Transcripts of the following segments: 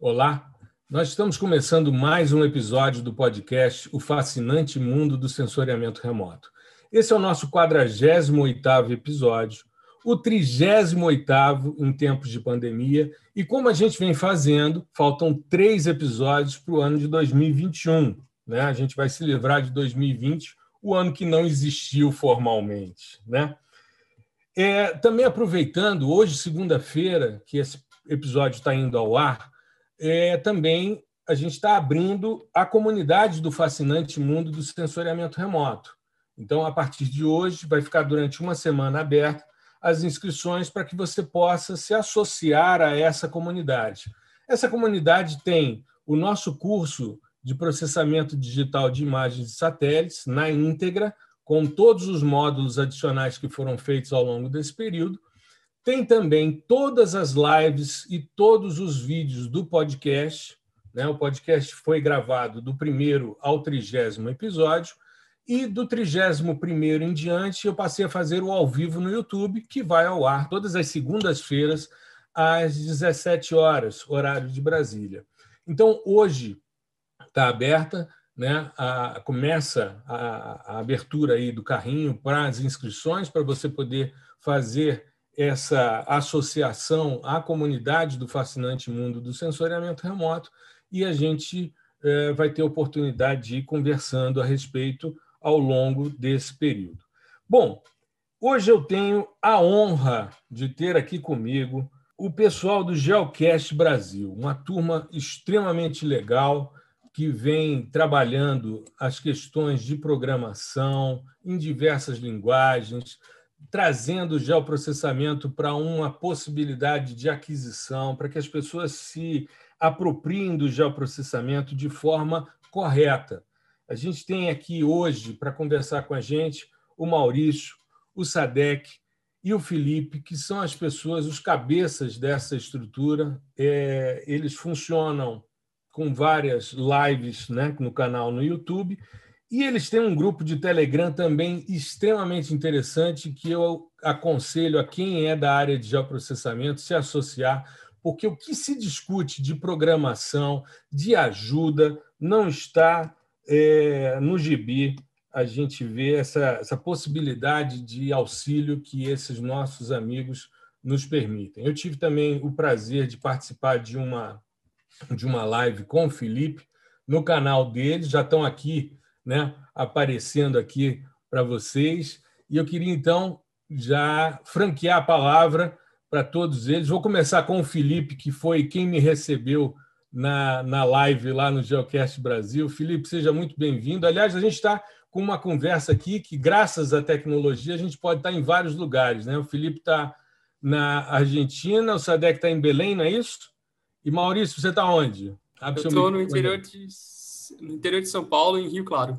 Olá, nós estamos começando mais um episódio do podcast O Fascinante Mundo do Sensoriamento Remoto. Esse é o nosso 48º episódio, o 38º em tempos de pandemia, e como a gente vem fazendo, faltam três episódios para o ano de 2021. Né? A gente vai se livrar de 2020, o ano que não existiu formalmente. Né? É, também aproveitando, hoje, segunda-feira, que esse episódio está indo ao ar, é, também a gente está abrindo a comunidade do fascinante mundo do sensoriamento remoto. Então, a partir de hoje, vai ficar durante uma semana aberta as inscrições para que você possa se associar a essa comunidade. Essa comunidade tem o nosso curso de processamento digital de imagens de satélites na íntegra, com todos os módulos adicionais que foram feitos ao longo desse período, tem também todas as lives e todos os vídeos do podcast. Né? O podcast foi gravado do primeiro ao trigésimo episódio. E do trigésimo primeiro em diante, eu passei a fazer o ao vivo no YouTube, que vai ao ar todas as segundas-feiras, às 17 horas, horário de Brasília. Então, hoje está aberta, né? A, começa a, a abertura aí do carrinho para as inscrições, para você poder fazer essa associação à comunidade do fascinante mundo do sensoriamento remoto e a gente é, vai ter oportunidade de ir conversando a respeito ao longo desse período. Bom, hoje eu tenho a honra de ter aqui comigo o pessoal do Geocast Brasil, uma turma extremamente legal que vem trabalhando as questões de programação em diversas linguagens, trazendo o geoprocessamento para uma possibilidade de aquisição, para que as pessoas se apropriem do geoprocessamento de forma correta. A gente tem aqui hoje, para conversar com a gente, o Maurício, o Sadek e o Felipe, que são as pessoas, os cabeças dessa estrutura. É, eles funcionam com várias lives né, no canal no YouTube e eles têm um grupo de Telegram também extremamente interessante que eu aconselho a quem é da área de geoprocessamento se associar, porque o que se discute de programação, de ajuda, não está é, no gibi. A gente vê essa, essa possibilidade de auxílio que esses nossos amigos nos permitem. Eu tive também o prazer de participar de uma, de uma live com o Felipe no canal dele, já estão aqui né, aparecendo aqui para vocês. E eu queria, então, já franquear a palavra para todos eles. Vou começar com o Felipe, que foi quem me recebeu na, na live lá no Geocast Brasil. Felipe, seja muito bem-vindo. Aliás, a gente está com uma conversa aqui que, graças à tecnologia, a gente pode estar em vários lugares. Né? O Felipe está na Argentina, o Sadek está em Belém, não é isso? E Maurício, você está onde? Abre Eu estou no interior de no interior de São Paulo, em Rio Claro.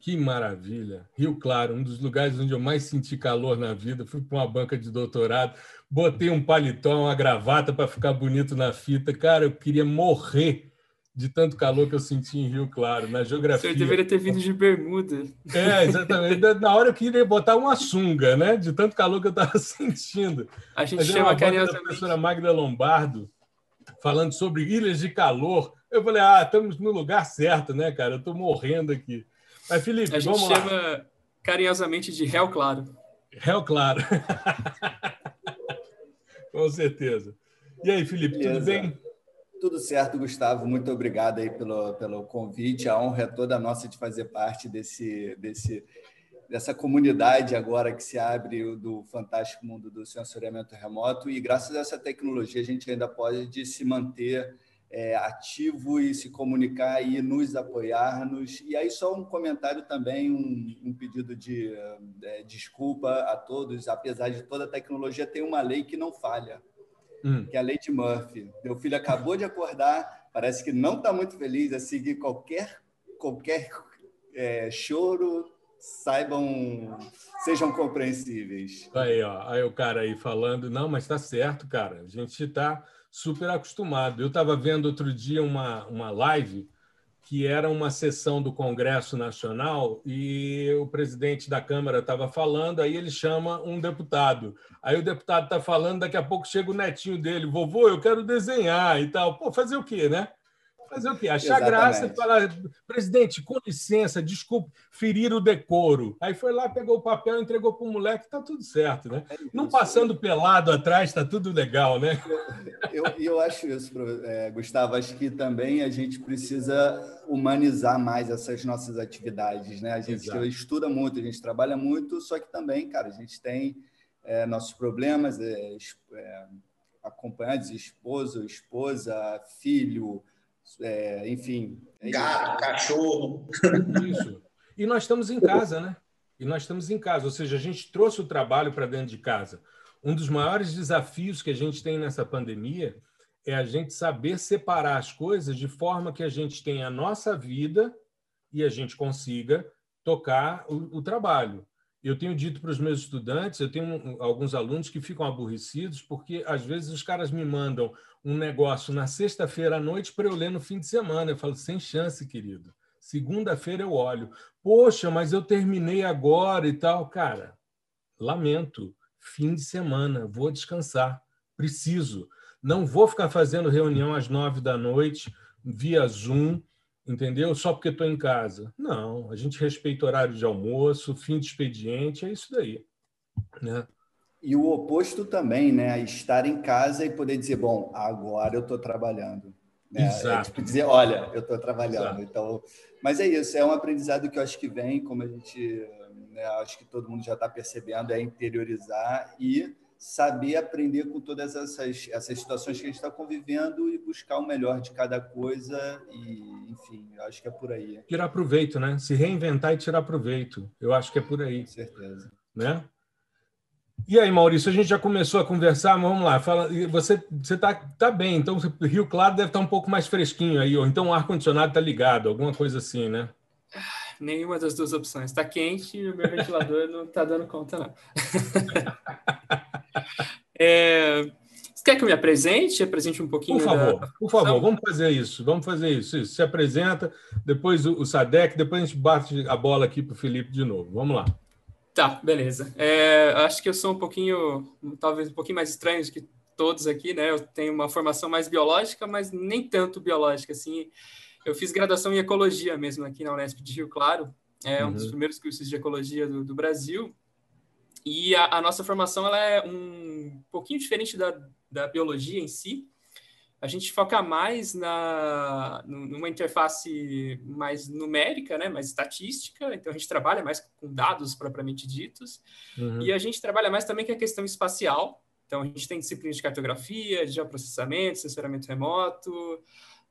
Que maravilha! Rio Claro, um dos lugares onde eu mais senti calor na vida. Fui para uma banca de doutorado, botei um paletó, uma gravata para ficar bonito na fita. Cara, eu queria morrer de tanto calor que eu senti em Rio Claro, na geografia. Você deveria ter vindo de bermuda. É, exatamente. Na hora eu queria botar uma sunga, né? De tanto calor que eu estava sentindo. A gente Mas chama. A professora Magda Lombardo, falando sobre ilhas de calor. Eu falei, ah, estamos no lugar certo, né, cara? Eu estou morrendo aqui. Mas, Felipe, a gente chama carinhosamente de réu claro. Réu claro. Com certeza. E aí, Felipe, Beleza. tudo bem? Tudo certo, Gustavo. Muito obrigado aí pelo, pelo convite. A honra é toda nossa de fazer parte desse, desse, dessa comunidade agora que se abre do fantástico mundo do sensoriamento remoto. E graças a essa tecnologia, a gente ainda pode se manter é, ativo e se comunicar e nos apoiar-nos. E aí, só um comentário também, um, um pedido de é, desculpa a todos. Apesar de toda a tecnologia, tem uma lei que não falha, hum. que é a lei de Murphy. Meu filho acabou de acordar, parece que não está muito feliz a seguir qualquer, qualquer é, choro. Saibam, sejam compreensíveis. Aí, ó, aí o cara aí falando, não, mas está certo, cara. A gente está super acostumado. Eu estava vendo outro dia uma, uma live que era uma sessão do Congresso Nacional e o presidente da Câmara estava falando, aí ele chama um deputado. Aí o deputado está falando, daqui a pouco chega o netinho dele, vovô, eu quero desenhar e tal. Pô, fazer o quê, né? Fazer o quê? Achar Exatamente. graça e falar, presidente, com licença, desculpe, ferir o decoro. Aí foi lá, pegou o papel, entregou para o moleque, tá tudo certo, né? É Não passando pelado atrás, tá tudo legal, né? Eu, eu, eu acho isso, é, Gustavo. Acho que também a gente precisa humanizar mais essas nossas atividades, né? A gente Exato. estuda muito, a gente trabalha muito, só que também, cara, a gente tem é, nossos problemas, é, é acompanhantes, esposo, esposa, filho, é, enfim. É Gato, cachorro. Isso. E nós estamos em casa, né? E nós estamos em casa, ou seja, a gente trouxe o trabalho para dentro de casa. Um dos maiores desafios que a gente tem nessa pandemia é a gente saber separar as coisas de forma que a gente tenha a nossa vida e a gente consiga tocar o, o trabalho. Eu tenho dito para os meus estudantes, eu tenho alguns alunos que ficam aborrecidos porque às vezes os caras me mandam um negócio na sexta-feira à noite para eu ler no fim de semana. Eu falo, sem chance, querido. Segunda-feira eu olho. Poxa, mas eu terminei agora e tal. Cara, lamento. Fim de semana, vou descansar. Preciso. Não vou ficar fazendo reunião às nove da noite via Zoom, entendeu? Só porque estou em casa. Não, a gente respeita o horário de almoço, fim de expediente, é isso daí. Né? E o oposto também, né? Estar em casa e poder dizer, bom, agora eu estou trabalhando. Né? Exato. É, tipo, dizer, olha, eu estou trabalhando. Exato. Então, mas é isso, é um aprendizado que eu acho que vem, como a gente, né, acho que todo mundo já está percebendo, é interiorizar e saber aprender com todas essas, essas situações que a gente está convivendo e buscar o melhor de cada coisa e, enfim, eu acho que é por aí. Tirar proveito, né? Se reinventar e tirar proveito. Eu acho que é por aí. Com certeza. Né? E aí, Maurício, a gente já começou a conversar, mas vamos lá. Fala, você você tá, bem, então Rio Claro deve estar tá um pouco mais fresquinho aí, ou então o ar-condicionado está ligado, alguma coisa assim, né? Nenhuma das duas opções. Está quente e o meu ventilador não está dando conta, não. é, você quer que eu me apresente? Apresente um pouquinho? Por favor, da... por favor, vamos fazer isso. Vamos fazer isso, isso. Se apresenta, depois o, o Sadek, depois a gente bate a bola aqui para o Felipe de novo. Vamos lá. Tá, beleza. É, acho que eu sou um pouquinho, talvez um pouquinho mais estranho do que todos aqui, né? Eu tenho uma formação mais biológica, mas nem tanto biológica, assim. Eu fiz graduação em ecologia mesmo aqui na Unesp de Rio Claro, é uhum. um dos uhum. primeiros cursos de ecologia do, do Brasil. E a, a, nossa formação ela é um pouquinho diferente da, da biologia em si a gente foca mais na numa interface mais numérica, né, mais estatística. Então a gente trabalha mais com dados propriamente ditos uhum. e a gente trabalha mais também com a questão espacial. Então a gente tem disciplinas de cartografia, de geoprocessamento, sensoramento remoto,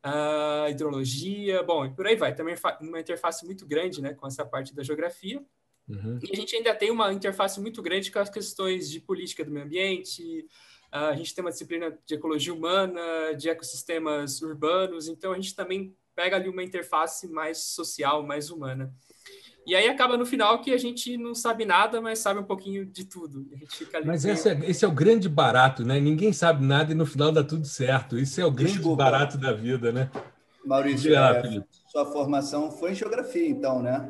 uh, hidrologia, bom, e por aí vai. Também uma interface muito grande, né, com essa parte da geografia. Uhum. E a gente ainda tem uma interface muito grande com as questões de política do meio ambiente, a gente tem uma disciplina de ecologia humana, de ecossistemas urbanos, então a gente também pega ali uma interface mais social, mais humana. E aí acaba no final que a gente não sabe nada, mas sabe um pouquinho de tudo. mas meio... esse, é, esse é o grande barato, né? Ninguém sabe nada e no final dá tudo certo. Isso é o grande Desculpa. barato da vida, né? Maurício, é, sua formação foi em geografia, então, né?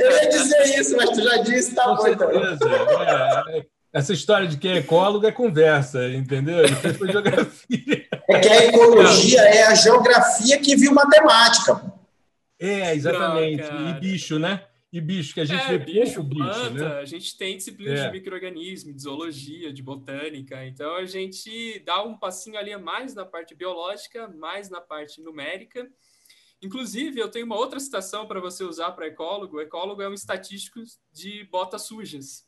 Eu ia dizer isso, mas tu já disse, tá bom. Então. É, essa história de que é ecólogo é conversa, entendeu? Ele fez geografia. É que a ecologia é a geografia que viu matemática. É, exatamente. Não, e bicho, né? E bicho, que a gente é, vê bicho, pouco bicho, né? A gente tem disciplina é. de microorganismo, de zoologia, de botânica. Então, a gente dá um passinho ali mais na parte biológica, mais na parte numérica. Inclusive, eu tenho uma outra citação para você usar para ecólogo. O ecólogo é um estatístico de botas sujas.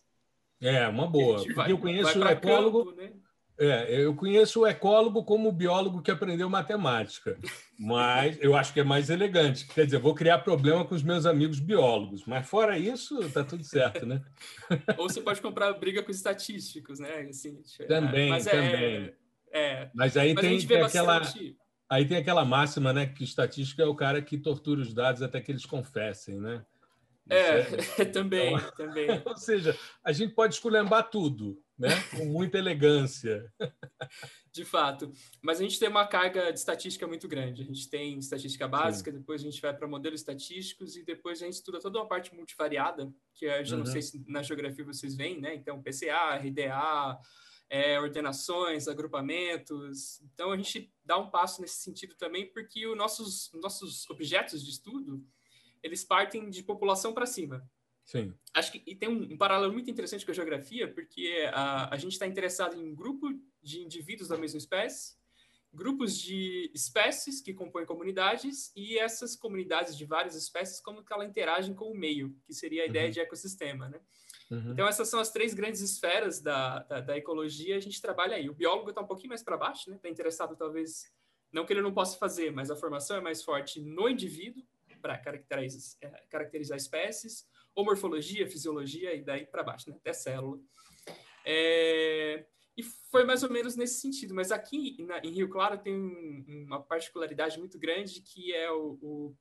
É, uma boa. Vai, eu conheço o ecólogo. Campo, né? É, eu conheço o ecólogo como o biólogo que aprendeu matemática, mas eu acho que é mais elegante. Quer dizer, vou criar problema com os meus amigos biólogos, mas fora isso, tá tudo certo, né? Ou você pode comprar briga com os estatísticos, né? Assim, também, mas é, também. É, mas aí mas tem, tem aquela. Aí tem aquela máxima, né? Que estatística é o cara que tortura os dados até que eles confessem, né? É, também, então, também. Ou seja, a gente pode esculhambar tudo, né? com muita elegância. De fato. Mas a gente tem uma carga de estatística muito grande. A gente tem estatística básica, Sim. depois a gente vai para modelos estatísticos e depois a gente estuda toda uma parte multivariada, que eu já uhum. não sei se na geografia vocês veem, né? Então, PCA, RDA, é, ordenações, agrupamentos. Então, a gente dá um passo nesse sentido também, porque os nossos, nossos objetos de estudo, eles partem de população para cima. Sim. Acho que e tem um, um, paralelo muito interessante com a geografia, porque a, a gente está interessado em um grupo de indivíduos da mesma espécie, grupos de espécies que compõem comunidades e essas comunidades de várias espécies como que elas interagem com o meio, que seria a ideia uhum. de ecossistema, né? Uhum. Então essas são as três grandes esferas da, da, da ecologia, a gente trabalha aí. O biólogo está um pouquinho mais para baixo, né? Está interessado talvez não que ele não possa fazer, mas a formação é mais forte no indivíduo para caracterizar, é, caracterizar espécies ou morfologia, fisiologia e daí para baixo, né? até célula. É, e foi mais ou menos nesse sentido. Mas aqui na, em Rio Claro tem um, uma particularidade muito grande que é o, o,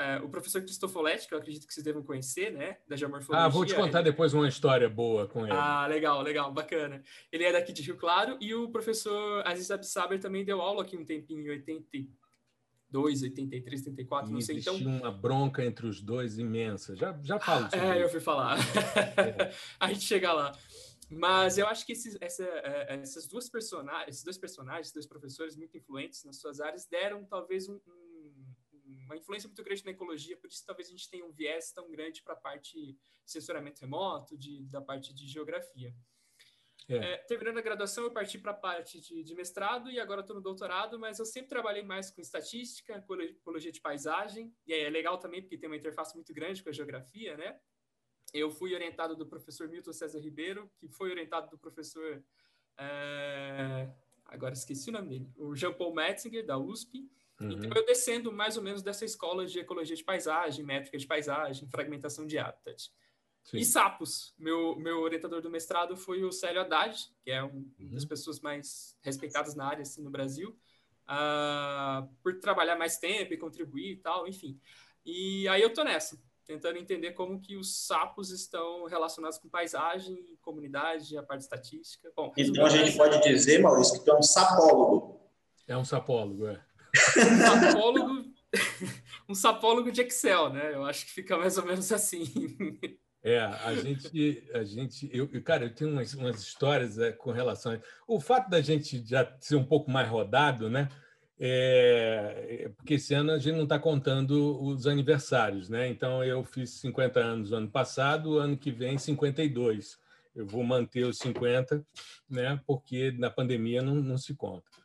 é, o professor Cristofoletti, que eu acredito que vocês devem conhecer, né? Da geomorfologia. Ah, vou te contar ele... depois uma história boa com ele. Ah, legal, legal, bacana. Ele é daqui de Rio Claro e o professor Aziz Absaber também deu aula aqui um tempinho, em 80, 82, 83, 84, não sei. Então uma bronca entre os dois imensa. Já, já falo sobre É, isso. eu fui falar. É. a gente chega lá. Mas eu acho que esses, essa, é, essas duas personagens, esses dois personagens, dois professores muito influentes nas suas áreas, deram talvez um, um, uma influência muito grande na ecologia, por isso talvez a gente tenha um viés tão grande para a parte de sensoramento remoto, de, da parte de geografia. É. É, terminando a graduação, eu parti para a parte de, de, mestrado e agora estou no doutorado, mas eu sempre trabalhei mais com estatística, com ecologia de paisagem, e é legal também porque tem uma interface muito grande com a geografia, né? Eu fui orientado do professor Milton César Ribeiro, que foi orientado do professor. É... Agora esqueci o nome dele, o Jean-Paul Metzinger, da USP. Uhum. Então, eu descendo mais ou menos dessa escola de ecologia de paisagem, métrica de paisagem, fragmentação de habitat. Sim. E sapos. Meu, meu orientador do mestrado foi o Célio Haddad, que é um, uhum. das pessoas mais respeitadas na área assim, no Brasil, uh, por trabalhar mais tempo e contribuir e tal, enfim. E aí eu tô nessa, tentando entender como que os sapos estão relacionados com paisagem, comunidade, a parte estatística. Bom, então a gente pode dizer, Maurício, que tu é um sapólogo. É um sapólogo, é. Um sapólogo, um sapólogo de Excel, né? Eu acho que fica mais ou menos assim. É, a gente, a gente, eu, cara, eu tenho umas, umas histórias é, com relação. A, o fato da gente já ser um pouco mais rodado, né? É, é porque esse ano a gente não está contando os aniversários, né? Então eu fiz 50 anos no ano passado, ano que vem 52. Eu vou manter os 50, né? Porque na pandemia não, não se conta.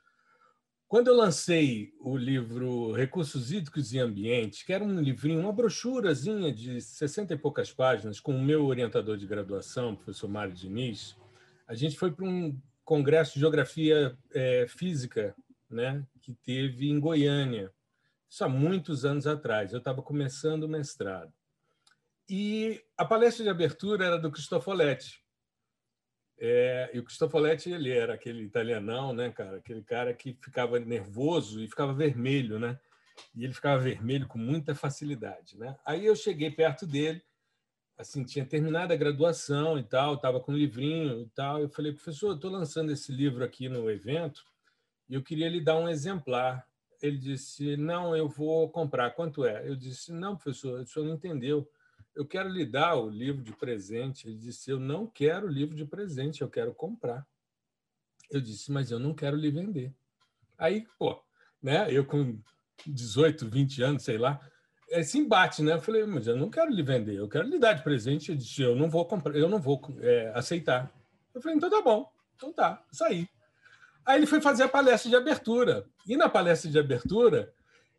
Quando eu lancei o livro Recursos Hídricos e Ambiente, que era um livrinho, uma brochurazinha de 60 e poucas páginas, com o meu orientador de graduação, o professor Mário Diniz, a gente foi para um congresso de geografia é, física né, que teve em Goiânia, isso há muitos anos atrás. Eu estava começando o mestrado. E a palestra de abertura era do Cristofoletti, é, e o Cristofoletti, ele era aquele italianão, né, cara? Aquele cara que ficava nervoso e ficava vermelho, né? E ele ficava vermelho com muita facilidade, né? Aí eu cheguei perto dele, assim, tinha terminado a graduação e tal, estava com um livrinho e tal. Eu falei, professor, eu estou lançando esse livro aqui no evento e eu queria lhe dar um exemplar. Ele disse, não, eu vou comprar. Quanto é? Eu disse, não, professor, o senhor não entendeu eu quero lhe dar o livro de presente. Ele disse, eu não quero o livro de presente, eu quero comprar. Eu disse, mas eu não quero lhe vender. Aí, pô, né? Eu com 18, 20 anos, sei lá, esse embate, né? Eu falei, mas eu não quero lhe vender, eu quero lhe dar de presente. Ele disse, eu não vou comprar, eu não vou é, aceitar. Eu falei, então tá bom, então tá, saí. Aí ele foi fazer a palestra de abertura. E na palestra de abertura,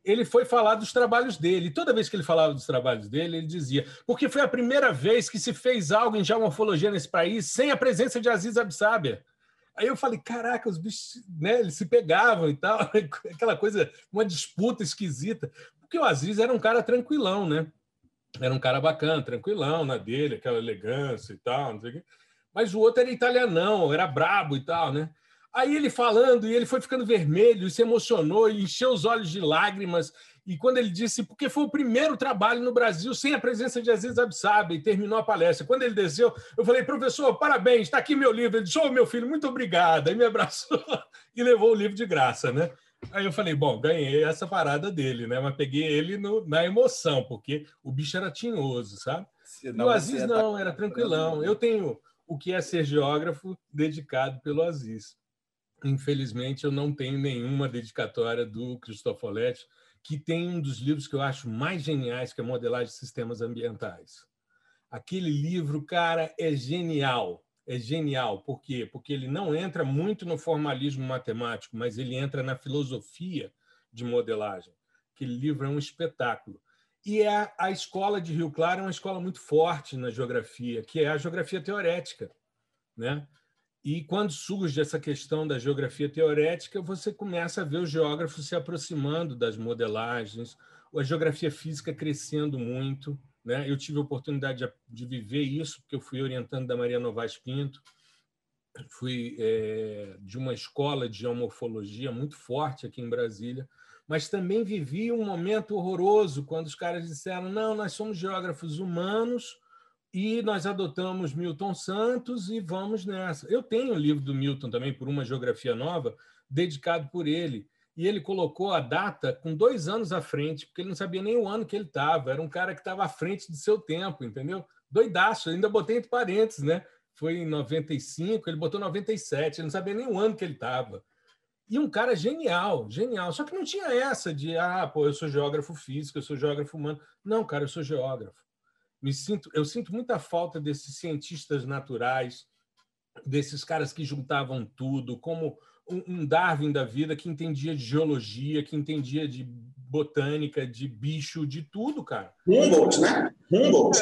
ele foi falar dos trabalhos dele. Toda vez que ele falava dos trabalhos dele, ele dizia: porque foi a primeira vez que se fez algo em geomorfologia nesse país sem a presença de Aziz Absaber. Aí eu falei: caraca, os bichos né, eles se pegavam e tal, aquela coisa, uma disputa esquisita. Porque o Aziz era um cara tranquilão, né? Era um cara bacana, tranquilão na dele, aquela elegância e tal, não sei o quê. Mas o outro era italianão, era brabo e tal, né? Aí ele falando, e ele foi ficando vermelho, e se emocionou, e encheu os olhos de lágrimas, E quando ele disse, porque foi o primeiro trabalho no Brasil sem a presença de Aziz Absabe, e terminou a palestra. Quando ele desceu, eu falei, professor, parabéns, está aqui meu livro. Ele disse, ô, oh, meu filho, muito obrigado. Aí me abraçou e levou o livro de graça, né? Aí eu falei, bom, ganhei essa parada dele, né? Mas peguei ele no, na emoção, porque o bicho era tinhoso, sabe? e o Aziz não, tá era tranquilão. Eu tenho o que é ser geógrafo dedicado pelo Aziz. Infelizmente, eu não tenho nenhuma dedicatória do Cristofoletti, que tem um dos livros que eu acho mais geniais, que é Modelagem de Sistemas Ambientais. Aquele livro, cara, é genial. É genial. Por quê? Porque ele não entra muito no formalismo matemático, mas ele entra na filosofia de modelagem. Aquele livro é um espetáculo. E é a escola de Rio Claro é uma escola muito forte na geografia, que é a geografia teorética, né? E quando surge essa questão da geografia teorética, você começa a ver os geógrafos se aproximando das modelagens, a geografia física crescendo muito. Né? Eu tive a oportunidade de, viver isso, porque eu fui orientando da Maria Novaes Pinto, fui é, de uma escola de geomorfologia muito forte aqui em Brasília, mas também vivi um momento horroroso quando os caras disseram: não, nós somos geógrafos humanos e nós adotamos Milton Santos e vamos nessa. Eu tenho o livro do Milton também, por uma geografia nova, dedicado por ele. E ele colocou a data com dois anos à frente, porque ele não sabia nem o ano que ele estava. Era um cara que estava à frente do seu tempo, entendeu? Doidaço. Ainda botei entre parênteses, né? Foi em 95, ele botou 97, ele não sabia nem o ano que ele estava. E um cara genial, genial. Só que não tinha essa de, ah, pô, eu sou geógrafo físico, eu sou geógrafo humano. Não, cara, eu sou geógrafo me sinto, eu sinto muita falta desses cientistas naturais, desses caras que juntavam tudo, como um Darwin da vida que entendia de geologia, que entendia de botânica, de bicho, de tudo, cara. Humboldt, né? Humboldt.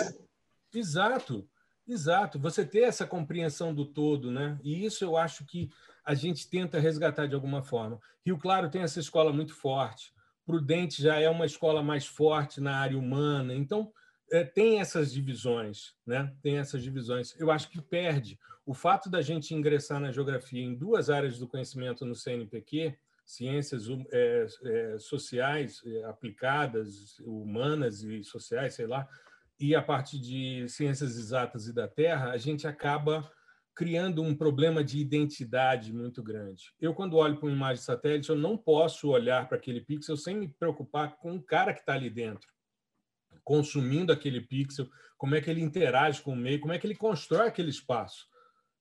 Exato, exato. Você ter essa compreensão do todo, né? E isso eu acho que a gente tenta resgatar de alguma forma. Rio Claro tem essa escola muito forte. Prudente já é uma escola mais forte na área humana. Então, é, tem essas divisões, né? Tem essas divisões. Eu acho que perde o fato da gente ingressar na geografia em duas áreas do conhecimento no CNPq, ciências é, é, sociais é, aplicadas, humanas e sociais, sei lá, e a parte de ciências exatas e da Terra, a gente acaba criando um problema de identidade muito grande. Eu, quando olho para uma imagem satélite, eu não posso olhar para aquele pixel sem me preocupar com o cara que está ali dentro consumindo aquele pixel, como é que ele interage com o meio, como é que ele constrói aquele espaço.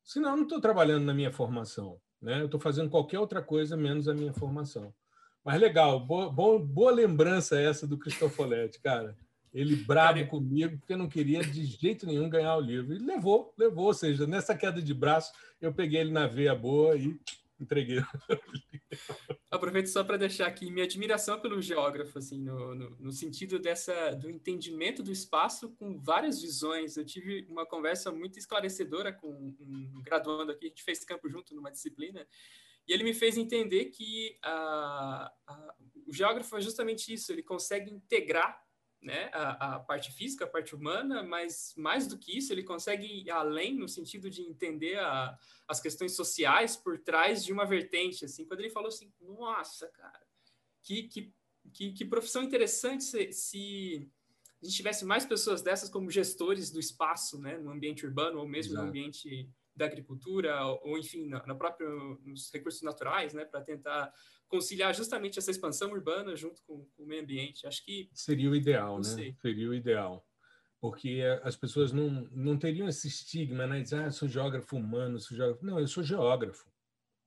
Senão, eu não estou trabalhando na minha formação. Né? Eu estou fazendo qualquer outra coisa menos a minha formação. Mas legal, boa, boa, boa lembrança essa do Cristofoletti, cara. Ele bravo comigo porque não queria de jeito nenhum ganhar o livro. E levou, levou. Ou seja, nessa queda de braço, eu peguei ele na veia boa e entreguei. Aproveito só para deixar aqui minha admiração pelo geógrafo, assim, no, no, no, sentido dessa do entendimento do espaço com várias visões. Eu tive uma conversa muito esclarecedora com um graduando aqui, a gente fez campo junto numa disciplina, e ele me fez entender que a, a, o geógrafo é justamente isso, ele consegue integrar né, a, a, parte física, a parte humana, mas mais do que isso, ele consegue ir além no sentido de entender a, as questões sociais por trás de uma vertente. Assim, quando ele falou assim, nossa, cara, que, que, que, que profissão interessante se, se, a gente tivesse mais pessoas dessas como gestores do espaço, né, no ambiente urbano ou mesmo Exato. no ambiente da agricultura ou, enfim, na, na própria nos recursos naturais, né, para tentar conciliar justamente essa expansão urbana junto com, com o meio ambiente. Acho que. Seria o ideal, né? Sei. Seria o ideal. Porque as pessoas não, não teriam esse estigma, né? Dizer, ah, sou geógrafo humano, sou geógrafo. Não, eu sou geógrafo.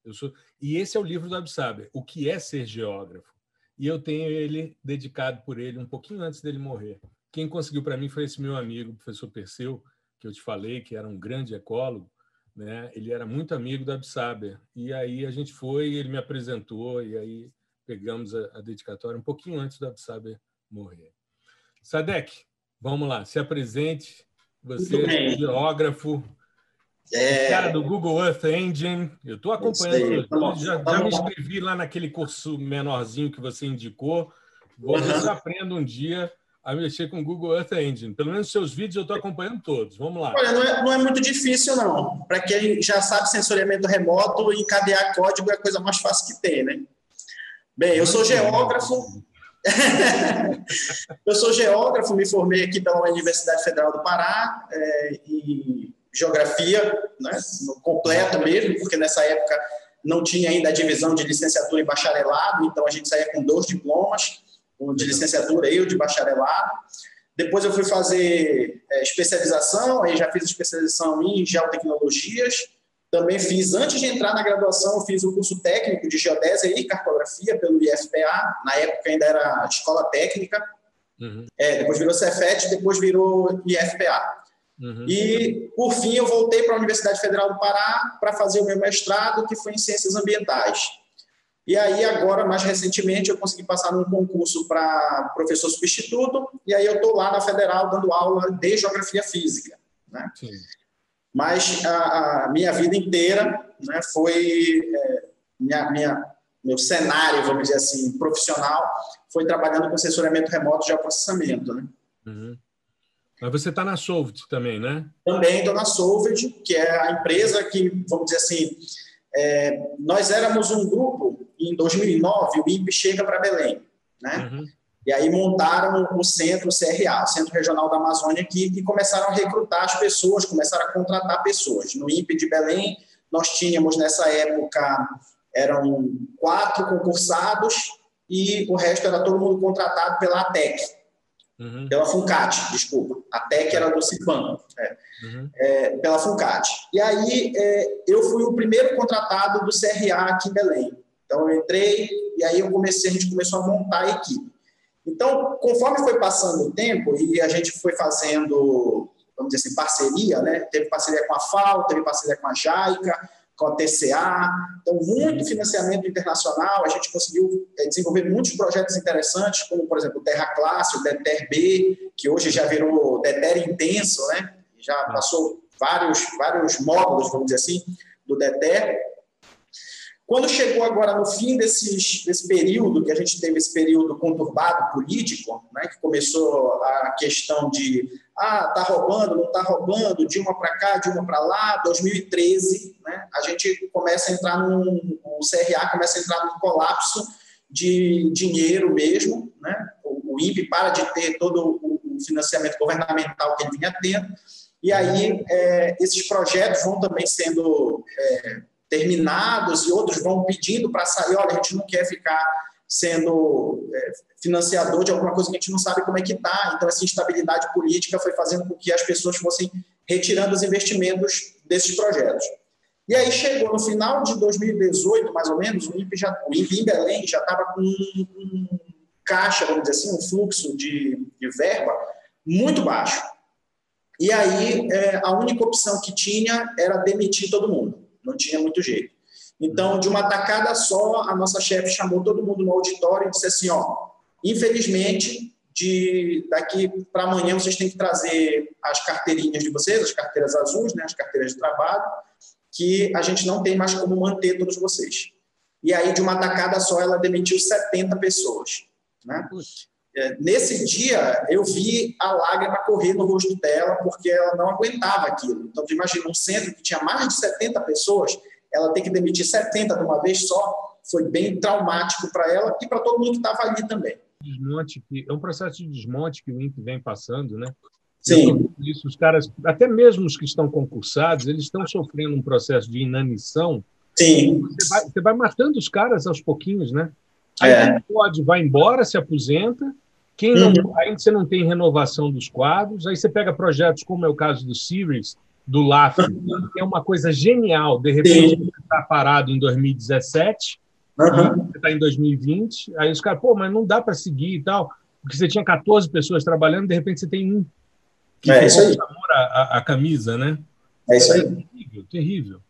Eu sou... E esse é o livro do Absaber, O que é ser geógrafo? E eu tenho ele dedicado por ele um pouquinho antes dele morrer. Quem conseguiu para mim foi esse meu amigo, o professor Perseu, que eu te falei, que era um grande ecólogo, né? Ele era muito amigo da Absaber. E aí a gente foi, ele me apresentou, e aí pegamos a, a dedicatória um pouquinho antes da Absaber morrer. Sadek, vamos lá, se apresente. Você é geógrafo, é... cara do Google Earth Engine. Eu estou acompanhando, já, já, me inscrevi lá naquele curso menorzinho que você indicou. Vou ver se aprendo um dia a mexer com o Google Earth Engine. Pelo menos seus vídeos eu estou acompanhando todos. Vamos lá. Olha, não é, não é muito difícil, não. Para quem já sabe sensoriamento remoto, encadear código é a coisa mais fácil que tem, né? Bem, eu sou geógrafo, eu sou geógrafo, me formei aqui pela Universidade Federal do Pará é, em geografia, né, completo mesmo, porque nessa época não tinha ainda a divisão de licenciatura e bacharelado, então a gente saía com dois diplomas, um de licenciatura e o de bacharelado. Depois eu fui fazer é, especialização, aí já fiz especialização em geotecnologias. Também fiz, antes de entrar na graduação, eu fiz o curso técnico de geodésia e cartografia pelo IFPA. Na época ainda era escola técnica. Uhum. É, depois virou Cefet, depois virou IFPA. Uhum. E, por fim, eu voltei para a Universidade Federal do Pará para fazer o meu mestrado, que foi em Ciências Ambientais. E aí, agora, mais recentemente, eu consegui passar num concurso para professor substituto, e aí eu estou lá na Federal dando aula de Geografia Física. Né? Mas a, a, minha vida inteira né, foi... É, minha, minha, meu cenário, vamos dizer assim, profissional, foi trabalhando com sensoramento remoto de processamento. Né? Uhum. Mas você está na Solvit também, né? Também estou na Solvit, que é a empresa que, vamos dizer assim, é, nós éramos um grupo, em 2009, o INPE chega para Belém, né? Uhum. E aí montaram o centro CRA, o Centro Regional da Amazônia aqui, e começaram a recrutar as pessoas, começaram a contratar pessoas. No INPE de Belém, nós tínhamos nessa época, eram quatro concursados e o resto era todo mundo contratado pela ATEC, uhum. pela Funcat, desculpa. A TEC era do Cipan, é. Uhum. É, pela Funcat. E aí é, eu fui o primeiro contratado do CRA aqui em Belém. Então eu entrei e aí eu comecei, a gente começou a montar a equipe. Então, conforme foi passando o tempo e a gente foi fazendo, vamos dizer assim, parceria, né? Teve parceria com a FAO, teve parceria com a JAICA, com a TCA. Então, muito financiamento internacional. A gente conseguiu é, desenvolver muitos projetos interessantes, como, por exemplo, o Terra Classe, o DETER B, que hoje já virou DETER Intenso, né? Já passou vários, vários módulos, vamos dizer assim, do DETER. Quando chegou agora no fim desses, desse período, que a gente teve esse período conturbado político, né, que começou a questão de ah, tá roubando, não tá roubando, de uma para cá, de uma para lá, 2013, né, a gente começa a entrar num, o CRA começa a entrar num colapso de dinheiro mesmo, né, o, o INPE para de ter todo o, financiamento governamental que ele vinha tendo, e aí é, esses projetos vão também sendo é, terminados e outros vão pedindo para sair, olha, a gente não quer ficar sendo é, financiador de alguma coisa que a gente não sabe como é que está. Então, essa instabilidade política foi fazendo com que as pessoas fossem retirando os investimentos desses projetos. E aí chegou no final de 2018, mais ou menos, o INPE, já, o INPE em Belém já estava com um, caixa, vamos dizer assim, um fluxo de, de verba muito baixo. E aí é, a única opção que tinha era demitir todo mundo não tinha muito jeito. Então, de uma tacada só, a nossa chefe chamou todo mundo no auditório e disse assim: ó, infelizmente, de daqui para amanhã vocês têm que trazer as carteirinhas de vocês, as carteiras azuis, né, as carteiras de trabalho, que a gente não tem mais como manter todos vocês. E aí, de uma tacada só, ela demitiu 70 pessoas. Né? É, nesse dia, eu vi a lágrima correr no rosto dela, porque ela não aguentava aquilo. Então, imagina, um centro que tinha mais de 70 pessoas, ela ter que demitir 70 de uma vez só, foi bem traumático para ela e para todo mundo que estava ali também. Desmonte, é um processo de desmonte que o INPE vem passando, né? Sim. Isso, os caras, até mesmo os que estão concursados, eles estão sofrendo um processo de inanição. Sim. Você vai, você vai matando os caras aos pouquinhos, né? Aí é. pode, vai embora, se aposenta, quem não, uhum. Aí você não tem renovação dos quadros, aí você pega projetos como é o caso do Series, do LAF, uhum. que é uma coisa genial. De repente, Sim. você está parado em 2017, uhum. você está em 2020, aí os caras, pô, mas não dá para seguir e tal, porque você tinha 14 pessoas trabalhando, de repente você tem um que é, isso aí. a, a, a camisa, né? É isso aí. É terrível, terrível.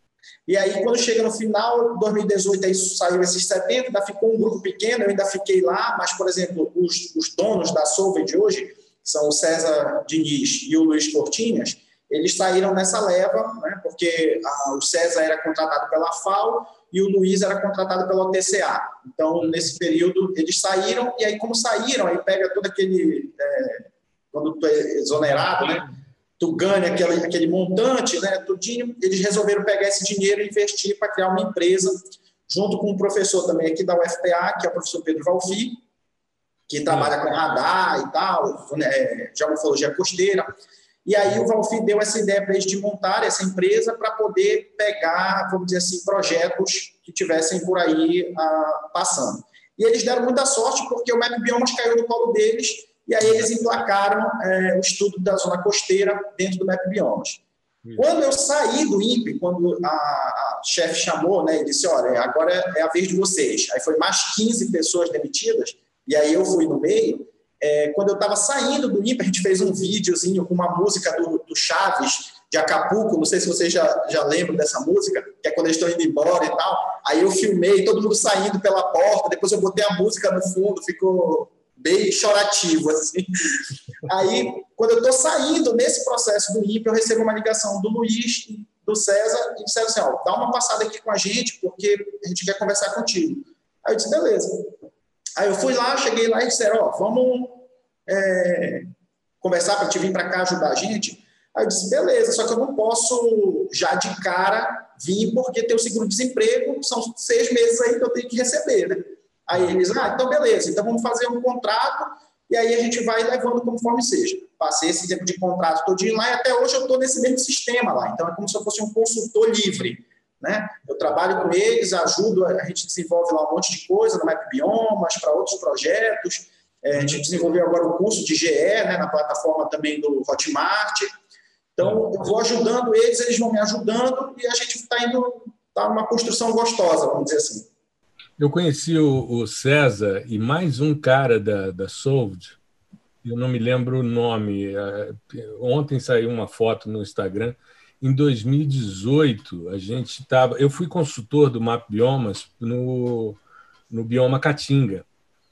E aí, quando chega no final de 2018, aí saiu esses 70, ainda ficou um grupo pequeno, eu ainda fiquei lá, mas, por exemplo, os, os donos da Solve de hoje, são o César Diniz e o Luiz Cortinhas, eles saíram nessa leva, né, porque a, o César era contratado pela FAO e o Luiz era contratado pela TCA. Então, nesse período, eles saíram, e aí, como saíram, aí pega todo aquele. É, quando tu é exonerado, né? Tu ganha aquele, aquele montante, né, tudinho, eles resolveram pegar esse dinheiro e investir para criar uma empresa, junto com um professor também aqui da UFPA, que é o professor Pedro Valfi, que trabalha com radar e tal, é, geomorfologia costeira. E aí o Valfi deu essa ideia para eles de montar essa empresa para poder pegar, vamos dizer assim, projetos que tivessem por aí ah, passando. E eles deram muita sorte porque o Map Biomas caiu no colo deles e aí eles emplacaram é, o estudo da zona costeira dentro do Map Biomas. Quando eu saí do INPE, quando a, a chefe chamou, né, e disse, olha, agora é a vez de vocês. Aí foi mais 15 pessoas demitidas, e aí eu fui no meio. É, quando eu estava saindo do INPE, a gente fez um videozinho com uma música do, do Chaves, de Acapulco, não sei se vocês já, já lembram dessa música, que é quando eles estão indo embora e tal. Aí eu filmei todo mundo saindo pela porta, depois eu botei a música no fundo, ficou bem chorativo, assim. Aí, quando eu estou saindo nesse processo do INPE, eu recebo uma ligação do Luiz do César e disseram assim, ó, dá uma passada aqui com a gente, porque a gente quer conversar contigo. Aí eu disse, beleza. Aí eu fui lá, cheguei lá e disseram, ó, vamos é, conversar para te vir para cá ajudar a gente. Aí eu disse, beleza, só que eu não posso já de cara vir porque tem o seguro-desemprego, são seis meses aí que eu tenho que receber, né? Aí eles, ah, então beleza, então vamos fazer um contrato e aí a gente vai levando conforme seja. Passei esse tempo de contrato todinho lá e até hoje eu estou nesse mesmo sistema lá. Então é como se eu fosse um consultor livre. Né? Eu trabalho com eles, ajudo, a gente desenvolve lá um monte de coisa no Map Biomas, para outros projetos. É, a gente desenvolveu agora o um curso de GE né, na plataforma também do Hotmart. Então, eu vou ajudando eles, eles vão me ajudando e a gente está indo, está uma construção gostosa, vamos dizer assim. Eu conheci o, o, César e mais um cara da, da Solved, eu não me lembro o nome. É, ontem saiu uma foto no Instagram. Em 2018, a gente estava. Eu fui consultor do Map Biomas no, no Bioma Caatinga.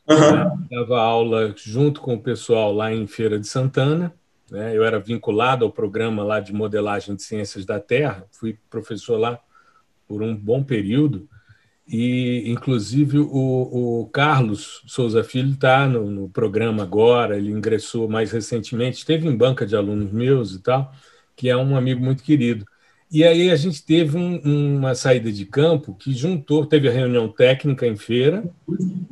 Uhum. Dava aula junto com o pessoal lá em Feira de Santana. Né? Eu era vinculado ao programa lá de modelagem de ciências da Terra. Fui professor lá por um bom período e inclusive o, o Carlos Souza Filho está no, no, programa agora, ele ingressou mais recentemente, esteve em banca de alunos meus e tal, que é um amigo muito querido. E aí a gente teve um, uma saída de campo que juntou, teve a reunião técnica em feira,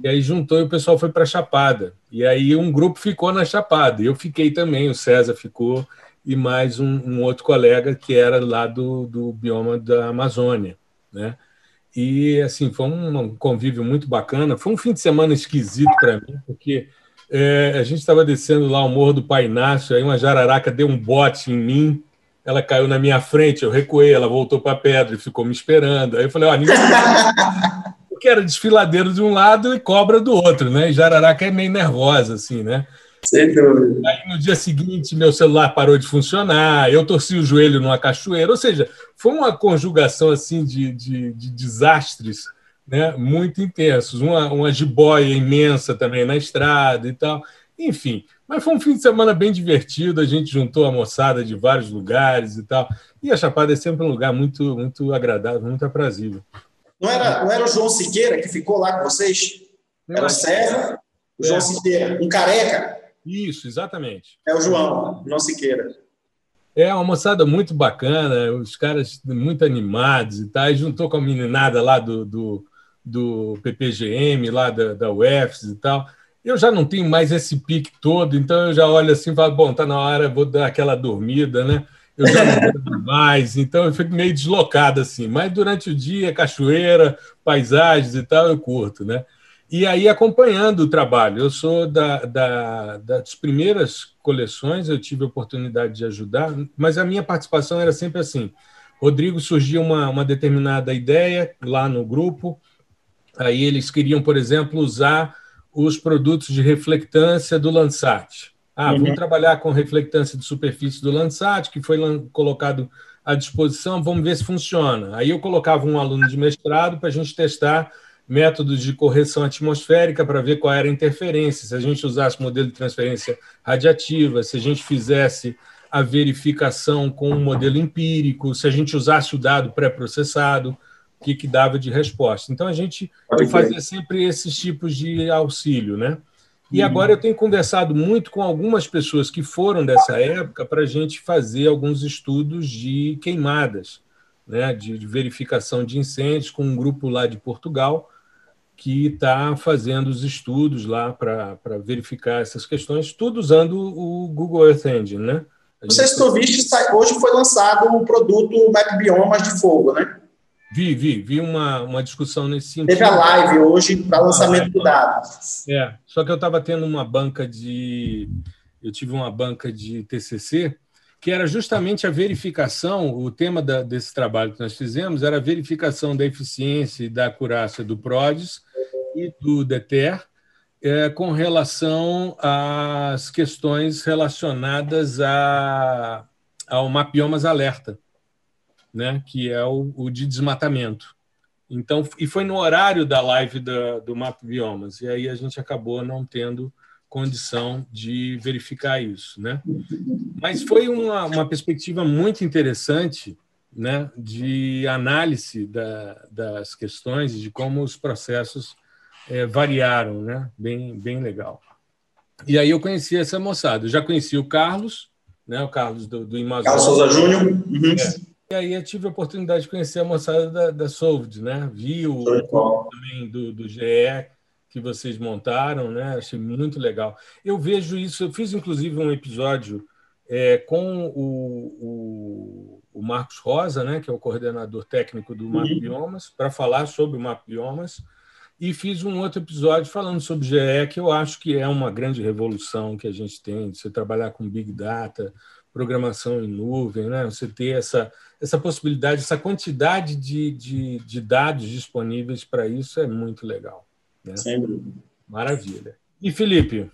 e aí juntou e o pessoal foi para a Chapada. E aí um grupo ficou na Chapada, eu fiquei também, o César ficou, e mais um, um outro colega que era lá do, do bioma da Amazônia, né? E assim foi um convívio muito bacana. Foi um fim de semana esquisito para mim, porque é, a gente estava descendo lá o Morro do Painácio, aí uma jararaca deu um bote em mim, ela caiu na minha frente, eu recuei, ela voltou para a pedra e ficou me esperando. Aí eu falei, ó, ninguém... porque era desfiladeiro de um lado e cobra do outro, né? E jararaca é meio nervosa, assim, né? Sem dúvida. Aí no dia seguinte, meu celular parou de funcionar, eu torci o joelho numa cachoeira, ou seja, foi uma conjugação assim de, de, de desastres né, muito intensos. Uma, uma jiboia imensa também na estrada e tal. Enfim, mas foi um fim de semana bem divertido. A gente juntou a moçada de vários lugares e tal. E a Chapada é sempre um lugar muito, muito agradável, muito aprazível. Não era, não era o João Siqueira que ficou lá com vocês? Era o César, o João é. Siqueira, um careca. Isso, exatamente. É o João, João Siqueira. É uma moçada muito bacana, os caras muito animados e tal. E juntou com a meninada lá do, do, do PPGM, lá da, da UFS e tal. Eu já não tenho mais esse pique todo, então eu já olho assim e falo, bom, tá na hora, vou dar aquela dormida, né? Eu já não mais, então eu fico meio deslocado assim. Mas durante o dia, cachoeira, paisagens e tal, eu curto, né? E aí acompanhando o trabalho. Eu sou da, da, das primeiras coleções, eu tive a oportunidade de ajudar, mas a minha participação era sempre assim. Rodrigo surgia uma, uma determinada ideia lá no grupo, aí eles queriam, por exemplo, usar os produtos de reflectância do Landsat. Ah, uhum. vamos trabalhar com reflectância de superfície do Landsat, que foi colocado à disposição, vamos ver se funciona. Aí eu colocava um aluno de mestrado para a gente testar métodos de correção atmosférica para ver qual era a interferência, se a gente usasse modelo de transferência radiativa, se a gente fizesse a verificação com um modelo empírico, se a gente usasse o dado pré-processado, o que, que dava de resposta. Então, a gente fazia sempre esses tipos de auxílio, né? E uhum. agora eu tenho conversado muito com algumas pessoas que foram dessa época para a gente fazer alguns estudos de queimadas, né, de verificação de incêndios com um grupo lá de Portugal, que está fazendo os estudos lá para verificar essas questões, tudo usando o Google Earth Engine, né? Não sei se tu viste, hoje foi lançado o produto Map Biomas de Fogo, né? Vi, vi, vi uma, uma discussão nesse sentido. Teve a live hoje para lançamento do dado. É, só que eu estava tendo uma banca de. Eu tive uma banca de TCC que era justamente a verificação, o tema da, desse trabalho que nós fizemos era a verificação da eficiência e da acurácia do PRODES e do DETER é, com relação às questões relacionadas a, ao Mapiomas Alerta né, que é o, o, de desmatamento. Então, e foi no horário da live da, do Map Biomas, e aí a gente acabou não tendo condição de verificar isso, né? Mas foi uma, uma perspectiva muito interessante, né, de análise da, das questões de como os processos é, variaram, né? Bem, bem legal. E aí eu conheci essa moçada. Eu já conheci o Carlos, né? O Carlos do, do Imazon. Carlos Souza Júnior. Uhum. É. E aí eu tive a oportunidade de conhecer a moçada da, da Solved, né? Vi o também do, do GE que vocês montaram, né? Achei muito legal. Eu vejo isso, eu fiz inclusive um episódio é, com o, o, o, Marcos Rosa, né? Que é o coordenador técnico do Map uhum. Biomas, para falar sobre o Map Biomas. E fiz um outro episódio falando sobre GE, que eu acho que é uma grande revolução que a gente tem de você trabalhar com Big Data, programação em nuvem, né? Você ter essa, essa possibilidade, essa quantidade de, de, de dados disponíveis para isso é muito legal. Né? Sem dúvida. Maravilha. E Felipe?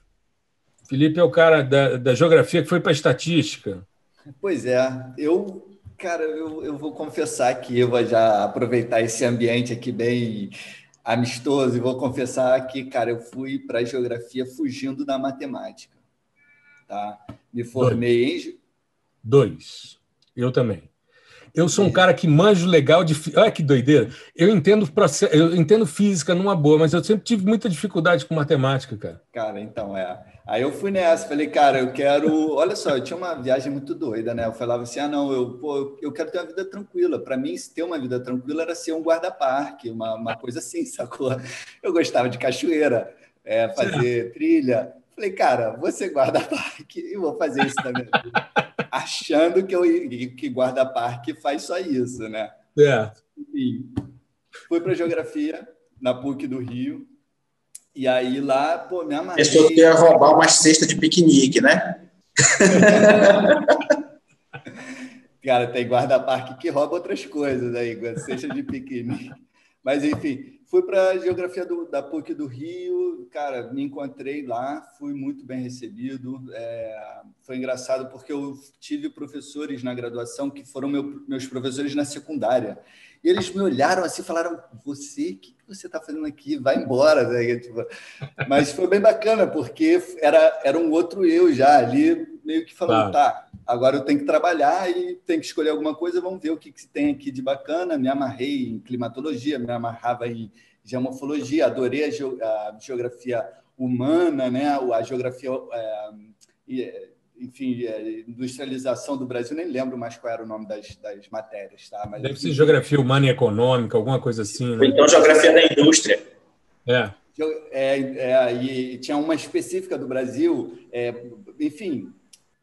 Felipe é o cara da, da geografia que foi para a estatística. Pois é, eu, cara, eu, eu vou confessar que eu vou já aproveitar esse ambiente aqui bem amistoso e vou confessar que, cara, eu fui para a geografia fugindo da matemática. Tá? Me formei em Dois. Eu também. Eu sou um cara que manjo legal de. Olha que doideira. Eu entendo, processo, eu entendo física numa boa, mas eu sempre tive muita dificuldade com matemática, cara. Cara, então é. Aí eu fui nessa, falei, cara, eu quero. Olha só, eu tinha uma viagem muito doida, né? Eu falava assim: ah, não, eu, pô, eu quero ter uma vida tranquila. Para mim, ter uma vida tranquila era ser um guarda-parque, uma, uma coisa assim, sacou? Eu gostava de cachoeira, é, fazer trilha. Falei, cara, você guarda-parque e vou fazer isso também. Achando que, eu, que guarda-parque faz só isso, né? É. Enfim, fui para geografia na PUC do Rio. E aí lá, pô, me amarrei. Pensou que ia roubar uma cesta de piquenique, né? Cara, tem guarda-parque que rouba outras coisas aí, cesta de piquenique. Mas, enfim, Fui para a Geografia do, da PUC do Rio, cara, me encontrei lá, fui muito bem recebido. É, foi engraçado porque eu tive professores na graduação que foram meu, meus professores na secundária. E eles me olharam assim e falaram: Você, o que você está fazendo aqui? Vai embora. Né? Tipo, mas foi bem bacana, porque era, era um outro eu já ali, meio que falando: Tá, tá agora eu tenho que trabalhar e tenho que escolher alguma coisa, vamos ver o que, que tem aqui de bacana. Me amarrei em climatologia, me amarrava em geomorfologia, adorei a, geografia humana, né? a geografia, é, enfim, é, industrialização do Brasil, nem lembro mais qual era o nome das, das matérias. Tá? Mas, Deve ser geografia humana e econômica, alguma coisa assim. Né? Então, geografia da indústria. É. É, é, e tinha uma específica do Brasil, é, enfim,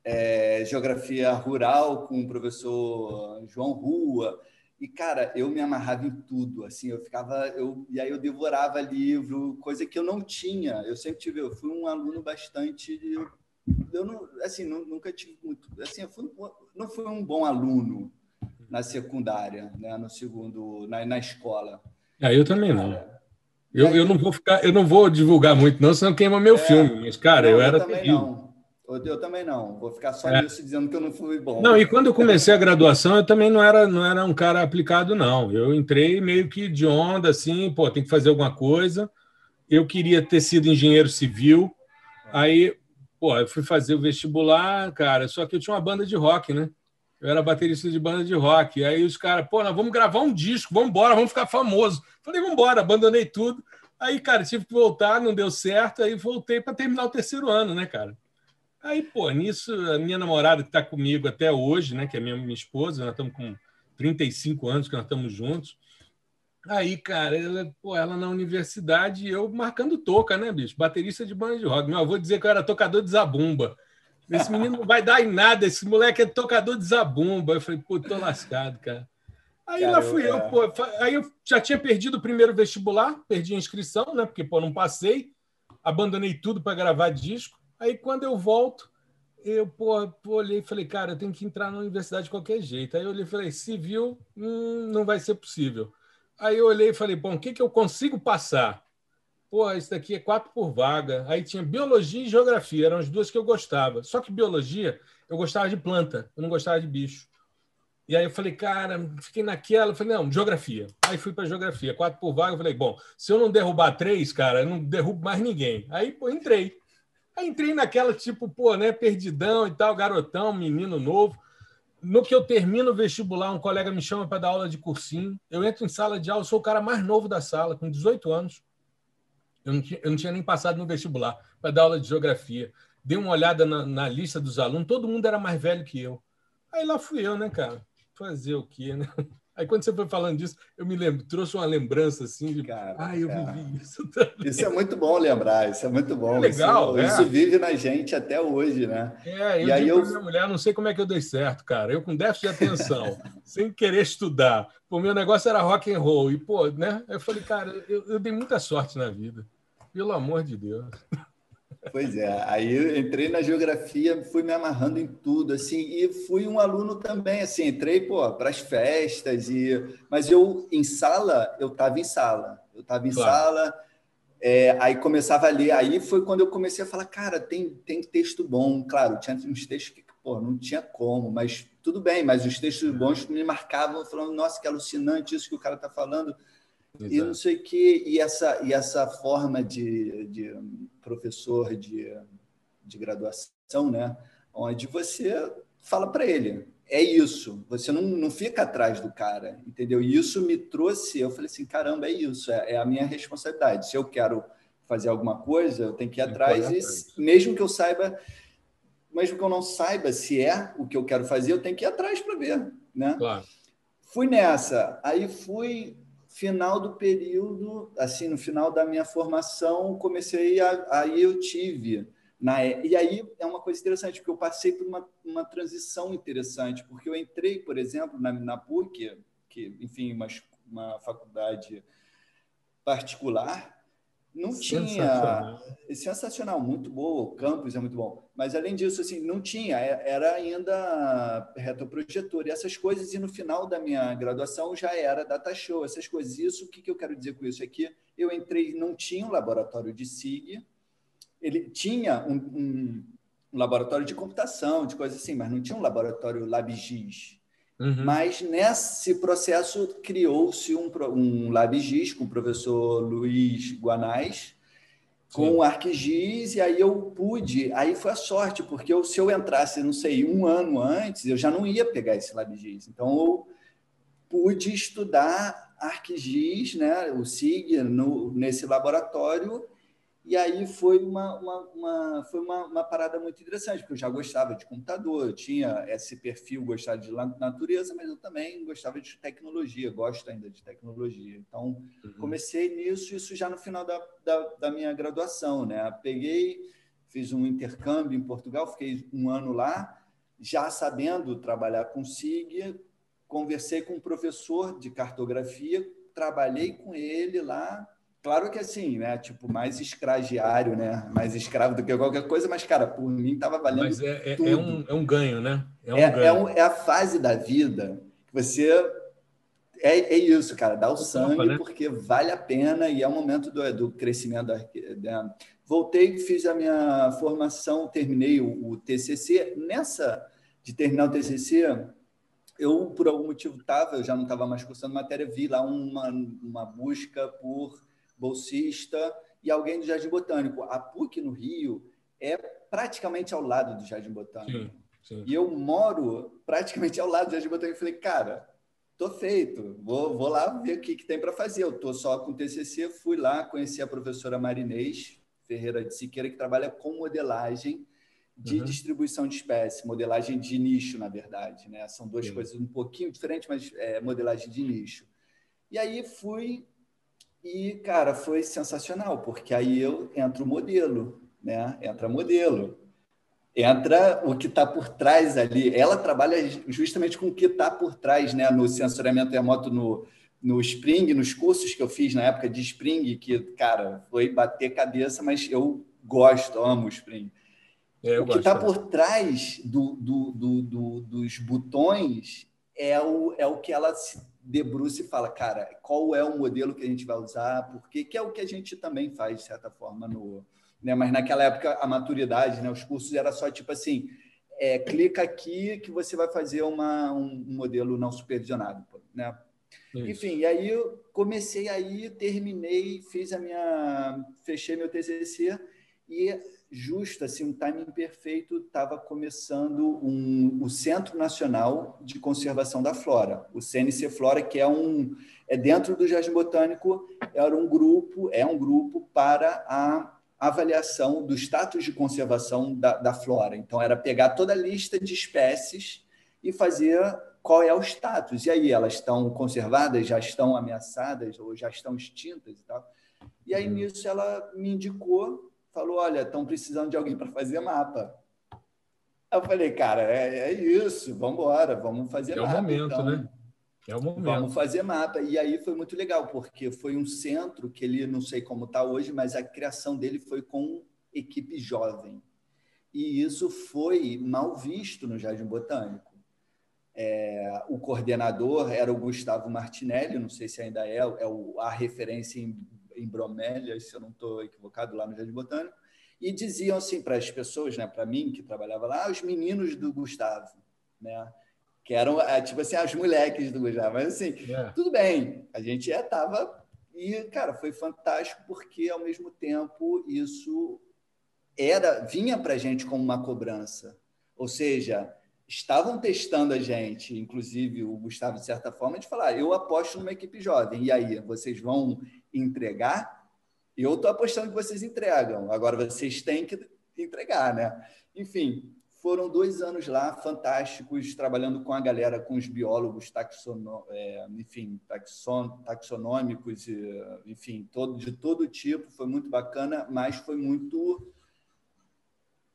é, geografia rural com o professor João Rua. E, cara, eu me amarrava em tudo, assim, eu ficava, eu, e aí eu devorava livro, coisa que eu não tinha. Eu sempre tive, eu fui um aluno bastante, eu, eu não, assim, nunca tive muito, assim, eu fui, não fui um bom aluno na secundária, né, no segundo, na, na escola. Ah, eu também não. Eu, eu não vou ficar, eu não vou divulgar muito, não, senão queima meu é, filme. Mas, cara, não, eu era eu também terrível. não. Eu também não. Vou ficar só é. nisso dizendo que eu não fui bom. Não, e quando eu comecei a graduação, eu também não era, não era um cara aplicado, não. Eu entrei meio que de onda, assim, pô, tem que fazer alguma coisa. Eu queria ter sido engenheiro civil. Aí, pô, eu fui fazer o vestibular, cara, só que eu tinha uma banda de rock, né? Eu era baterista de banda de rock. Aí os caras, pô, nós vamos gravar um disco, vamos embora, vamos ficar famoso. Falei, vamos embora, abandonei tudo. Aí, cara, tive que voltar, não deu certo, aí voltei para terminar o terceiro ano, né, cara? Aí, pô, nisso, a minha namorada que está comigo até hoje, né, que é minha, minha esposa, nós estamos com 35 anos que nós estamos juntos, Aí, cara, ela, pô, ela na universidade eu marcando toca, né, bicho? Baterista de banda de rock. Meu avô dizia que eu era tocador de zabumba. Esse menino não vai dar em nada, esse moleque é tocador de zabumba. Eu falei, pô, tô lascado, cara. Aí cara, lá fui eu, é... pô. Aí eu já tinha perdido o primeiro vestibular, perdi a inscrição, né? Porque, pô, não passei. Abandonei tudo para gravar disco. Aí quando eu volto, eu pô, olhei e falei, cara, eu tenho que entrar na universidade de qualquer jeito. Aí eu olhei e falei, civil hum, não vai ser possível. Aí eu olhei e falei, bom, o que, que eu consigo passar? Pô, isso daqui é quatro por vaga. Aí tinha biologia e geografia, eram as duas que eu gostava. Só que biologia, eu gostava de planta, eu não gostava de bicho. E aí eu falei, cara, fiquei naquela, falei, não, geografia. Aí fui para geografia, quatro por vaga, eu falei, bom, se eu não derrubar três, cara, eu não derrubo mais ninguém. Aí, pô, entrei. Aí entrei naquela, tipo, pô, né, perdidão e tal, garotão, menino novo. No que eu termino o vestibular, um colega me chama para dar aula de cursinho. Eu entro em sala de aula, sou o cara mais novo da sala, com 18 anos. Eu não tinha, eu não tinha nem passado no vestibular para dar aula de geografia. Dei uma olhada na, na, lista dos alunos, todo mundo era mais velho que eu. Aí lá fui eu, né, cara? Fazer o quê, né? Aí quando você foi falando disso, eu me lembro, trouxe uma lembrança assim de, cara, ah, eu cara. vivi isso também. Isso é muito bom lembrar, isso é muito bom. É legal, isso, é. isso vive na gente até hoje, né? É, eu e aí eu... minha mulher, não sei como é que eu dei certo, cara. Eu com déficit de atenção, sem querer estudar. O meu negócio era rock and roll e pô, né? Eu falei, cara, eu, eu dei muita sorte na vida. Pelo amor de Deus. Pois é, aí entrei na geografia, fui me amarrando em tudo, assim, e fui um aluno também, assim, entrei, pô, para as festas, e... mas eu, em sala, eu estava em sala, eu estava em claro. sala, é, aí começava a ler, aí foi quando eu comecei a falar, cara, tem, tem texto bom, claro, tinha uns textos que, pô, não tinha como, mas tudo bem, mas os textos bons me marcavam, falando, nossa, que alucinante isso que o cara está falando, Exato. e não sei o que, e essa, e essa forma de, de professor de, de graduação, né? onde você fala para ele, é isso, você não, não fica atrás do cara, entendeu? E isso me trouxe, eu falei assim, caramba, é isso, é, é a minha responsabilidade. Se eu quero fazer alguma coisa, eu tenho que ir atrás, e mesmo que eu saiba, mesmo que eu não saiba se é o que eu quero fazer, eu tenho que ir atrás para ver, né? Claro. Fui nessa, aí fui final do período, assim, no final da minha formação, comecei a, aí eu tive na e aí é uma coisa interessante porque eu passei por uma, uma transição interessante porque eu entrei, por exemplo, na, na PUC, que enfim, uma, uma faculdade particular não sensacional. tinha sensacional, muito boa, o campus é muito bom. Mas além disso, assim, não tinha, é, era ainda retroprojetor e essas coisas. E no final da minha graduação já era data show, essas coisas. Isso, o que, que eu quero dizer com isso aqui? Eu entrei, não tinha um laboratório de SIG, ele tinha um, um, um laboratório de computação, de coisas assim, mas não tinha um laboratório LabGIS. Uhum. Mas nesse processo criou-se um, um LabGIS com o professor Luiz Guanais, com o ArcGIS, e aí eu pude, aí foi a sorte, porque eu, se eu entrasse, não sei, um ano antes, eu já não ia pegar esse LabGIS. Então eu pude estudar ArcGIS, né, o SIG, no, nesse laboratório, e aí foi uma, uma, uma foi uma, uma, parada muito interessante, porque eu já gostava de computador, eu tinha esse perfil, gostava de natureza, mas eu também gostava de tecnologia, gosto ainda de tecnologia. Então, uhum. comecei nisso, isso já no final da, da, da, minha graduação. Né? Peguei, fiz um intercâmbio em Portugal, fiquei um ano lá, já sabendo trabalhar com SIG, conversei com um professor de cartografia, trabalhei com ele lá, Claro que assim, né? Tipo, mais escragiário, né? Mais escravo do que qualquer coisa, mas, cara, por mim tava valendo. Mas é, é, é um, é um ganho, né? É, um é, ganho. É, um, é, a fase da vida que você. É, é isso, cara, dá o sangue, né? porque vale a pena e é o momento do, do crescimento. Da, da... Voltei, fiz a minha formação, terminei o, o TCC. Nessa de terminar o TCC, eu, por algum motivo, estava, eu já não estava mais cursando matéria, vi lá uma, uma busca por bolsista e alguém do Jardim Botânico. A PUC no Rio é praticamente ao lado do Jardim Botânico. Sim, sim. E eu moro praticamente ao lado do Jardim Botânico. Eu falei, cara, tô feito, vou, vou lá ver o que, que tem para fazer. Eu tô só com TCC, fui lá, conheci a professora Marinês Ferreira de Siqueira, que trabalha com modelagem de uhum. distribuição de espécie, modelagem de nicho, na verdade. Né? São duas Sim. coisas um pouquinho diferentes, mas é modelagem de nicho. E aí fui e, cara, foi sensacional, porque aí eu entro o modelo, né? Entra modelo. Entra o que está por trás ali. Ela trabalha justamente com o que está por trás, né? No sensoriamento remoto, no, no Spring, nos cursos que eu fiz na época de Spring, que, cara, foi bater cabeça, mas eu gosto, amo o Spring. É, o que está por trás do, do, do, dos botões é o, é o que ela se debruça e fala, cara, qual é o modelo que a gente vai usar, porque que é o que a gente também faz, de certa forma, no. Né? Mas naquela época, a maturidade, né? os cursos era só tipo assim: é, clica aqui que você vai fazer uma, um modelo não supervisionado. Né? Enfim, e aí eu comecei aí, terminei, fiz a minha. fechei meu TCC e justo, assim, um timing perfeito, estava começando um, o Centro Nacional de Conservação da Flora, o CNC Flora, que é um é dentro do Jardim Botânico, era um grupo, é um grupo para a avaliação do status de conservação da, da flora. Então, era pegar toda a lista de espécies e fazer qual é o status. E aí, elas estão conservadas, já estão ameaçadas ou já estão extintas e tal. E aí, uhum. nisso, ela me indicou falou: olha, estão precisando de alguém para fazer mapa. Eu falei, cara, é, é isso, vamos embora, vamos fazer é mapa. É o momento, então, né? É o momento. Vamos fazer mapa. E aí foi muito legal, porque foi um centro que ele, não sei como está hoje, mas a criação dele foi com equipe jovem. E isso foi mal visto no Jardim Botânico. É, o coordenador era o Gustavo Martinelli, não sei se ainda é, é o, a referência em em Bromélia, se eu não estou equivocado, lá no Jardim Botânico, e diziam assim para as pessoas, né, para mim que trabalhava lá, ah, os meninos do Gustavo, né, que eram é, tipo assim, as moleques do Gustavo, mas assim. É. tudo bem, a gente já estava e cara, foi fantástico porque ao mesmo tempo isso era vinha para a gente como uma cobrança, ou seja, estavam testando a gente, inclusive o Gustavo, de certa forma, de falar: eu aposto numa equipe jovem, e aí, vocês vão entregar? Eu estou apostando que vocês entregam, agora vocês têm que entregar, né? Enfim, foram dois anos lá fantásticos, trabalhando com a galera, com os biólogos taxono, é, enfim, taxon, taxonômicos, enfim, todo, de todo tipo, foi muito bacana, mas foi muito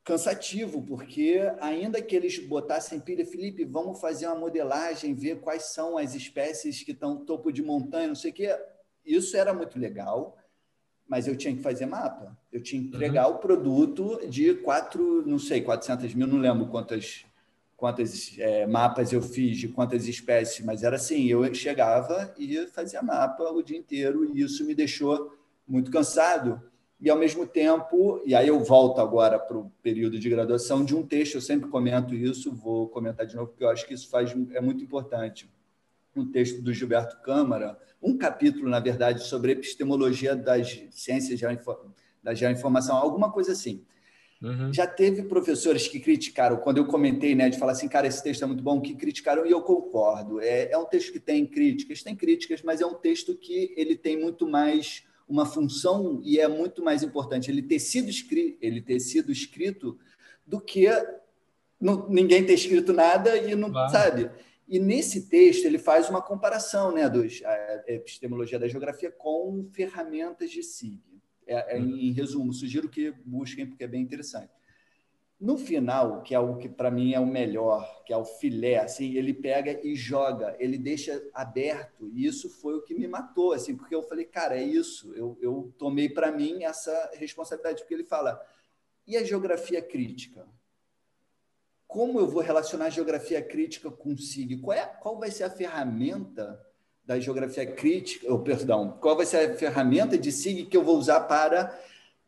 cansativo, porque ainda que eles botassem pilha, Felipe, vamos fazer uma modelagem, ver quais são as espécies que estão no topo de montanha, não sei o quê. Isso era muito legal, mas eu tinha que fazer mapa. Eu tinha que entregar uhum. o produto de quatro, não sei, 400 mil, não lembro quantas, quantas é, mapas eu fiz, de quantas espécies, mas era assim, eu chegava e fazia mapa o dia inteiro, e isso me deixou muito cansado, e, ao mesmo tempo, e aí eu volto agora para o período de graduação, de um texto, eu sempre comento isso, vou comentar de novo, porque eu acho que isso faz, é muito importante. Um texto do Gilberto Câmara, um capítulo, na verdade, sobre epistemologia das ciências da geoinformação, alguma coisa assim. Uhum. Já teve professores que criticaram, quando eu comentei, né, de falar assim, cara, esse texto é muito bom, que criticaram, e eu concordo. É, é um texto que tem críticas, tem críticas, mas é um texto que ele tem muito mais uma função e é muito mais importante ele ter sido escrito, ele ter sido escrito do que não, ninguém ter escrito nada e não claro. sabe. E nesse texto ele faz uma comparação, né, dos a epistemologia da geografia com ferramentas de SIG. É, é, em resumo, sugiro que busquem porque é bem interessante. No final, que é o que para mim é o melhor, que é o filé, assim, ele pega e joga, ele deixa aberto, e isso foi o que me matou, assim, porque eu falei, cara, é isso, eu, eu tomei para mim essa responsabilidade, porque ele fala, e a geografia crítica? Como eu vou relacionar a geografia crítica com SIG? Qual, é, qual vai ser a ferramenta da geografia crítica, ou perdão, qual vai ser a ferramenta de SIG que eu vou usar para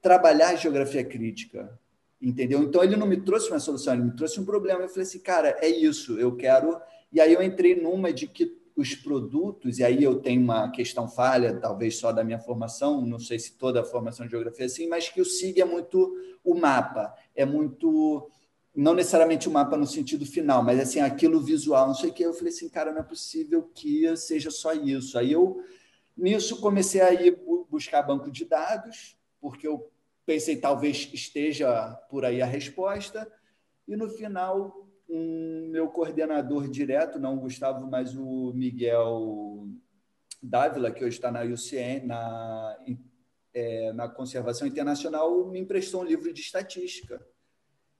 trabalhar a geografia crítica? Entendeu? Então ele não me trouxe uma solução, ele me trouxe um problema. Eu falei assim, cara, é isso, eu quero. E aí eu entrei numa de que os produtos, e aí eu tenho uma questão falha, talvez só da minha formação, não sei se toda a formação de geografia é assim, mas que o SIG é muito o mapa, é muito não necessariamente o mapa no sentido final, mas assim, aquilo visual, não sei o que. Eu falei assim, cara, não é possível que seja só isso. Aí eu, nisso, comecei a ir buscar banco de dados, porque eu pensei talvez esteja por aí a resposta, e no final, um meu coordenador direto, não o Gustavo, mas o Miguel Dávila, que hoje está na UCN, na, é, na Conservação Internacional, me emprestou um livro de estatística.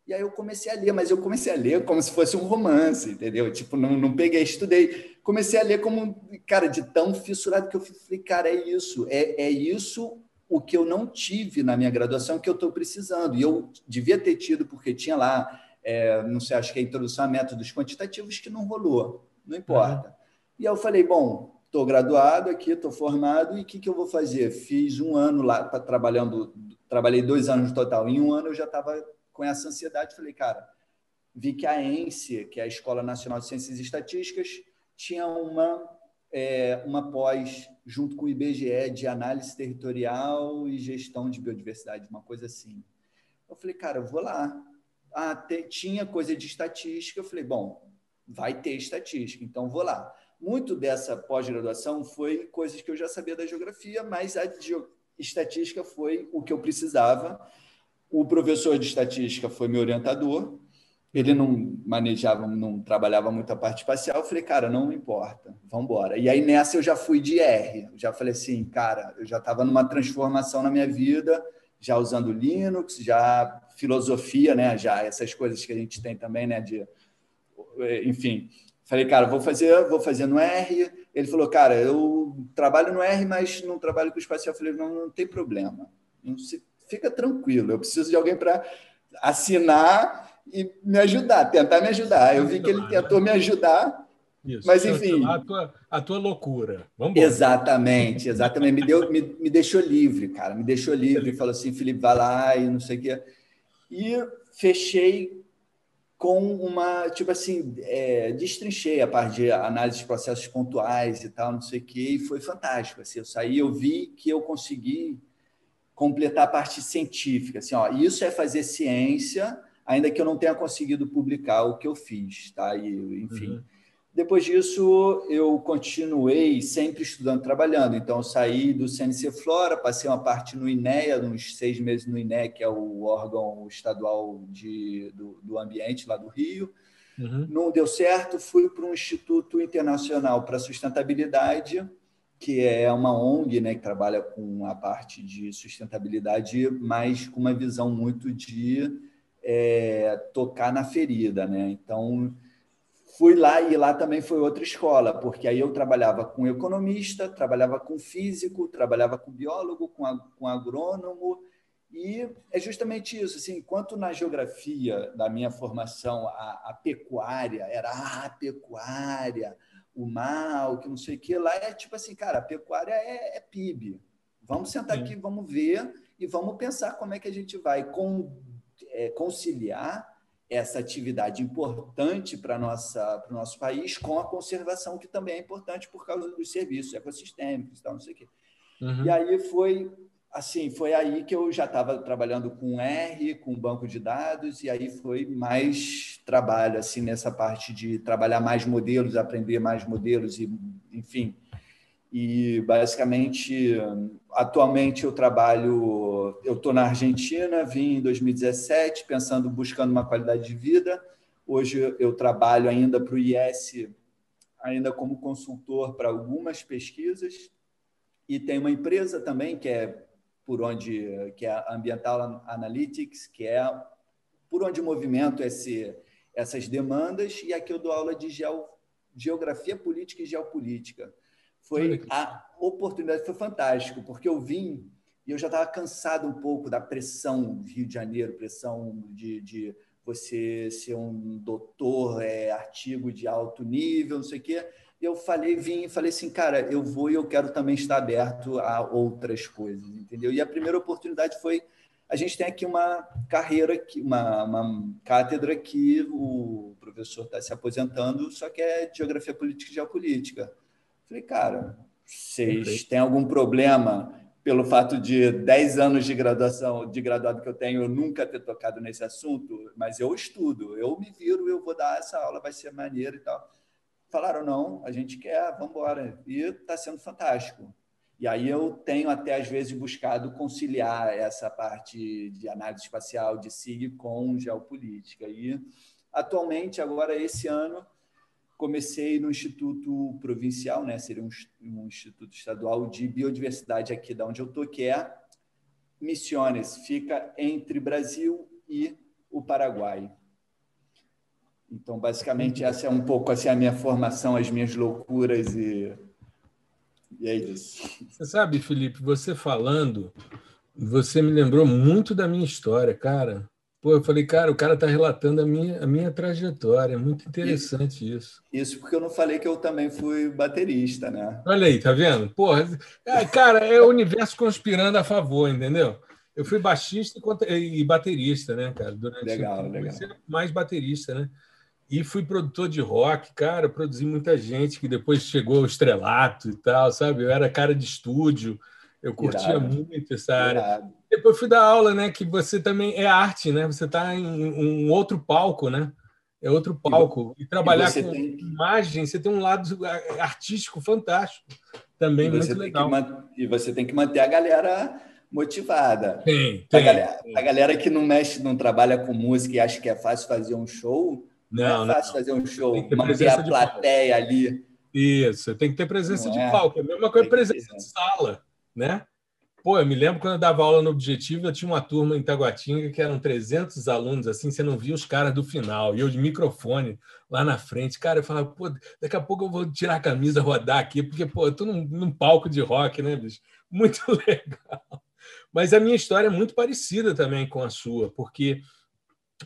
E aí eu comecei a ler, mas eu comecei a ler como se fosse um romance, entendeu? Tipo, não, não peguei, estudei. Comecei a ler como, cara, de tão fissurado que eu falei, cara, é isso, é, é isso o que eu não tive na minha graduação que eu estou precisando. E eu devia ter tido, porque tinha lá, é, não sei, acho que a introdução a métodos quantitativos que não rolou, não importa. Uhum. E aí eu falei, bom, estou graduado aqui, estou formado, e o que, que eu vou fazer? Fiz um ano lá, tá trabalhando, trabalhei dois anos no total. Em um ano eu já estava com essa ansiedade, falei, cara, vi que a ENSE, que é a Escola Nacional de Ciências e Estatísticas, tinha uma, é, uma pós junto com o IBGE de análise territorial e gestão de biodiversidade, uma coisa assim. Eu falei, cara, eu vou lá. Ah, tinha coisa de estatística, eu falei, bom, vai ter estatística, então vou lá. Muito dessa pós-graduação foi coisas que eu já sabia da geografia, mas a estatística foi o que eu precisava o professor de estatística foi meu orientador. Ele não manejava, não trabalhava muito a parte espacial. Eu falei, cara, não importa, vamos embora. E aí nessa eu já fui de R. Já falei assim, cara, eu já estava numa transformação na minha vida, já usando Linux, já filosofia, né? Já essas coisas que a gente tem também, né? De, enfim, falei, cara, vou fazer, vou fazer no R. Ele falou, cara, eu trabalho no R, mas não trabalho com espacial. Eu falei, não, não tem problema. Não se fica tranquilo, eu preciso de alguém para assinar e me ajudar, tentar me ajudar. Eu vi que ele tentou me ajudar, Isso, mas enfim. A tua, a tua loucura. Vamos Exatamente, exatamente. Me, deu, me, me deixou livre, cara, me deixou livre. Falou assim, Felipe, vai lá e não sei o quê. E fechei com uma, tipo assim, é, destrinchei a parte de análise de processos pontuais e tal, não sei o quê, e foi fantástico. Assim, eu saí, eu vi que eu consegui completar a parte científica. Assim, ó, isso é fazer ciência, ainda que eu não tenha conseguido publicar o que eu fiz, tá? E, enfim. Uhum. Depois disso, eu continuei sempre estudando, trabalhando. Então, eu saí do CNC Flora, passei uma parte no INEA, uns seis meses no INEA, que é o órgão estadual de, do, do ambiente lá do Rio. Uhum. Não deu certo, fui para um Instituto Internacional para Sustentabilidade, que é uma ONG né, que trabalha com a parte de sustentabilidade, mas com uma visão muito de é, tocar na ferida. Né? Então, fui lá e lá também foi outra escola, porque aí eu trabalhava com economista, trabalhava com físico, trabalhava com biólogo, com, a, com agrônomo, e é justamente isso. Assim, enquanto na geografia da minha formação a, a pecuária era ah, a pecuária, o mal, que não sei o que. Lá é tipo assim, cara, a pecuária é, é PIB. Vamos sentar Sim. aqui, vamos ver e vamos pensar como é que a gente vai com, é, conciliar essa atividade importante para o nosso país com a conservação, que também é importante por causa dos serviços ecossistêmicos e tal, não sei o quê. Uhum. E aí foi assim, foi aí que eu já estava trabalhando com R, com banco de dados, e aí foi mais trabalho assim nessa parte de trabalhar mais modelos, aprender mais modelos e, enfim. E basicamente, atualmente eu trabalho, eu estou na Argentina, vim em 2017 pensando, buscando uma qualidade de vida. Hoje eu trabalho ainda para o IS, ainda como consultor para algumas pesquisas. E tem uma empresa também que é por onde que é a Ambiental Analytics, que é por onde movimento esse, essas demandas, e aqui eu dou aula de geo, geografia política e geopolítica. Foi a oportunidade, foi fantástico, porque eu vim e eu já estava cansado um pouco da pressão do Rio de Janeiro, pressão de, de você ser um doutor, é, artigo de alto nível, não sei o quê eu falei, vim e falei assim, cara, eu vou e eu quero também estar aberto a outras coisas, entendeu? E a primeira oportunidade foi, a gente tem aqui uma carreira, uma, uma cátedra que o professor está se aposentando, só que é Geografia Política e Geopolítica. Falei, cara, vocês têm algum problema pelo fato de 10 anos de graduação, de graduado que eu tenho, eu nunca ter tocado nesse assunto, mas eu estudo, eu me viro, eu vou dar essa aula, vai ser maneiro e tal falaram, não, a gente quer, vamos embora. E está sendo fantástico. E aí eu tenho até, às vezes, buscado conciliar essa parte de análise espacial, de SIG, com geopolítica. E, atualmente, agora, esse ano, comecei no Instituto Provincial, né? seria um, um Instituto Estadual de Biodiversidade aqui da onde eu estou, que é Missiones, fica entre Brasil e o Paraguai. Então, basicamente, essa é um pouco assim, a minha formação, as minhas loucuras e, e é isso. Você sabe, Felipe, você falando, você me lembrou muito da minha história, cara. Pô, eu falei, cara, o cara está relatando a minha, a minha trajetória. É muito interessante isso. Isso porque eu não falei que eu também fui baterista, né? Olha aí, tá vendo? Porra, é, cara, é o universo conspirando a favor, entendeu? Eu fui baixista e baterista, né, cara? Durante legal, legal. Mais baterista, né? E fui produtor de rock, cara, produzi muita gente que depois chegou ao estrelato e tal, sabe? Eu era cara de estúdio, eu curtia Irado. muito essa área. Irado. Depois fui dar aula, né? Que você também é arte, né? Você está em um outro palco, né? É outro palco. E, trabalhar e com tem... imagem, você tem um lado artístico fantástico. Também muito legal. e você tem que manter a galera motivada. Tem, tem, a, galera, tem. a galera que não mexe, não trabalha com música e acha que é fácil fazer um show, não, não é fácil não. fazer um show, manter a plateia ali. Isso, tem que ter presença não de é? palco. É a mesma coisa presença de sala, né? Pô, eu me lembro quando eu dava aula no Objetivo, eu tinha uma turma em Taguatinga que eram 300 alunos, assim, você não via os caras do final, e eu de microfone lá na frente. Cara, eu falava, pô, daqui a pouco eu vou tirar a camisa, rodar aqui, porque, pô, eu tô num, num palco de rock, né, bicho? Muito legal. Mas a minha história é muito parecida também com a sua, porque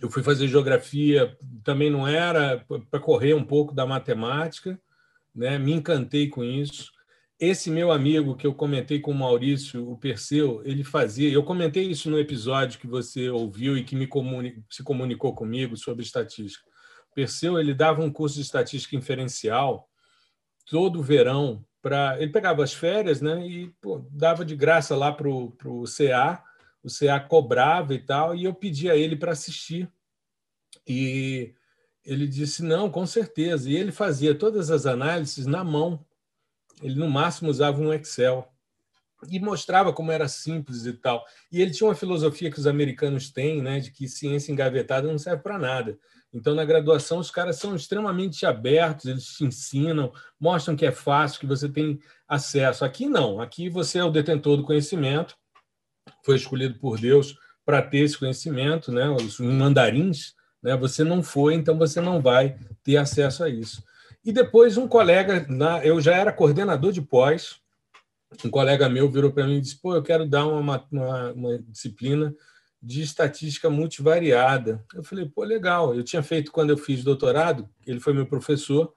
eu fui fazer geografia, também não era para correr um pouco da matemática, né? me encantei com isso esse meu amigo que eu comentei com o Maurício, o Perseu, ele fazia. Eu comentei isso no episódio que você ouviu e que me comuni, se comunicou comigo sobre estatística. O Perseu ele dava um curso de estatística inferencial todo verão para ele pegava as férias, né? E pô, dava de graça lá para o CA. O CA cobrava e tal, e eu pedi a ele para assistir. E ele disse não, com certeza. E ele fazia todas as análises na mão ele no máximo usava um Excel e mostrava como era simples e tal. E ele tinha uma filosofia que os americanos têm, né, de que ciência engavetada não serve para nada. Então, na graduação, os caras são extremamente abertos, eles te ensinam, mostram que é fácil, que você tem acesso. Aqui não, aqui você é o detentor do conhecimento, foi escolhido por Deus para ter esse conhecimento, né, os mandarins, né, você não foi, então você não vai ter acesso a isso. E depois um colega, eu já era coordenador de pós, um colega meu virou para mim e disse: pô, eu quero dar uma, uma, uma, disciplina de estatística multivariada. Eu falei: pô, legal. Eu tinha feito quando eu fiz doutorado, ele foi meu professor,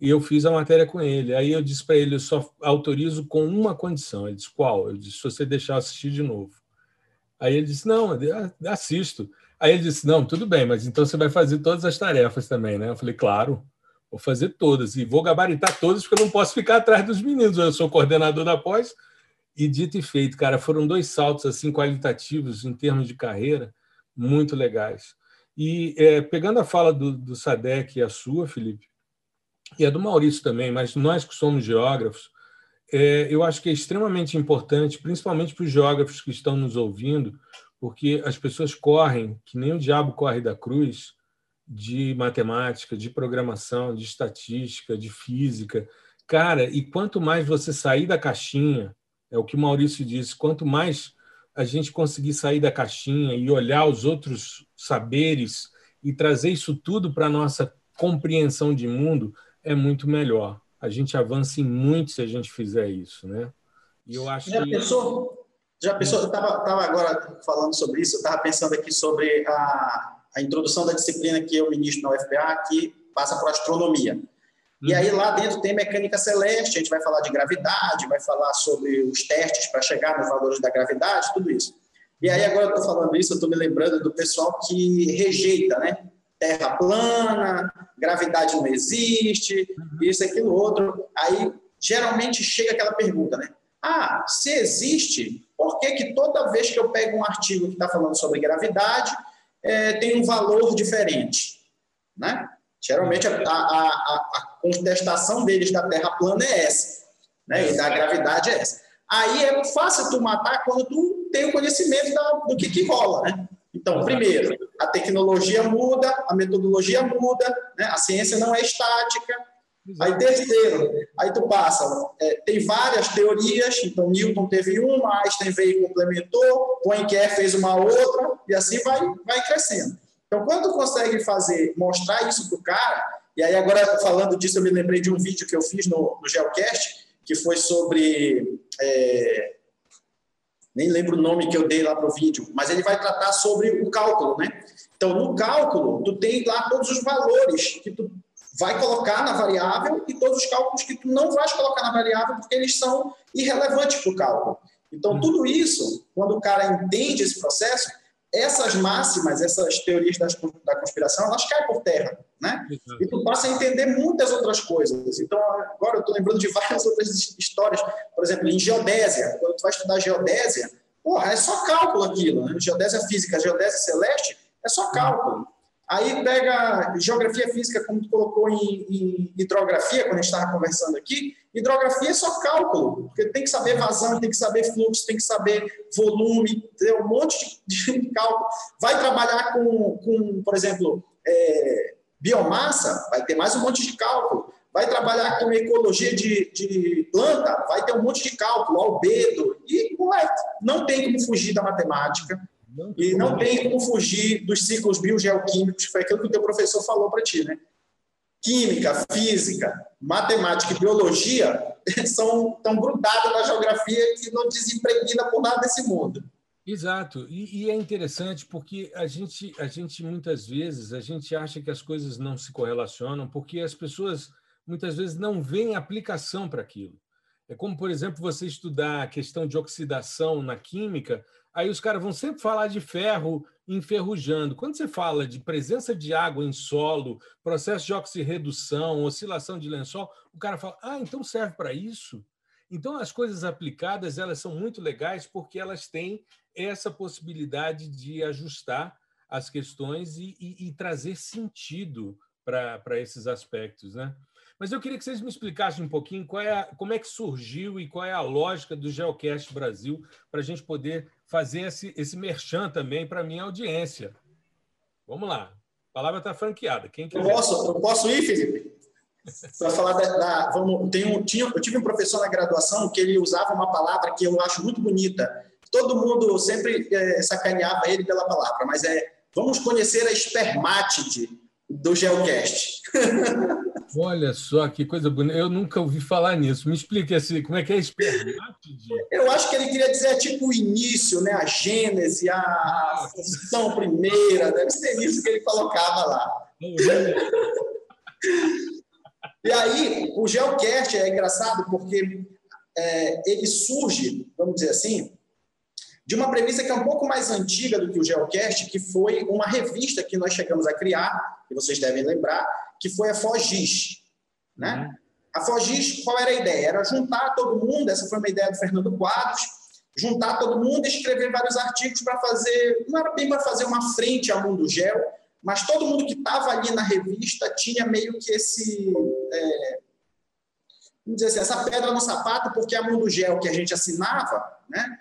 e eu fiz a matéria com ele. Aí eu disse para ele: eu só autorizo com uma condição. Ele disse: qual? Eu disse: se você deixar assistir de novo. Aí ele disse: não, assisto. Aí ele disse: não, tudo bem, mas então você vai fazer todas as tarefas também, né? Eu falei: claro. Vou fazer todas e vou gabaritar todas, porque eu não posso ficar atrás dos meninos. Eu sou coordenador da pós. E dito e feito, cara, foram dois saltos assim qualitativos em termos de carreira muito legais. E é, pegando a fala do, do Sadek e a sua, Felipe, e a do Maurício também, mas nós que somos geógrafos, é, eu acho que é extremamente importante, principalmente para os geógrafos que estão nos ouvindo, porque as pessoas correm, que nem o diabo corre da cruz, de matemática, de programação, de estatística, de física. Cara, e quanto mais você sair da caixinha, é o que o Maurício disse, quanto mais a gente conseguir sair da caixinha e olhar os outros saberes e trazer isso tudo para a nossa compreensão de mundo, é muito melhor. A gente avança em muito se a gente fizer isso, né? E eu acho já que... pensou? Já pensou? Eu estava agora falando sobre isso, eu estava pensando aqui sobre a, a introdução da disciplina que eu ministro na UFPA, que passa por astronomia. E aí lá dentro tem mecânica celeste, a gente vai falar de gravidade, vai falar sobre os testes para chegar nos valores da gravidade, tudo isso. E aí agora eu estou falando isso, eu estou me lembrando do pessoal que rejeita, né? Terra plana, gravidade não existe, isso, aquilo, outro. Aí geralmente chega aquela pergunta, né? Ah, se existe, por que, que toda vez que eu pego um artigo que está falando sobre gravidade, é, tem um valor diferente. Né? Geralmente, a, a, a, contestação deles da Terra plana é essa, né? e da gravidade é essa. Aí é fácil tu matar quando tu tem o conhecimento da, do que, que rola. Né? Então, primeiro, a tecnologia muda, a metodologia muda, né? a ciência não é estática, Aí terceiro, aí tu passa, é, tem várias teorias, então Newton teve uma, Einstein veio e complementou, Poincare fez uma outra, e assim vai, vai crescendo. Então, quando tu consegue fazer, mostrar isso pro cara, e aí agora falando disso, eu me lembrei de um vídeo que eu fiz no, no Geocast, que foi sobre... É, nem lembro o nome que eu dei lá para o vídeo, mas ele vai tratar sobre o cálculo, né? Então, no cálculo, tu tem lá todos os valores que tu vai colocar na variável e todos os cálculos que tu não vais colocar na variável porque eles são irrelevantes para o cálculo. Então, tudo isso, quando o cara entende esse processo, essas máximas, essas teorias da conspiração, elas caem por terra, né? E tu passa a entender muitas outras coisas. Então, agora eu estou lembrando de várias outras histórias. Por exemplo, em geodésia, quando tu vai estudar geodésia, porra, é só cálculo aquilo. Né? Geodésia física, geodésia celeste, é só cálculo. Aí pega geografia física, como tu colocou em, em hidrografia, quando a gente estava conversando aqui. Hidrografia é só cálculo, porque tem que saber vazão, tem que saber fluxo, tem que saber volume, tem um monte de, de cálculo. Vai trabalhar com, com por exemplo, é, biomassa, vai ter mais um monte de cálculo. Vai trabalhar com ecologia de, de planta, vai ter um monte de cálculo, albedo, e não tem como fugir da matemática e não tem como fugir dos ciclos biogeoquímicos, que foi aquilo que o teu professor falou para ti, né? Química, física, matemática e biologia são tão grudadas na geografia que não desimpregna por nada desse mundo. Exato, e, e, é interessante porque a gente, a gente muitas vezes a gente acha que as coisas não se correlacionam porque as pessoas muitas vezes não veem aplicação para aquilo. É como, por exemplo, você estudar a questão de oxidação na química, aí os caras vão sempre falar de ferro enferrujando. Quando você fala de presença de água em solo, processo de oxirredução, oscilação de lençol, o cara fala: "Ah, então serve para isso". Então as coisas aplicadas, elas são muito legais porque elas têm essa possibilidade de ajustar as questões e, e, e trazer sentido para esses aspectos, né? Mas eu queria que vocês me explicassem um pouquinho qual é a, como é que surgiu e qual é a lógica do Geocast Brasil para a gente poder fazer esse, esse merchan também para a minha audiência. Vamos lá. A palavra está franqueada. Quem quiser. Eu posso, eu posso ir, Felipe? Para falar da. da vamos, tem um, tinha, eu tive um professor na graduação que ele usava uma palavra que eu acho muito bonita. Todo mundo sempre é, sacaneava ele pela palavra, mas é vamos conhecer a espermátide do Geocast. Olha só que coisa bonita. Eu nunca ouvi falar nisso. Me explique assim, como é que é espermátide? Eu acho que ele queria dizer tipo o início, né? a gênese, a função primeira. Deve ser isso que ele colocava lá. e aí, o Geocast é engraçado porque é, ele surge, vamos dizer assim, de uma premissa que é um pouco mais antiga do que o Geocast, que foi uma revista que nós chegamos a criar, que vocês devem lembrar, que foi a Fogis. Né? Uhum. A Fogis, qual era a ideia? Era juntar todo mundo, essa foi uma ideia do Fernando Quadros, juntar todo mundo e escrever vários artigos para fazer, não era bem para fazer uma frente ao mundo gel, mas todo mundo que estava ali na revista tinha meio que esse, é, vamos dizer assim, essa pedra no sapato, porque a Mundo Gel que a gente assinava, né,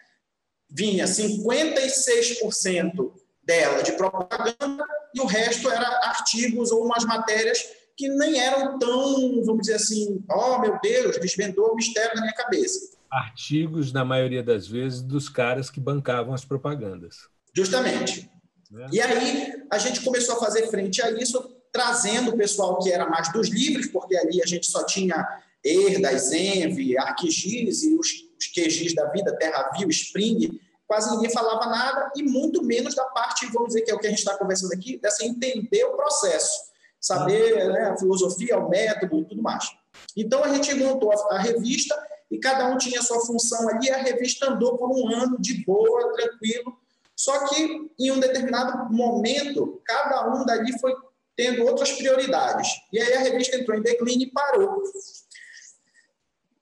vinha 56% dela de propaganda e o resto era artigos ou umas matérias que nem eram tão, vamos dizer assim, oh meu Deus, desvendou o mistério na minha cabeça. Artigos, na maioria das vezes, dos caras que bancavam as propagandas. Justamente. Né? E aí a gente começou a fazer frente a isso, trazendo o pessoal que era mais dos livros, porque ali a gente só tinha Erda, Zenv, ArcGIS e os, os QGIS da vida, TerraView, Spring, quase ninguém falava nada, e muito menos da parte, vamos dizer, que é o que a gente está conversando aqui, dessa entender o processo, saber né, a filosofia, o método e tudo mais. Então, a gente montou a, a revista e cada um tinha a sua função ali, a revista andou por um ano de boa, tranquilo, só que em um determinado momento, cada um dali foi tendo outras prioridades. E aí a revista entrou em declínio e parou.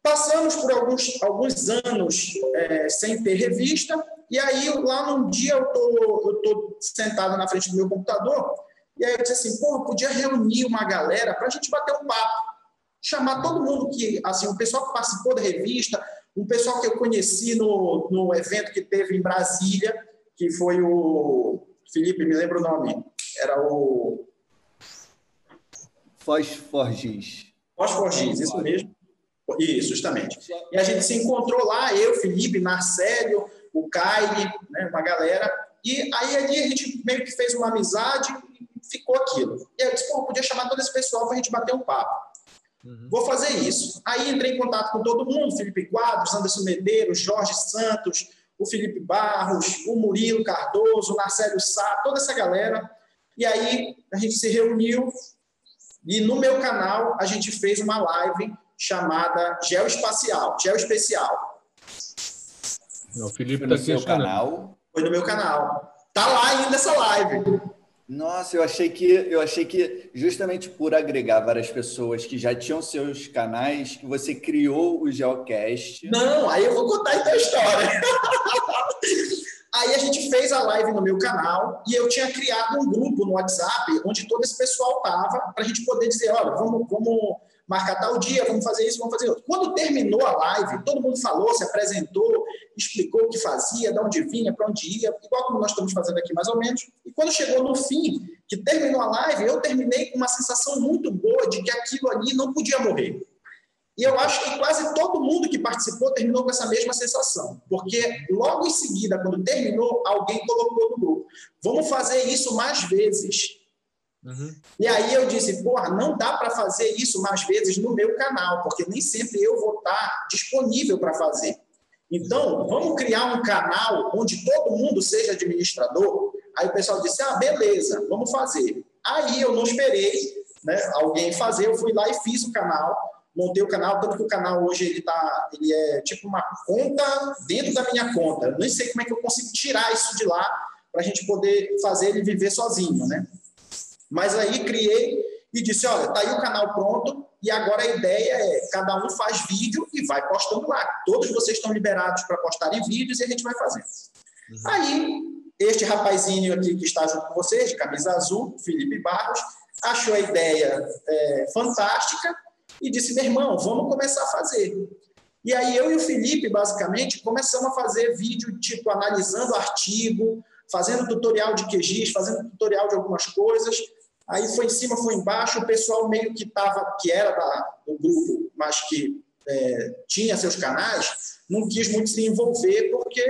Passamos por alguns, alguns anos é, sem ter revista, e aí, lá num dia, eu tô, eu tô sentado na frente do meu computador, e aí eu disse assim, pô, podia reunir uma galera para a gente bater um papo. Chamar todo mundo que, assim, o pessoal que participou da revista, um pessoal que eu conheci no, no evento que teve em Brasília, que foi o... Felipe, me lembra o nome. Era o... Fosforgis. Pós-Forgis, isso mesmo. Isso, justamente. E a gente se encontrou lá, eu, Felipe, Marcelo, o Caire, né, uma galera. E aí ali a gente meio que fez uma amizade e ficou aquilo. E aí eu disse, pô, podia chamar todo esse pessoal para a gente bater um papo. Uhum. Vou fazer isso. Aí entrei em contato com todo mundo, Felipe Quadros, Anderson Medeiros, Jorge Santos, o Felipe Barros, o Murilo Cardoso, o Marcelo Sá, toda essa galera. E aí a gente se reuniu e no meu canal a gente fez uma live chamada Geoespacial, Geoespecial. O Felipe está no seu canal. Foi no meu canal. Tá lá ainda essa live. Nossa, eu achei que eu achei que justamente por agregar várias pessoas que já tinham seus canais, que você criou o Geocast. Não, aí eu vou contar então a história. aí a gente fez a live no meu canal e eu tinha criado um grupo no WhatsApp onde todo esse pessoal tava para a gente poder dizer, olha, vamos, vamos marcar tal dia, vamos fazer isso, vamos fazer outro. Quando terminou a live, todo mundo falou, se apresentou, explicou o que fazia, de onde vinha, para onde ia, igual como nós estamos fazendo aqui mais ou menos. E quando chegou no fim, que terminou a live, eu terminei com uma sensação muito boa de que aquilo ali não podia morrer. E eu acho que quase todo mundo que participou terminou com essa mesma sensação, porque logo em seguida, quando terminou, alguém colocou no grupo: vamos fazer isso mais vezes. Uhum. E aí eu disse, porra, não dá para fazer isso mais vezes no meu canal, porque nem sempre eu vou estar disponível para fazer. Então, vamos criar um canal onde todo mundo seja administrador. Aí o pessoal disse, ah, beleza, vamos fazer. Aí eu não esperei né, alguém fazer, eu fui lá e fiz o canal, montei o canal, tanto que o canal hoje ele tá, ele é tipo uma conta dentro da minha conta. Eu nem sei como é que eu consigo tirar isso de lá para a gente poder fazer ele viver sozinho, né? Mas aí criei e disse: olha, tá aí o canal pronto, e agora a ideia é cada um faz vídeo e vai postando lá. Todos vocês estão liberados para postarem vídeos e a gente vai fazendo. Uhum. Aí, este rapazinho aqui que está junto com vocês, de camisa azul, Felipe Barros, achou a ideia é, fantástica e disse: meu irmão, vamos começar a fazer. E aí eu e o Felipe, basicamente, começamos a fazer vídeo, tipo, analisando artigo, fazendo tutorial de QGIS, fazendo tutorial de algumas coisas, Aí foi em cima, foi embaixo, o pessoal meio que estava, que era da, do grupo, mas que é, tinha seus canais, não quis muito se envolver, porque.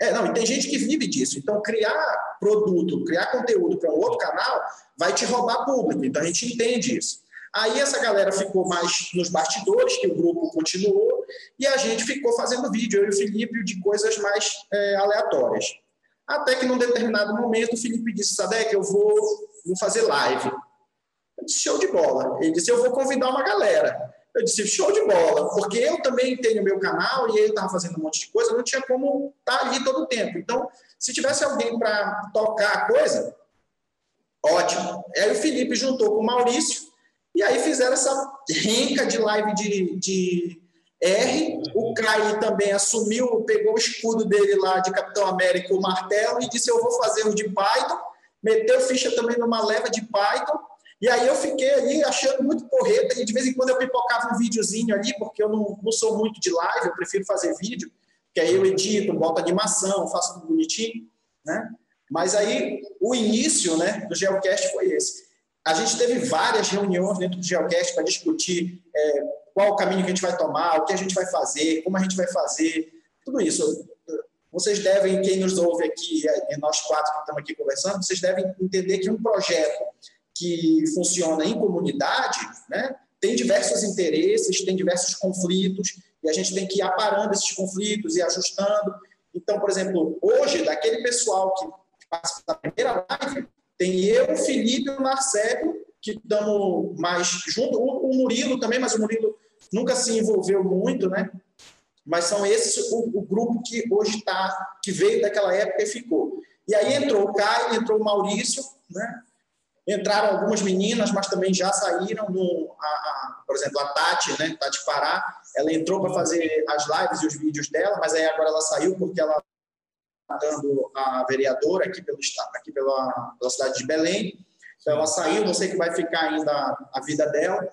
É, não, e tem gente que vive disso. Então, criar produto, criar conteúdo para um outro canal vai te roubar público. Então, a gente entende isso. Aí essa galera ficou mais nos bastidores, que o grupo continuou, e a gente ficou fazendo vídeo, eu e o Felipe, de coisas mais é, aleatórias. Até que num determinado momento o Felipe disse, Sadek, eu vou, vou fazer live. Eu disse, show de bola. Ele disse, eu vou convidar uma galera. Eu disse, show de bola, porque eu também tenho meu canal e ele estava fazendo um monte de coisa, não tinha como estar tá ali todo o tempo. Então, se tivesse alguém para tocar a coisa, ótimo. Aí o Felipe juntou com o Maurício e aí fizeram essa renca de live de, de R. O Kai também assumiu, pegou o escudo dele lá de Capitão América, o martelo, e disse: Eu vou fazer o de Python. Meteu ficha também numa leva de Python. E aí eu fiquei ali achando muito porreta, e de vez em quando eu pipocava um videozinho ali, porque eu não, não sou muito de live, eu prefiro fazer vídeo, que aí eu edito, boto animação, faço tudo bonitinho, né? Mas aí o início né, do Geocast foi esse. A gente teve várias reuniões dentro do Geocast para discutir é, qual o caminho que a gente vai tomar, o que a gente vai fazer, como a gente vai fazer, tudo isso. Vocês devem, quem nos ouve aqui, e nós quatro que estamos aqui conversando, vocês devem entender que um projeto que funciona em comunidade, né, tem diversos interesses, tem diversos conflitos, e a gente tem que ir aparando esses conflitos e ajustando. Então, por exemplo, hoje, daquele pessoal que participa da primeira live, tem eu, Felipe e o Marcelo, que estamos mais junto, o Murilo também, mas o Murilo nunca se envolveu muito, né? Mas são esses o, o grupo que hoje está, que veio daquela época e ficou. E aí entrou o Caio, entrou o Maurício, né? Entraram algumas meninas, mas também já saíram. No, a, a, por exemplo, a Tati, né? Tati Pará, ela entrou para fazer as lives e os vídeos dela, mas aí agora ela saiu porque ela está dando a vereadora aqui, pelo, aqui pela, pela cidade de Belém. Então ela saiu, não sei que vai ficar ainda a vida dela.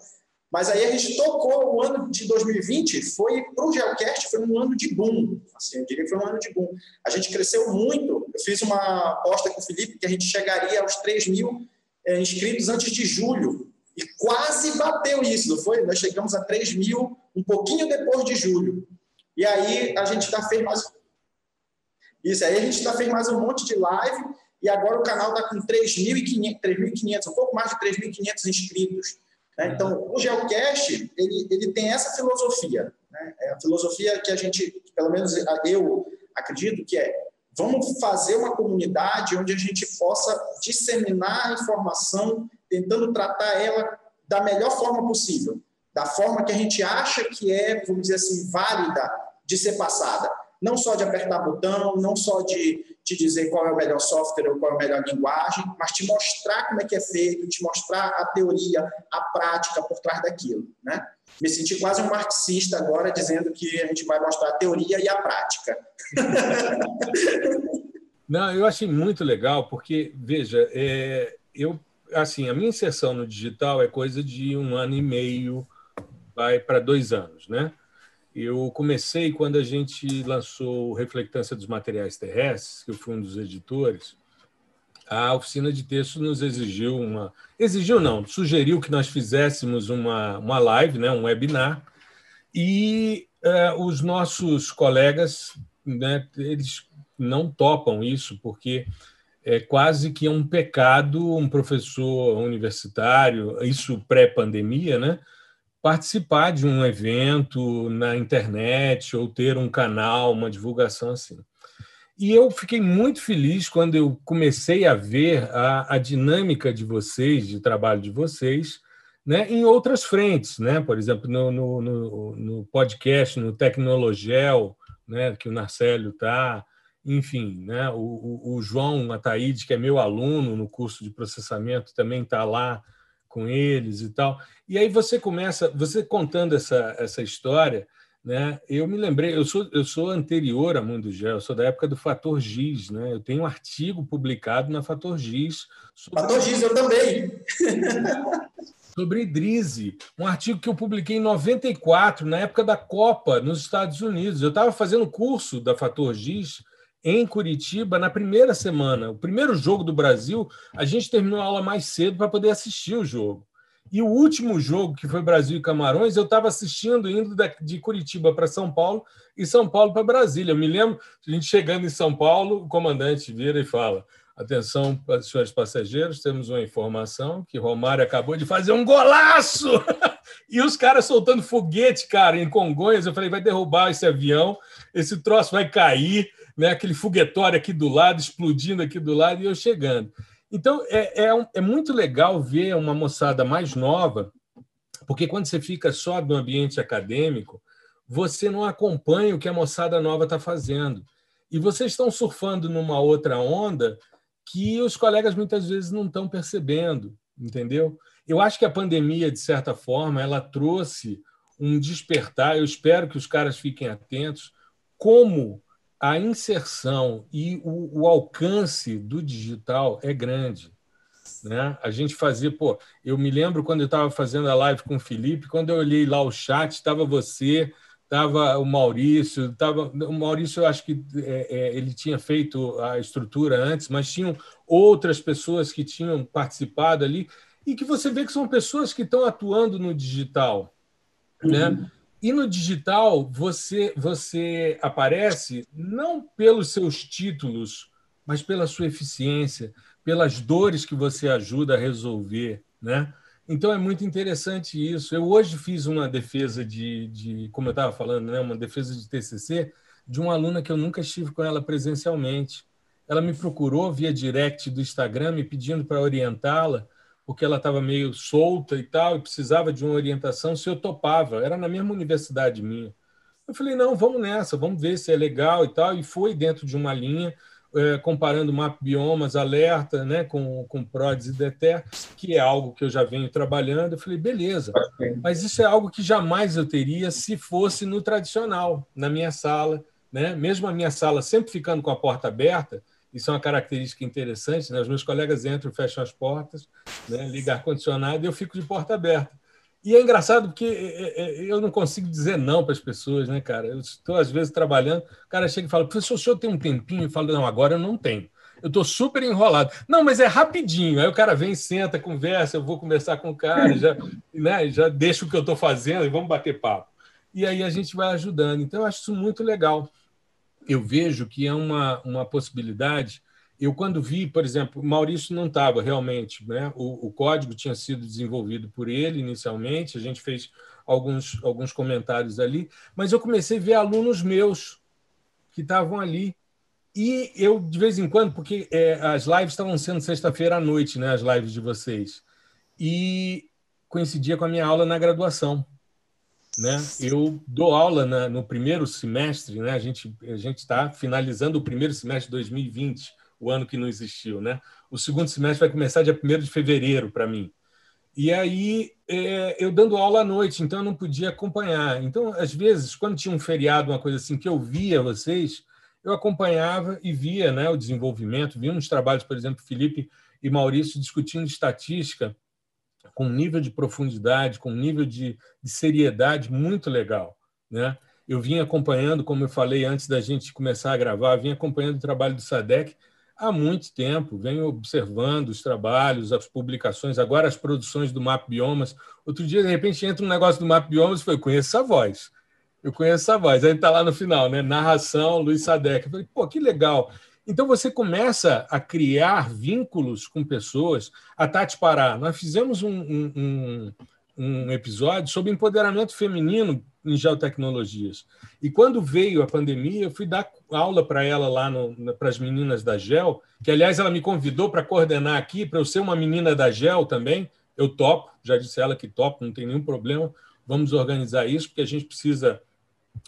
Mas aí a gente tocou o ano de 2020, foi para o Geocast, foi um ano de boom. Assim, eu diria que foi um ano de boom. A gente cresceu muito. Eu fiz uma aposta com o Felipe que a gente chegaria aos 3 mil é, inscritos antes de julho. e quase bateu isso, não foi? Nós chegamos a 3 mil um pouquinho depois de julho. E aí a gente já fez mais. Isso, aí a gente já fez mais um monte de live e agora o canal está com 3.500, um pouco mais de 3.500 inscritos. Né? Então, o Geocast, ele, ele tem essa filosofia. Né? É a filosofia que a gente, pelo menos eu acredito que é, vamos fazer uma comunidade onde a gente possa disseminar a informação, tentando tratar ela da melhor forma possível, da forma que a gente acha que é, vamos dizer assim, válida de ser passada não só de apertar botão, não só de te dizer qual é o melhor software ou qual é a melhor linguagem, mas te mostrar como é que é feito, te mostrar a teoria, a prática por trás daquilo, né? Me senti quase um marxista agora dizendo que a gente vai mostrar a teoria e a prática. Não, eu achei muito legal porque veja, é, eu assim a minha inserção no digital é coisa de um ano e meio, vai para dois anos, né? Eu comecei quando a gente lançou Reflectância dos Materiais Terrestres, que eu fui um dos editores. A oficina de texto nos exigiu uma. Exigiu, não, sugeriu que nós fizéssemos uma, uma live, né, um webinar, e uh, os nossos colegas, né, eles não topam isso, porque é quase que um pecado um professor universitário, isso pré-pandemia, né? Participar de um evento na internet ou ter um canal, uma divulgação assim. E eu fiquei muito feliz quando eu comecei a ver a, a dinâmica de vocês, de trabalho de vocês, né, em outras frentes, né? por exemplo, no, no, no, no podcast, no Tecnologel, né, que o Narcélio está, enfim, né, o, o, o João Ataíde, que é meu aluno no curso de processamento, também está lá com eles e tal. E aí você começa, você contando essa, essa história, né? Eu me lembrei, eu sou eu sou anterior a Mundo Gel, eu sou da época do Fator Giz, né? Eu tenho um artigo publicado na Fator Giz. Sobre... Fator Giz eu também. sobre Idrise, um artigo que eu publiquei em 94, na época da Copa nos Estados Unidos. Eu estava fazendo curso da Fator Giz em Curitiba na primeira semana. O primeiro jogo do Brasil, a gente terminou a aula mais cedo para poder assistir o jogo. E o último jogo, que foi Brasil e Camarões, eu estava assistindo indo de Curitiba para São Paulo e São Paulo para Brasília. Eu me lembro, a gente chegando em São Paulo, o comandante vira e fala: Atenção, senhores passageiros, temos uma informação que Romário acabou de fazer um golaço! e os caras soltando foguete, cara, em Congonhas. Eu falei: vai derrubar esse avião, esse troço vai cair né, aquele foguetório aqui do lado, explodindo aqui do lado, e eu chegando. Então, é, é, é muito legal ver uma moçada mais nova, porque quando você fica só no ambiente acadêmico, você não acompanha o que a moçada nova está fazendo. E vocês estão surfando numa outra onda que os colegas muitas vezes não estão percebendo, entendeu? Eu acho que a pandemia, de certa forma, ela trouxe um despertar. Eu espero que os caras fiquem atentos como a inserção e o, o, alcance do digital é grande. Né? A gente fazia, pô, eu me lembro quando eu estava fazendo a live com o Felipe, quando eu olhei lá o chat, estava você, estava o Maurício, estava o Maurício, eu acho que é, é, ele tinha feito a estrutura antes, mas tinham outras pessoas que tinham participado ali e que você vê que são pessoas que estão atuando no digital, né? uhum. né? E no digital, você, você aparece não pelos seus títulos, mas pela sua eficiência, pelas dores que você ajuda a resolver. Né? Então, é muito interessante isso. Eu hoje fiz uma defesa de, de como eu estava falando, né? uma defesa de TCC de uma aluna que eu nunca estive com ela presencialmente. Ela me procurou via direct do Instagram, me pedindo para orientá-la porque ela estava meio solta e tal, e precisava de uma orientação, se eu topava. Era na mesma universidade minha. Eu falei, não, vamos nessa, vamos ver se é legal e tal. E foi dentro de uma linha, é, comparando map biomas, alerta, né, com, com PRODES e DETER, que é algo que eu já venho trabalhando. Eu falei, beleza, mas isso é algo que jamais eu teria se fosse no tradicional, na minha sala. Né? Mesmo a minha sala sempre ficando com a porta aberta, isso é uma característica interessante. Né? Os meus colegas entram, fecham as portas, né? liga ar-condicionado e eu fico de porta aberta. E é engraçado porque é, é, é, eu não consigo dizer não para as pessoas, né, cara? Eu estou, às vezes, trabalhando, o cara chega e fala, professor, o senhor tem um tempinho? Eu falo, não, agora eu não tenho. eu estou super enrolado. Não, mas é rapidinho. Aí o cara vem, senta, conversa, eu vou conversar com o cara, já, né, já deixo o que eu estou fazendo e vamos bater papo. E aí a gente vai ajudando. Então, eu acho isso muito legal. Eu vejo que é uma, uma possibilidade. Eu, quando vi, por exemplo, Maurício não estava realmente, né? O, o código tinha sido desenvolvido por ele inicialmente, a gente fez alguns, alguns comentários ali, mas eu comecei a ver alunos meus que estavam ali. E eu, de vez em quando, porque é, as lives estavam sendo sexta-feira à noite, né, as lives de vocês, e coincidia com a minha aula na graduação. Né? Eu dou aula na, no primeiro semestre, né? a gente a está finalizando o primeiro semestre de 2020, o ano que não existiu. Né? O segundo semestre vai começar dia 1 de fevereiro para mim. E aí é, eu dando aula à noite, então eu não podia acompanhar. Então, às vezes, quando tinha um feriado, uma coisa assim, que eu via vocês, eu acompanhava e via né, o desenvolvimento, via uns trabalhos, por exemplo, Felipe e Maurício discutindo estatística com um nível de profundidade, com um nível de, de seriedade muito legal. Né? Eu vim acompanhando, como eu falei antes da gente começar a gravar, vim acompanhando o trabalho do SADEC há muito tempo, venho observando os trabalhos, as publicações, agora as produções do Map Biomas. Outro dia, de repente, entra um negócio do Map Biomas e foi, conheço essa voz. Eu conheço essa voz. Aí está lá no final, né? Narração, Luiz Sadek. Eu falei, pô, que legal. Então você começa a criar vínculos com pessoas. A Tati Pará, nós fizemos um, um, um, episódio sobre empoderamento feminino em geotecnologias. E quando veio a pandemia, eu fui dar aula para ela lá para as meninas da GEL, que aliás ela me convidou para coordenar aqui, para eu ser uma menina da GEL também. Eu topo, já disse ela que topo, não tem nenhum problema. Vamos organizar isso, porque a gente precisa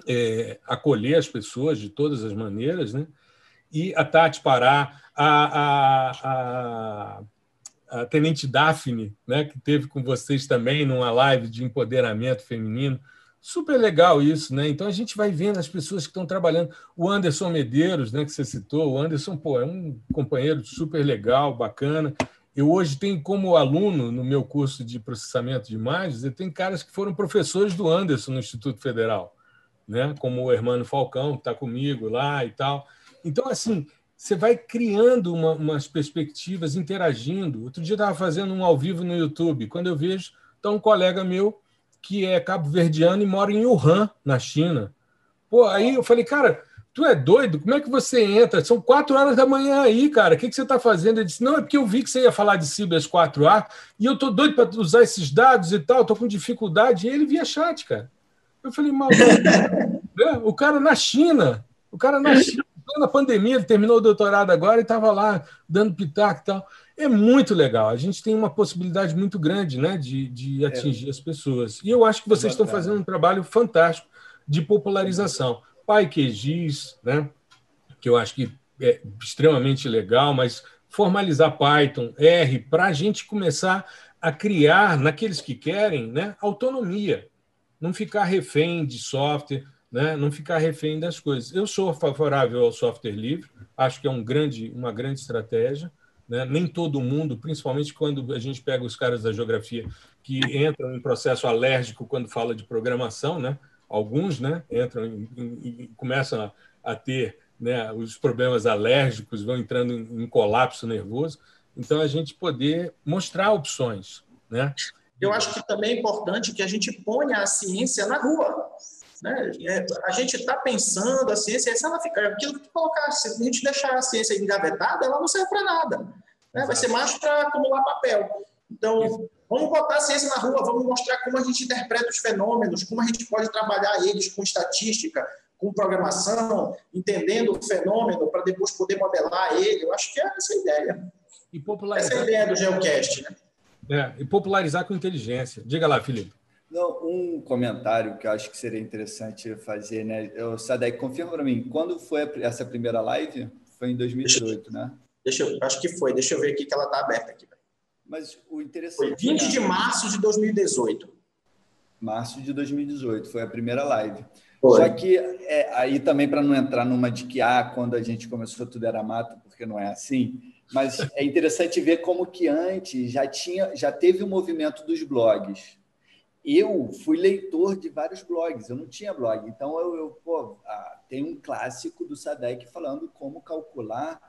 é, acolher as pessoas de todas as maneiras, né? E a Tati Pará, a, a, a a Tenente Daphne, né, que teve com vocês também numa live de empoderamento feminino. Super legal isso, né? Então a gente vai vendo as pessoas que estão trabalhando. O Anderson Medeiros, né, que você citou, o Anderson, pô, é um companheiro super legal, bacana. Eu hoje tenho como aluno no meu curso de processamento de imagens, eu tenho caras que foram professores do Anderson no Instituto Federal, né? Como o Hermano Falcão, que está comigo lá e tal. Então, assim, você vai criando uma, umas perspectivas, interagindo. Outro dia eu estava fazendo um ao vivo no YouTube, quando eu vejo, está um colega meu que é cabo-verdiano e mora em Wuhan, na China. Pô, aí eu falei, cara, tu é doido? Como é que você entra? São quatro horas da manhã aí, cara. O que, que você está fazendo? Ele disse, não, é porque eu vi que você ia falar de Cibers 4A e eu tô doido para usar esses dados e tal, tô com dificuldade. E ele via chat, cara. Eu falei, maluco, né? o cara na China, o cara na China na pandemia, ele terminou o doutorado agora e estava lá dando pitaco e tal. É muito legal. A gente tem uma possibilidade muito grande né, de, de é. atingir é. as pessoas. E eu acho que vocês estão fazendo um trabalho fantástico de popularização. PyQGIS, né, que eu acho que é extremamente legal, mas formalizar Python, R, para a gente começar a criar, naqueles que querem, né, autonomia. Não ficar refém de software, né? não ficar refém das coisas. Eu sou favorável ao software livre, acho que é um grande, uma grande estratégia. Né? Nem todo mundo, principalmente quando a gente pega os caras da geografia que entram em processo alérgico quando fala de programação, né? alguns né? entram e começam a, a ter né, os problemas alérgicos, vão entrando em, em colapso nervoso. Então, a gente poder mostrar opções. Né? Eu acho que também é importante que a gente ponha a ciência na rua. Né? É, a gente está pensando a ciência, se ela ficar, aquilo que colocar, se a gente deixar a ciência engavetada, ela não serve para nada. Né? Vai ser mais para acumular papel. Então, vamos botar a ciência na rua, vamos mostrar como a gente interpreta os fenômenos, como a gente pode trabalhar eles com estatística, com programação, entendendo o fenômeno para depois poder modelar ele. Eu acho que é essa a ideia. E popularizar... Essa é a ideia do Geocast, né? É, e popularizar com inteligência. Diga lá, Felipe. Não, um comentário que eu acho que seria interessante fazer, né? Eu, Sadek, confirma para mim, quando foi essa primeira live? Foi em 2018, né? Deixa eu, acho que foi. Deixa eu ver aqui que ela está aberta aqui. Mas o interessante. Foi 20 de março de 2018. Março de 2018 foi a primeira live. Foi. Só que é, aí também para não entrar numa de que ah, quando a gente começou tudo era mato, porque não é assim. Mas é interessante ver como que antes já tinha, já teve o movimento dos blogs eu fui leitor de vários blogs, eu não tinha blog. Então, eu, eu pô, ah, tem um clássico do SADEC falando como calcular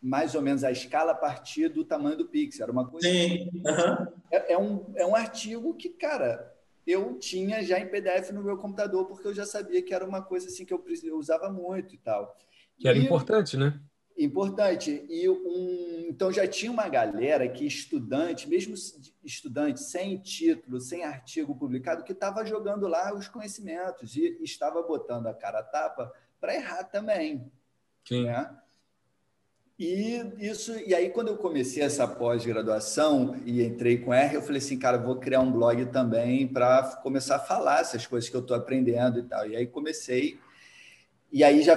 mais ou menos a escala a partir do tamanho do pixel. Era uma coisa. Sim. Uhum. É, é, um, é um artigo que, cara, eu tinha já em PDF no meu computador, porque eu já sabia que era uma coisa assim que eu, eu usava muito e tal. Que era e, importante, né? Importante. E um, então já tinha uma galera que estudante, mesmo estudante sem título, sem artigo publicado, que estava jogando lá os conhecimentos e estava botando a cara a tapa para errar também. Sim. Né? E isso, e aí quando eu comecei essa pós-graduação e entrei com R, eu falei assim, cara, vou criar um blog também para começar a falar essas coisas que eu estou aprendendo e tal. E aí comecei e aí já,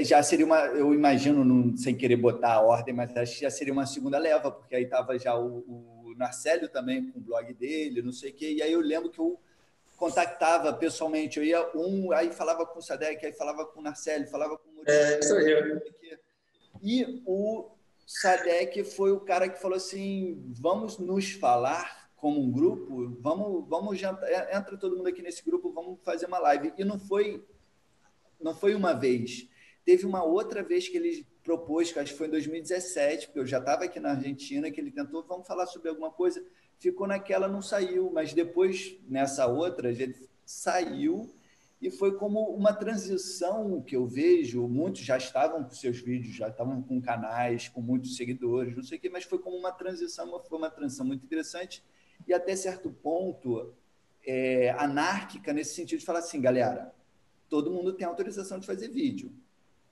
já seria uma, eu imagino, não, sem querer botar a ordem, mas acho que já seria uma segunda leva, porque aí estava já o, o Narcélio também com o blog dele, não sei o quê. E aí eu lembro que eu contactava pessoalmente, eu ia um, aí falava com o Sadek, aí falava com o Narcélio, falava com o Murilo. É, sou eu. E o Sadek foi o cara que falou assim: vamos nos falar como um grupo, vamos, vamos jantar, entra todo mundo aqui nesse grupo, vamos fazer uma live. E não foi não foi uma vez. Teve uma outra vez que ele propôs, que acho que foi em 2017, porque eu já estava aqui na Argentina, que ele tentou, vamos falar sobre alguma coisa. Ficou naquela, não saiu, mas depois, nessa outra, ele saiu e foi como uma transição que eu vejo. Muitos já estavam com seus vídeos, já estavam com canais, com muitos seguidores, não sei o quê, mas foi como uma transição, foi uma transição muito interessante e até certo ponto é, anárquica nesse sentido de falar assim, galera, todo mundo tem autorização de fazer vídeo.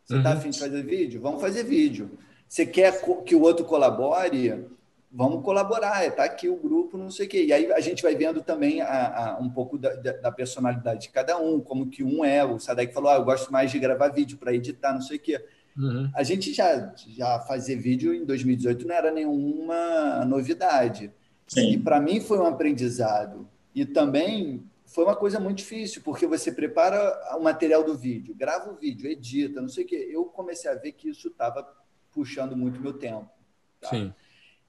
Você está uhum. afim de fazer vídeo? Vamos fazer vídeo. Você quer que o outro colabore? Vamos colaborar. Está aqui o grupo, não sei o quê. E aí a gente vai vendo também a, a, um pouco da, da, personalidade de cada um, como que um é. O Sadek falou, ah, eu gosto mais de gravar vídeo para editar, não sei o quê. Uhum. A gente já, já fazer vídeo em 2018 não era nenhuma novidade. Sim. E para mim foi um aprendizado. E também foi uma coisa muito difícil, porque você prepara o material do vídeo, grava o vídeo, edita, não sei o quê. Eu comecei a ver que isso estava puxando muito meu tempo. Tá? Sim.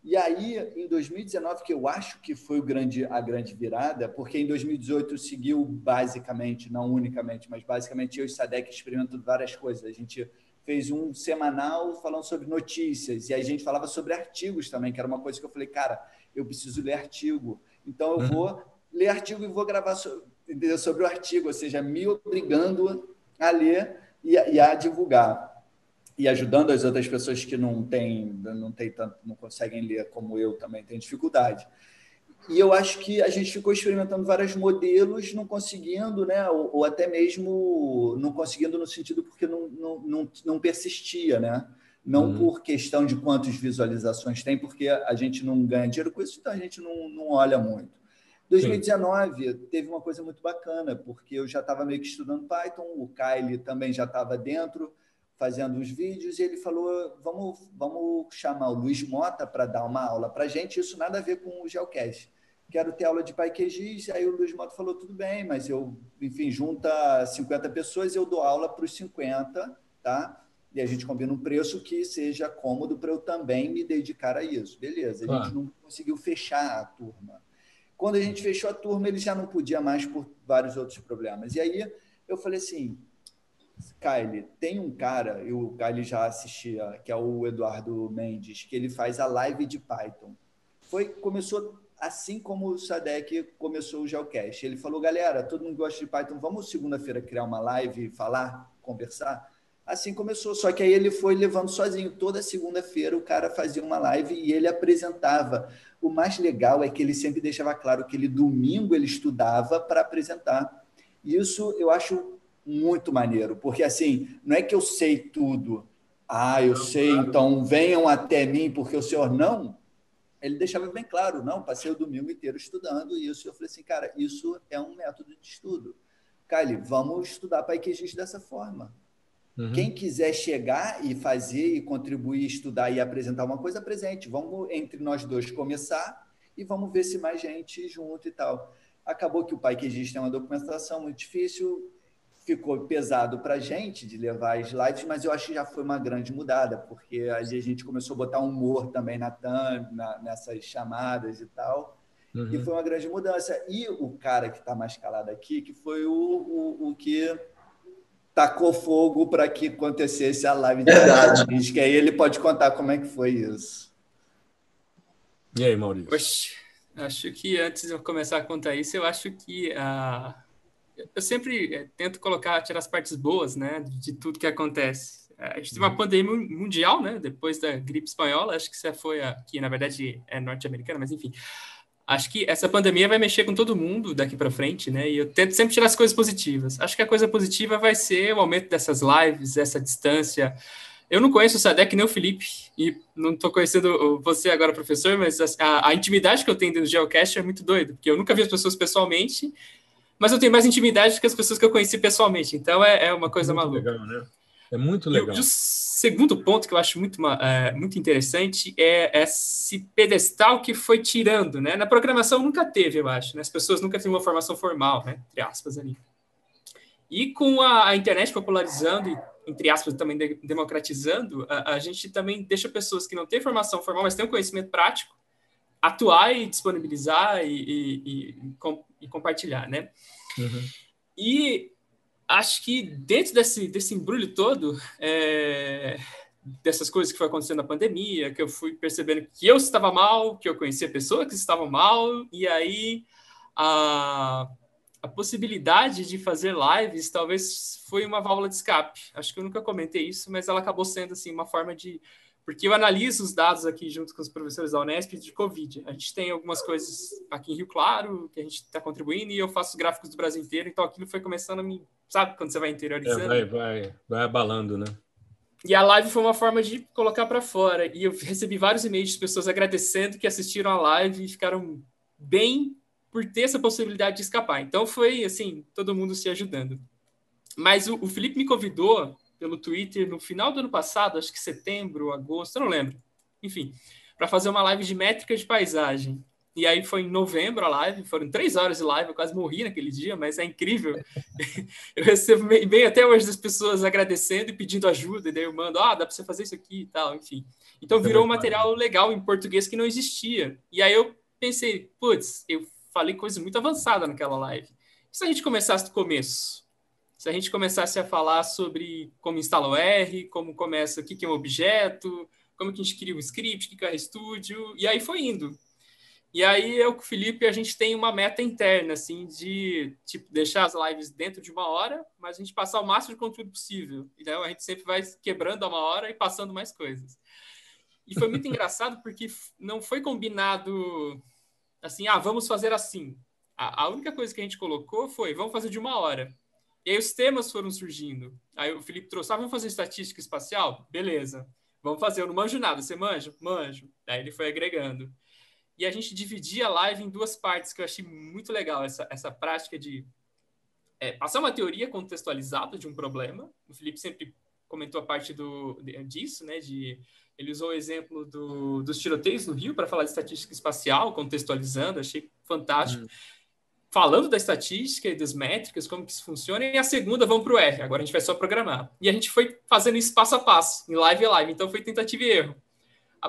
E aí, em 2019, que eu acho que foi o grande, a grande virada, porque em 2018 seguiu basicamente, não unicamente, mas basicamente eu e Sadek experimentando várias coisas. A gente fez um semanal falando sobre notícias, e a gente falava sobre artigos também, que era uma coisa que eu falei, cara, eu preciso ler artigo. Então eu uhum. vou ler artigo e vou gravar sobre, sobre o artigo, ou seja, me obrigando a ler e a, e a divulgar e ajudando as outras pessoas que não têm, não têm tanto, não conseguem ler como eu também tenho dificuldade. E eu acho que a gente ficou experimentando vários modelos, não conseguindo, né? Ou, ou até mesmo não conseguindo no sentido porque não, não, não, não persistia, né? Não uhum. por questão de quantas visualizações tem, porque a gente não ganha dinheiro com isso, então a gente não, não olha muito. 2019 Sim. teve uma coisa muito bacana, porque eu já estava meio que estudando Python, o Kyle também já estava dentro, fazendo os vídeos, e ele falou: vamos, vamos chamar o Luiz Mota para dar uma aula para a gente. Isso nada a ver com o Geocast. Quero ter aula de PyQGIS. Aí o Luiz Mota falou: tudo bem, mas eu, enfim, junta 50 pessoas eu dou aula para os 50, tá? E a gente combina um preço que seja cômodo para eu também me dedicar a isso. Beleza, a gente não conseguiu fechar a turma. Quando a gente fechou a turma, ele já não podia mais por vários outros problemas. E aí eu falei assim, Kyle, tem um cara, e o Kyle já assistia, que é o Eduardo Mendes, que ele faz a live de Python. Foi, começou assim como o Sadek começou o Geocast. Ele falou, galera, todo mundo gosta de Python, vamos segunda-feira criar uma live, falar, conversar? Assim começou, só que aí ele foi levando sozinho. Toda segunda-feira o cara fazia uma live e ele apresentava o mais legal é que ele sempre deixava claro que ele domingo ele estudava para apresentar. Isso eu acho muito maneiro, porque assim, não é que eu sei tudo. Ah, eu sei, então venham até mim porque o senhor não. Ele deixava bem claro, não, passei o domingo inteiro estudando isso. Eu falei assim, cara, isso é um método de estudo. Kyle, vamos estudar para IQGIS dessa forma. Uhum. Quem quiser chegar e fazer e contribuir, estudar e apresentar uma coisa, apresente. Vamos entre nós dois começar e vamos ver se mais gente junto e tal. Acabou que o pai que existe tem uma documentação muito difícil, ficou pesado para a gente de levar as lives, mas eu acho que já foi uma grande mudada, porque aí a gente começou a botar humor também na thumb, na, nessas chamadas e tal. Uhum. E foi uma grande mudança. E o cara que está mais calado aqui, que foi o, o, o que tacou fogo para que acontecesse a live de Verdade. que aí ele pode contar como é que foi isso. E aí, Maurício? Oxe, acho que antes de eu começar a contar isso, eu acho que uh, eu sempre eh, tento colocar, tirar as partes boas, né, de tudo que acontece. A gente teve uma uhum. pandemia mundial, né, depois da gripe espanhola, acho que essa foi a, que na verdade é norte-americana, mas enfim. Acho que essa pandemia vai mexer com todo mundo daqui para frente, né? E eu tento sempre tirar as coisas positivas. Acho que a coisa positiva vai ser o aumento dessas lives, essa distância, eu não conheço o Sadek nem o Felipe, e não estou conhecendo você agora, professor, mas a, a, intimidade que eu tenho dentro do Geocast é muito doido, porque eu nunca vi as pessoas pessoalmente, mas eu tenho mais intimidade que as pessoas que eu conheci pessoalmente, então é, é uma coisa muito maluca. Legal, né? É muito legal. E o, segundo ponto que eu acho muito, é, muito interessante é esse pedestal que foi tirando, né? Na programação nunca teve, eu acho, né? As pessoas nunca tiveram uma formação formal, né? Entre aspas ali. E com a, a internet popularizando e entre aspas, também de, democratizando, a, a, gente também deixa pessoas que não têm formação formal, mas têm um conhecimento prático, atuar e disponibilizar e, e, e, com, e compartilhar, né? Uhum. E acho que dentro desse, desse embrulho todo, é, dessas coisas que foi acontecendo na pandemia, que eu fui percebendo que eu estava mal, que eu conhecia pessoas que estavam mal, e aí a a possibilidade de fazer lives talvez foi uma válvula de escape. Acho que eu nunca comentei isso, mas ela acabou sendo assim uma forma de porque eu analiso os dados aqui junto com os professores da Unesp de Covid. A gente tem algumas coisas aqui em Rio Claro que a gente está contribuindo e eu faço gráficos do Brasil inteiro, então aquilo foi começando a me. Sabe quando você vai interiorizando? É, vai, vai, vai abalando, né? E a live foi uma forma de colocar para fora. E eu recebi vários e-mails de pessoas agradecendo que assistiram a live e ficaram bem por ter essa possibilidade de escapar. Então foi assim, todo mundo se ajudando. Mas o, o Felipe me convidou pelo Twitter no final do ano passado, acho que setembro, agosto, eu não lembro. Enfim, para fazer uma live de métrica de paisagem. E aí foi em novembro a live, foram três horas de live, eu quase morri naquele dia, mas é incrível. eu recebo bem até hoje das pessoas agradecendo e pedindo ajuda, e daí eu mando, ah, dá para você fazer isso aqui e tal, enfim. Então virou um material legal em português que não existia. E aí eu pensei, putz, eu falei coisas muito avançadas naquela live. E se a gente começasse do começo? Se a gente começasse a falar sobre como instala o R, como começa, o que é um objeto, como que a gente cria um script, o que é RStudio, e aí foi indo. E aí eu com o Felipe, a gente tem uma meta interna, assim, de tipo, deixar as lives dentro de uma hora, mas a gente passar o máximo de conteúdo possível. Então a gente sempre vai quebrando a uma hora e passando mais coisas. E foi muito engraçado porque não foi combinado assim, ah, vamos fazer assim. A, única coisa que a gente colocou foi, vamos fazer de uma hora. E aí os temas foram surgindo. Aí o Felipe trouxe, ah, vamos fazer estatística espacial? Beleza. Vamos fazer, eu não manjo nada. Você manja? Manjo. Aí ele foi agregando. E a gente dividia a live em duas partes, que eu achei muito legal, essa, essa prática de é, passar uma teoria contextualizada de um problema. O Felipe sempre comentou a parte do, disso, né, de ele usou o exemplo do, dos tiroteios no Rio para falar de estatística espacial, contextualizando, achei fantástico. Hum. Falando da estatística e das métricas, como que isso funciona, e a segunda vamos para o R, agora a gente vai só programar. E a gente foi fazendo isso passo a passo, em live e live, então foi tentativa e erro.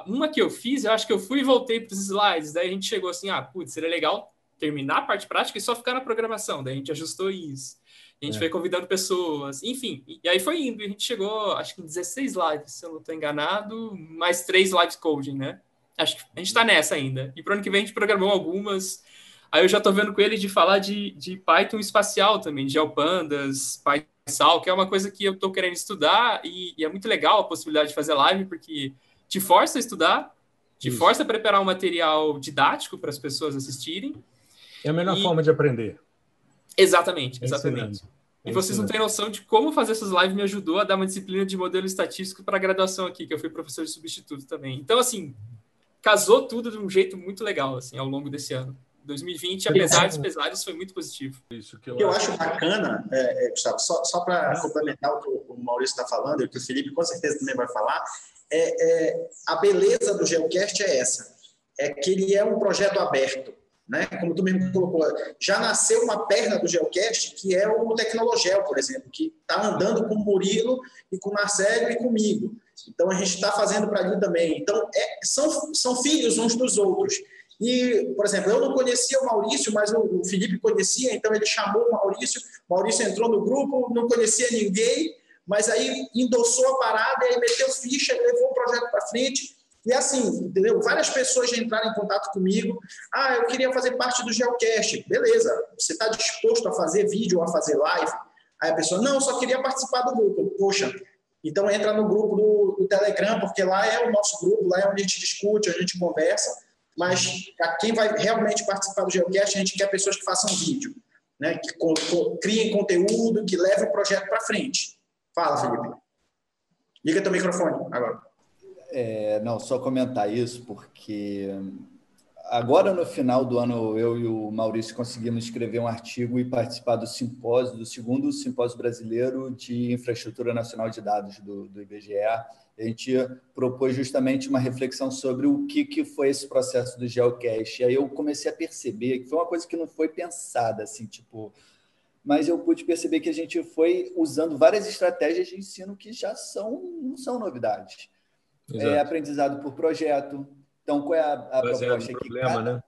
Uma que eu fiz, eu acho que eu fui e voltei para os slides, daí a gente chegou assim, ah, putz, seria legal terminar a parte prática e só ficar na programação, daí a gente ajustou isso. A gente é. foi convidando pessoas, enfim. E aí foi indo. E a gente chegou, acho que em 16 lives, se eu não estou enganado, mais três lives coding, né? Acho que a gente está nessa ainda. E para o ano que vem a gente programou algumas. Aí eu já estou vendo com ele de falar de, de Python espacial também, de GeoPandas, PySal, que é uma coisa que eu estou querendo estudar e, e, é muito legal a possibilidade de fazer live, porque te força a estudar, te Isso. força a preparar um material didático para as pessoas assistirem. É a melhor e... forma de aprender. Exatamente, exatamente. E vocês não têm noção de como fazer essas lives me ajudou a dar uma disciplina de modelo estatístico para a graduação aqui, que eu fui professor de substituto também. Então, assim, casou tudo de um jeito muito legal, assim, ao longo desse ano. 2020, apesar dos pesares, foi muito positivo. Isso que eu, eu acho bacana, é, é, Gustavo, só, só para complementar o que o Maurício está falando, e o que o Felipe com certeza também vai falar, é, é, a beleza do Geocast é essa, é que ele é um projeto aberto né? Como tu mesmo colocou, já nasceu uma perna do Geocast, que é o Tecnologel, por exemplo, que está andando com o Murilo e com o Marcelo e comigo. Então, a gente está fazendo para ali também. Então, é, são, são filhos uns dos outros. E, por exemplo, eu não conhecia o Maurício, mas o Felipe conhecia, então ele chamou o Maurício. O Maurício entrou no grupo, não conhecia ninguém, mas aí endossou a parada, aí meteu ficha, levou o projeto para frente. E assim, entendeu? Várias pessoas já entraram em contato comigo. Ah, eu queria fazer parte do Geocast. Beleza, você está disposto a fazer vídeo ou a fazer live? Aí a pessoa, não, só queria participar do grupo. Poxa, então entra no grupo do, do Telegram, porque lá é o nosso grupo, lá é onde a gente discute, a gente conversa. Mas a quem vai realmente participar do Geocast, a gente quer pessoas que façam vídeo, né? que co criem conteúdo, que levem o projeto para frente. Fala, Felipe. Liga teu microfone agora. É, não, só comentar isso, porque agora no final do ano eu e o Maurício conseguimos escrever um artigo e participar do simpósio, do segundo simpósio brasileiro de infraestrutura nacional de dados do, do IBGE. A gente propôs justamente uma reflexão sobre o que, que foi esse processo do geocache. E aí eu comecei a perceber que foi uma coisa que não foi pensada, assim, tipo, mas eu pude perceber que a gente foi usando várias estratégias de ensino que já são, não são novidades é, aprendizado por projeto. Então, qual é a, a proposta? aqui? Problema, cada, né?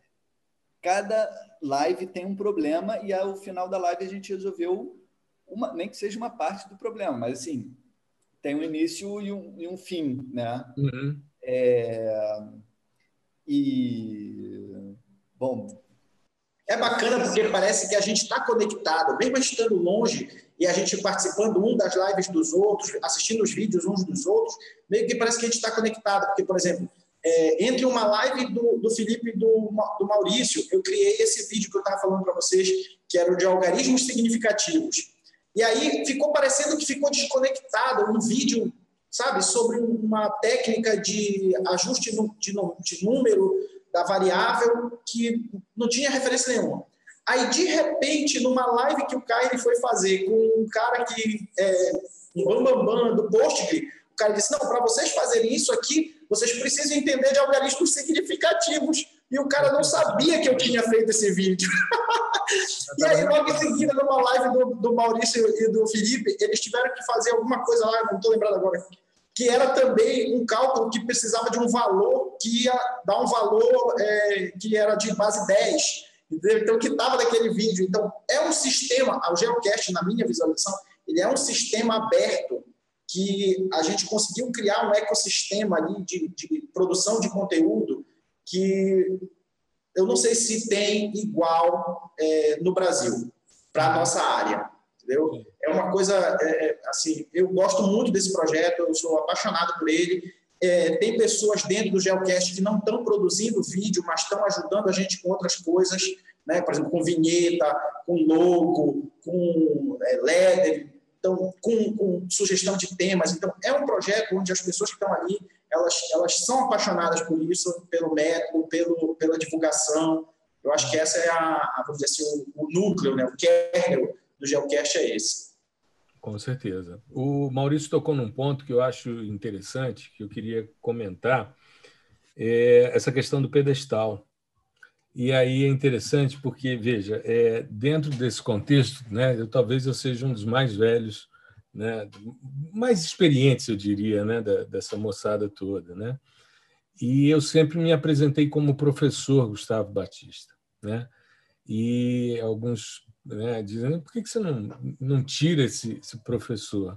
cada live tem um problema e ao final da live a gente resolveu, uma, nem que seja uma parte do problema, mas assim, tem um início e um, e um fim, né? Uhum. É, e, bom... É bacana porque parece que a gente está conectado, mesmo estando longe, e a gente participando um das lives dos outros, assistindo os vídeos uns dos outros, meio que parece que a gente está conectado. Porque, por exemplo, é, entre uma live do, do Felipe e do, do Maurício, eu criei esse vídeo que eu estava falando para vocês, que era o de algarismos significativos. E aí ficou parecendo que ficou desconectado um vídeo, sabe, sobre uma técnica de ajuste de, de número da variável que não tinha referência nenhuma. Aí, de repente, numa live que o Caio foi fazer com um cara que é um bambambam bam, bam do Postgre, o cara disse: Não, para vocês fazerem isso aqui, vocês precisam entender de algarismos significativos. E o cara não sabia que eu tinha feito esse vídeo. e aí, logo em seguida, numa live do, do Maurício e do Felipe, eles tiveram que fazer alguma coisa lá, não estou lembrado agora, que era também um cálculo que precisava de um valor que ia dar um valor é, que era de base 10 então, o que estava naquele vídeo. Então, é um sistema, o Geocast, na minha visualização, ele é um sistema aberto que a gente conseguiu criar um ecossistema ali de, de produção de conteúdo que eu não sei se tem igual é, no Brasil, para a nossa área. Entendeu? É uma coisa, é, é, assim, eu gosto muito desse projeto, eu sou apaixonado por ele, é, tem pessoas dentro do Geocast que não estão produzindo vídeo, mas estão ajudando a gente com outras coisas, né? por exemplo, com vinheta, com logo, com é, leather, então, com, com, sugestão de temas. Então, é um projeto onde as pessoas que estão ali, elas, elas são apaixonadas por isso, pelo método, pelo, pela divulgação. Eu acho que essa é a, a vamos dizer assim, o, o núcleo, né? o kernel do Geocast é esse. Com certeza. O Maurício tocou num ponto que eu acho interessante, que eu queria comentar, é essa questão do pedestal. E aí é interessante porque, veja, é, dentro desse contexto, né, eu, talvez eu seja um dos mais velhos, né, mais experientes, eu diria, né, da, dessa moçada toda. Né? E eu sempre me apresentei como professor Gustavo Batista. Né? E alguns né, dizendo por que, que você não, não tira esse, esse professor?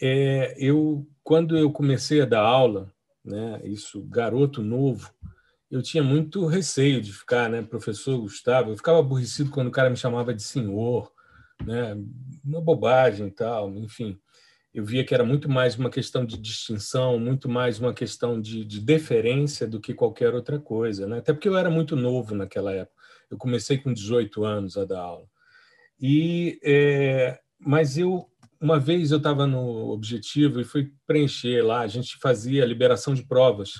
É, eu, quando eu comecei a dar aula, né, isso, garoto novo, eu tinha muito receio de ficar, né, professor Gustavo. Eu ficava aborrecido quando o cara me chamava de senhor, né, uma bobagem e tal, enfim. Eu via que era muito mais uma questão de distinção, muito mais uma questão de, de deferência do que qualquer outra coisa, né? Até porque eu era muito novo naquela época. Eu comecei com 18 anos a dar aula. E, é, mas eu, uma vez eu estava no Objetivo e fui preencher lá, a gente fazia liberação de provas.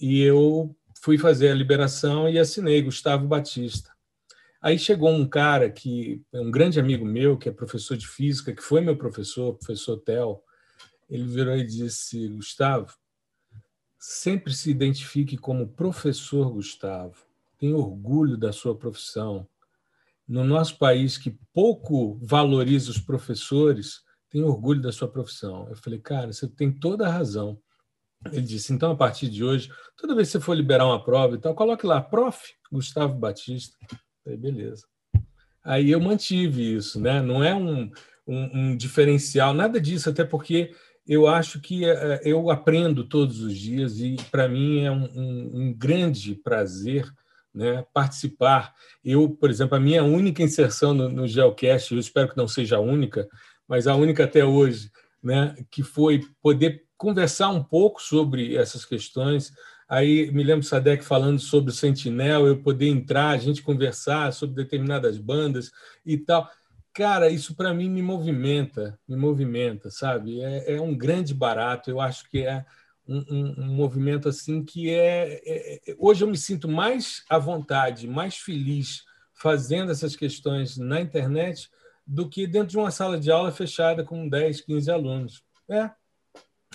E eu fui fazer a liberação e assinei Gustavo Batista. Aí chegou um cara que é um grande amigo meu, que é professor de física, que foi meu professor, professor Tel. Ele virou e disse: Gustavo, sempre se identifique como professor Gustavo. Tenha orgulho da sua profissão no nosso país que pouco valoriza os professores, tem orgulho da sua profissão. Eu falei, cara, você tem toda a razão. Ele disse: então, a partir de hoje, toda vez que você for liberar uma prova e tal, coloque lá, prof. Gustavo Batista. Falei, beleza. Aí eu mantive isso, né? Não é um, um, um diferencial, nada disso, até porque eu acho que é, eu aprendo todos os dias e para mim é um, um, um, grande prazer né, participar. Eu, por exemplo, a minha única inserção no, no Geocast, eu espero que não seja a única, mas a única até hoje, né, que foi poder conversar um pouco sobre essas questões. Aí me lembro Sadek falando sobre o Sentinel, eu poder entrar, a gente conversar sobre determinadas bandas e tal. Cara, isso para mim me movimenta, me movimenta, sabe? É, é, um grande barato. Eu acho que é um, um, um movimento assim que é, é, é, Hoje eu me sinto mais à vontade, mais feliz fazendo essas questões na internet do que dentro de uma sala de aula fechada com 10, 15 alunos. É,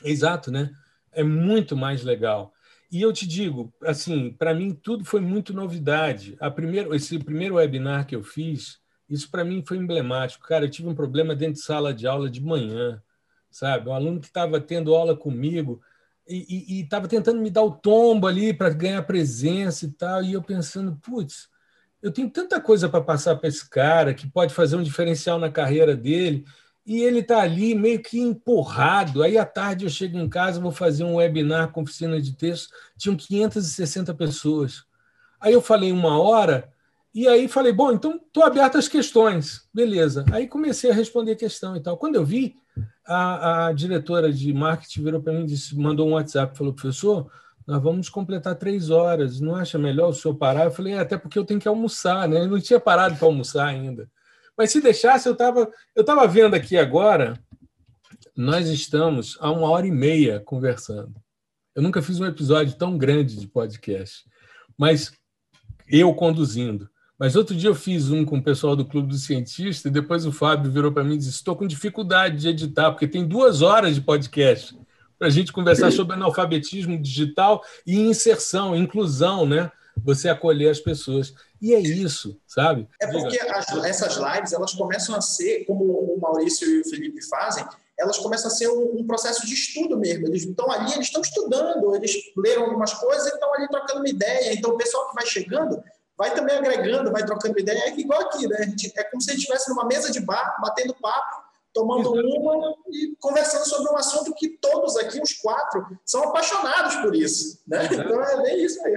exato, né? É muito mais legal. E eu te digo, assim, para mim tudo foi muito novidade. A primeiro, esse primeiro webinar que eu fiz, isso para mim foi emblemático. Cara, eu tive um problema dentro de sala de aula de manhã, sabe? Um aluno que estava tendo aula comigo e estava tentando me dar o tombo ali para ganhar presença e tal, e eu pensando, putz, eu tenho tanta coisa para passar para esse cara que pode fazer um diferencial na carreira dele, e ele está ali meio que empurrado. Aí à tarde eu chego em casa, vou fazer um webinar com oficina de texto, tinham 560 pessoas. Aí eu falei uma hora, e aí falei, bom, então estou aberto às questões, beleza. Aí comecei a responder questão e tal. Quando eu vi, a, a diretora de marketing virou para mim e disse, mandou um WhatsApp, falou, professor, nós vamos completar três horas, não acha melhor o senhor parar? Eu falei, é, até porque eu tenho que almoçar, né? Eu não tinha parado para almoçar ainda. Mas se deixasse, eu estava eu tava vendo aqui agora, nós estamos há uma hora e meia conversando. Eu nunca fiz um episódio tão grande de podcast, mas eu conduzindo. Mas outro dia eu fiz um com o pessoal do Clube do Cientista e depois o Fábio virou para mim e disse: Estou com dificuldade de editar, porque tem duas horas de podcast para a gente conversar sobre analfabetismo digital e inserção, inclusão, né? Você acolher as pessoas. E é isso, sabe? É porque as, essas lives elas começam a ser, como o Maurício e o Felipe fazem, elas começam a ser um, um processo de estudo mesmo. Eles estão ali, eles estão estudando, eles leram algumas coisas e estão ali trocando uma ideia. Então, o pessoal que vai chegando vai também agregando, vai trocando ideia. É igual aqui, né? É como se a gente estivesse numa mesa de bar, batendo papo, tomando uma e conversando sobre um assunto que todos aqui, os quatro, são apaixonados por isso. Né? Então é bem isso aí.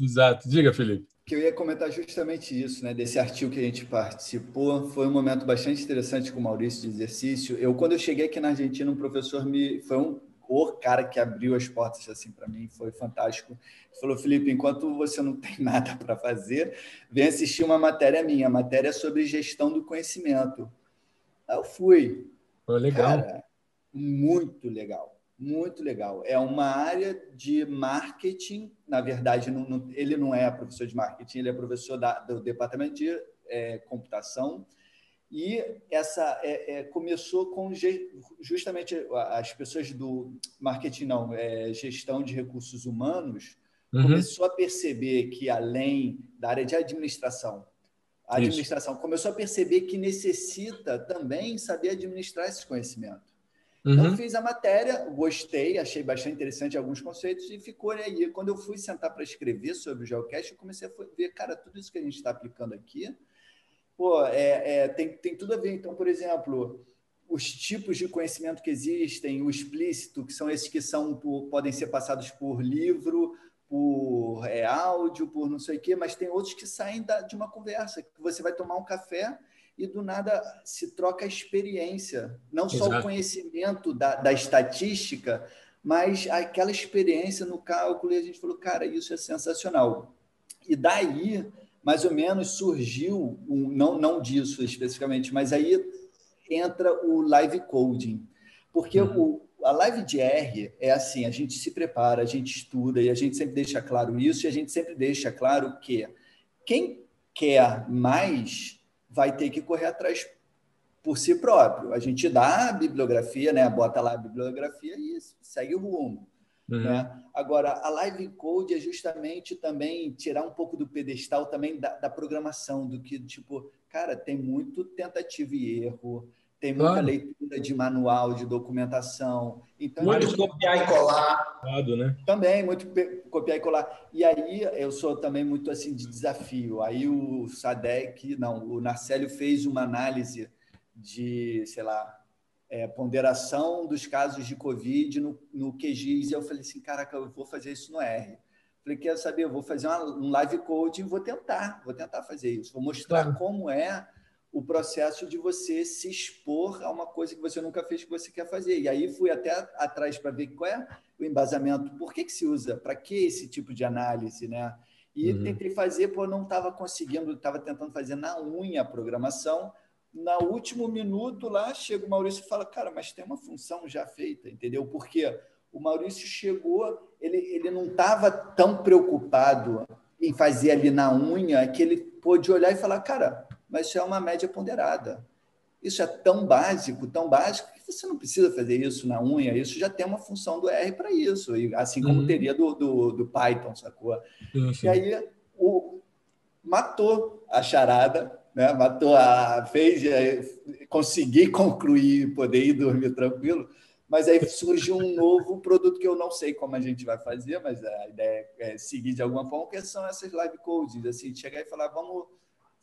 Exato. Diga, Felipe. Que eu ia comentar justamente isso, né? Desse artigo que a gente participou, foi um momento bastante interessante com o Maurício de exercício. Eu, quando eu cheguei aqui na Argentina, um professor me foi um o cara que abriu as portas assim para mim, foi fantástico. Ele falou, Felipe, enquanto você não tem nada para fazer, vem assistir uma matéria minha, a matéria sobre gestão do conhecimento. Aí eu fui. Foi legal. Cara, muito legal, muito legal. É uma área de marketing, na verdade, não, não, ele não é professor de marketing, ele é professor da, do departamento de é, computação e essa é, é, começou com justamente as pessoas do marketing, não, é, gestão de recursos humanos, uhum. começou a perceber que além da área de administração, a administração Isso. começou a perceber que necessita também saber administrar esse conhecimento. Então, uhum. Fiz a matéria, gostei, achei bastante interessante alguns conceitos e ficou aí. Quando eu fui sentar para escrever sobre o Geocast, eu comecei a ver, cara, tudo isso que a gente está aplicando aqui pô, é, é, tem, tem tudo a ver. Então, por exemplo, os tipos de conhecimento que existem, o explícito, que são esses que são por, podem ser passados por livro, por é, áudio, por não sei o quê, mas tem outros que saem da, de uma conversa, que você vai tomar um café e do nada se troca a experiência, não só Exato. o conhecimento da, da estatística, mas aquela experiência no cálculo, e a gente falou, cara, isso é sensacional. E daí mais ou menos surgiu, um, não, não disso especificamente, mas aí entra o live coding. Porque uhum. o, a live de R é assim, a gente se prepara, a gente estuda e a gente sempre deixa claro isso e a gente sempre deixa claro que quem quer mais vai ter que correr atrás por si próprio. A gente dá a bibliografia, né? bota lá a bibliografia e segue o rumo. Uhum. Né? Agora, a live code é justamente também tirar um pouco do pedestal também da, da, programação, do que, tipo, cara, tem muito tentativa e erro, tem muita claro. leitura de manual, de documentação. Então, muito copiar e colar. Né? Também, muito copiar e colar. E aí eu sou também muito assim de desafio. Aí o Sadek, não, o Narcélio fez uma análise de, sei lá, é, ponderação dos casos de Covid no, no QGIS. E eu falei assim, caraca, eu vou fazer isso no R. Falei, quero saber, eu vou fazer uma, um live coaching, vou tentar, vou tentar fazer isso. Vou mostrar claro. como é o processo de você se expor a uma coisa que você nunca fez que você quer fazer. E aí fui até atrás para ver qual é o embasamento, por que, que se usa, para que esse tipo de análise, né? E uhum. tentei fazer, pô, não estava conseguindo, estava tentando fazer na unha a programação. Na último minuto lá, chega o Maurício e fala, cara, mas tem uma função já feita, entendeu? Porque o Maurício chegou, ele, ele não estava tão preocupado em fazer ali na unha que ele pôde olhar e falar, cara, mas isso é uma média ponderada. Isso é tão básico, tão básico, que você não precisa fazer isso na unha. Isso já tem uma função do R para isso, assim como uhum. teria do, do, do, Python, sacou? Uhum. E aí o, matou a charada, né? matou a. fez conseguir concluir, poder ir dormir tranquilo. Mas aí surgiu um novo produto que eu não sei como a gente vai fazer, mas a ideia é seguir de alguma forma, que são essas live codes, assim, chegar e falar, vamos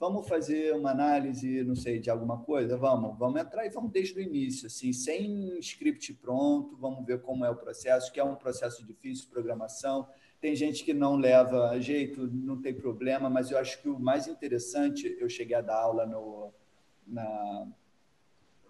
vamos fazer uma análise, não sei, de alguma coisa? Vamos, vamos entrar e vamos desde o início, assim, sem script pronto, vamos ver como é o processo, que é um processo difícil de programação. Tem gente que não leva jeito, não tem problema, mas eu acho que o mais interessante, eu cheguei a dar aula no, na,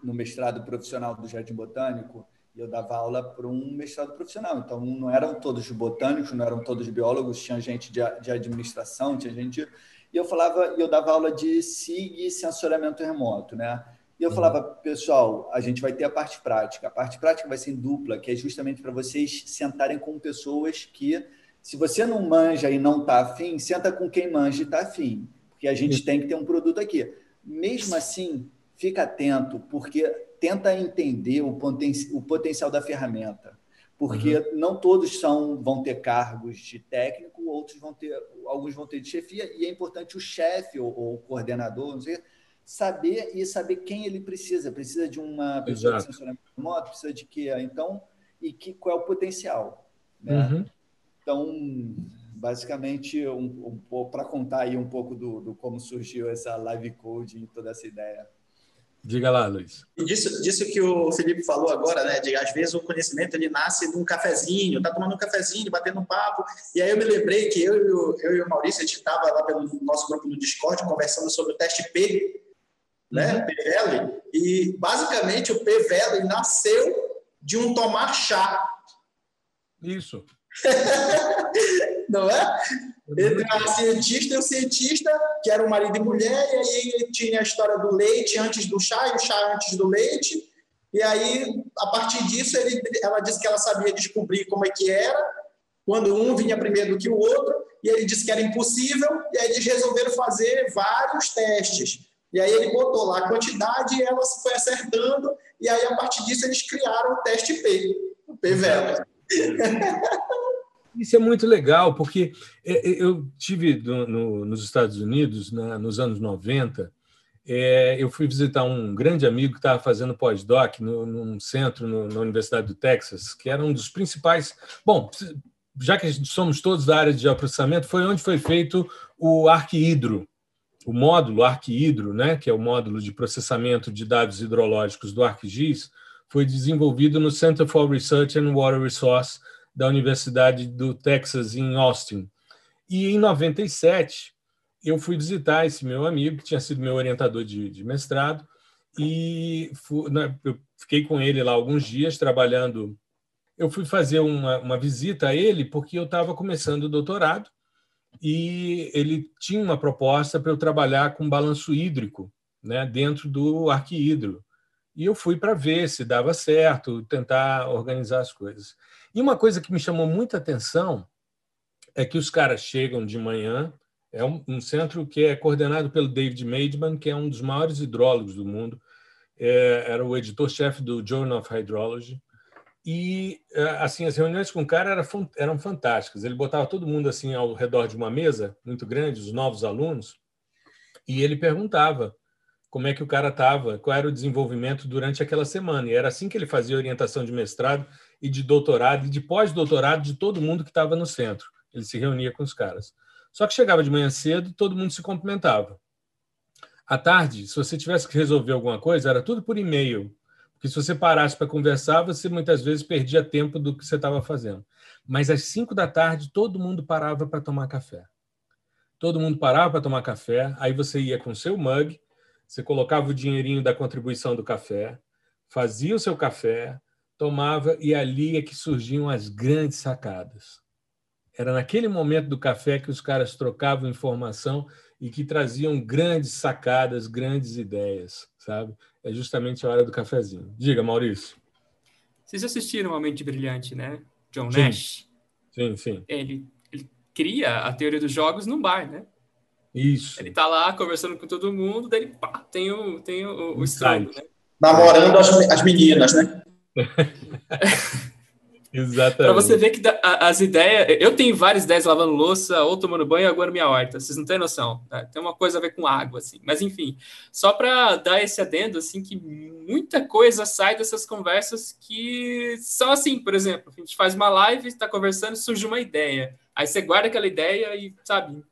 no mestrado profissional do Jardim Botânico, e eu dava aula para um mestrado profissional. Então, não eram todos botânicos, não eram todos biólogos, tinha gente de, de administração, tinha gente e eu falava, eu dava aula de SIG e sensoriamento remoto, né? E eu uhum. falava, pessoal, a gente vai ter a parte prática. A parte prática vai ser em dupla, que é justamente para vocês sentarem com pessoas que, se você não manja e não está afim, senta com quem manja e está afim. Porque a gente tem que ter um produto aqui. Mesmo assim, fica atento, porque tenta entender o, poten o potencial da ferramenta porque uhum. não todos são vão ter cargos de técnico, outros vão ter, alguns vão ter de chefia, e é importante o chefe ou, ou o coordenador, não sei, saber e saber quem ele precisa. Precisa de uma pessoa Exato. de sensoramento remoto, precisa de quê? Então, e que, qual é o potencial. Né? Uhum. Então, basicamente, um, um para contar aí um pouco do, do como surgiu essa live coding, toda essa ideia. Diga lá, Luiz. E disso, disso que o Felipe falou agora, né? De às vezes o conhecimento ele nasce num cafezinho, tá tomando um cafezinho, batendo um papo. E aí eu me lembrei que eu e o, eu e o Maurício, a gente estava lá pelo nosso grupo no Discord conversando sobre o teste P, né? Uhum. PVL. E basicamente o PVL nasceu de um tomar chá. Isso. não é? Entre a cientista e o cientista, que era um marido e mulher, e aí tinha a história do leite antes do chá e o chá antes do leite. E aí, a partir disso, ele, ela disse que ela sabia descobrir como é que era, quando um vinha primeiro do que o outro, e ele disse que era impossível, e aí eles resolveram fazer vários testes. E aí ele botou lá a quantidade e ela foi acertando, e aí a partir disso eles criaram o teste P, o PVEL. Isso é muito legal, porque é, é, eu tive no, no, nos Estados Unidos, na, nos anos 90, é, eu fui visitar um grande amigo que estava fazendo pós-doc num centro no, na Universidade do Texas, que era um dos principais. Bom, já que somos todos da área de geoprocessamento, foi onde foi feito o ArcHidro, o módulo ArcHidro, né, que é o módulo de processamento de dados hidrológicos do ArcGIS, foi desenvolvido no Center for Research and Water Resource da Universidade do Texas, em Austin. E em 97, eu fui visitar esse meu amigo, que tinha sido meu orientador de, de mestrado, e fui, né, eu fiquei com ele lá alguns dias trabalhando. Eu fui fazer uma, uma visita a ele porque eu estava começando o doutorado e ele tinha uma proposta para eu trabalhar com balanço hídrico né, dentro do arquihidro. E eu fui para ver se dava certo, tentar organizar as coisas. E uma coisa que me chamou muita atenção é que os caras chegam de manhã, é um, um centro que é coordenado pelo David Maidman, que é um dos maiores hidrólogos do mundo, é, era o editor-chefe do Journal of Hydrology, e é, assim as reuniões com o cara eram, fantásticas. Ele botava todo mundo assim ao redor de uma mesa muito grande, os novos alunos, e ele perguntava como é que o cara estava, qual era o desenvolvimento durante aquela semana. E era assim que ele fazia orientação de mestrado e de doutorado e de pós-doutorado de todo mundo que estava no centro. Ele se reunia com os caras. Só que chegava de manhã cedo, todo mundo se cumprimentava. À tarde, se você tivesse que resolver alguma coisa, era tudo por e-mail. Porque se você parasse para conversar, você muitas vezes perdia tempo do que você estava fazendo. Mas às cinco da tarde, todo mundo parava para tomar café. Todo mundo parava para tomar café, aí você ia com o seu mug, você colocava o dinheirinho da contribuição do café, fazia o seu café, tomava e ali é que surgiam as grandes sacadas. Era naquele momento do café que os caras trocavam informação e que traziam grandes sacadas, grandes ideias, sabe? É justamente a hora do cafezinho. Diga, Maurício. Vocês assistiram uma mente brilhante, né? John sim. Nash. Sim, sim. Ele, ele cria a teoria dos jogos num bar, né? Isso. Ele tá lá conversando com todo mundo, daí pá, tem o, tem o, o né? Namorando as, as meninas, né? Exatamente. Para você ver que as ideias. Eu tenho várias ideias lavando louça, ou tomando banho, agora minha horta. Vocês não têm noção. Né? Tem uma coisa a ver com água, assim. Mas, enfim, só para dar esse adendo, assim, que muita coisa sai dessas conversas que são assim, por exemplo, a gente faz uma live, está conversando, surge uma ideia. Aí você guarda aquela ideia e, sabe,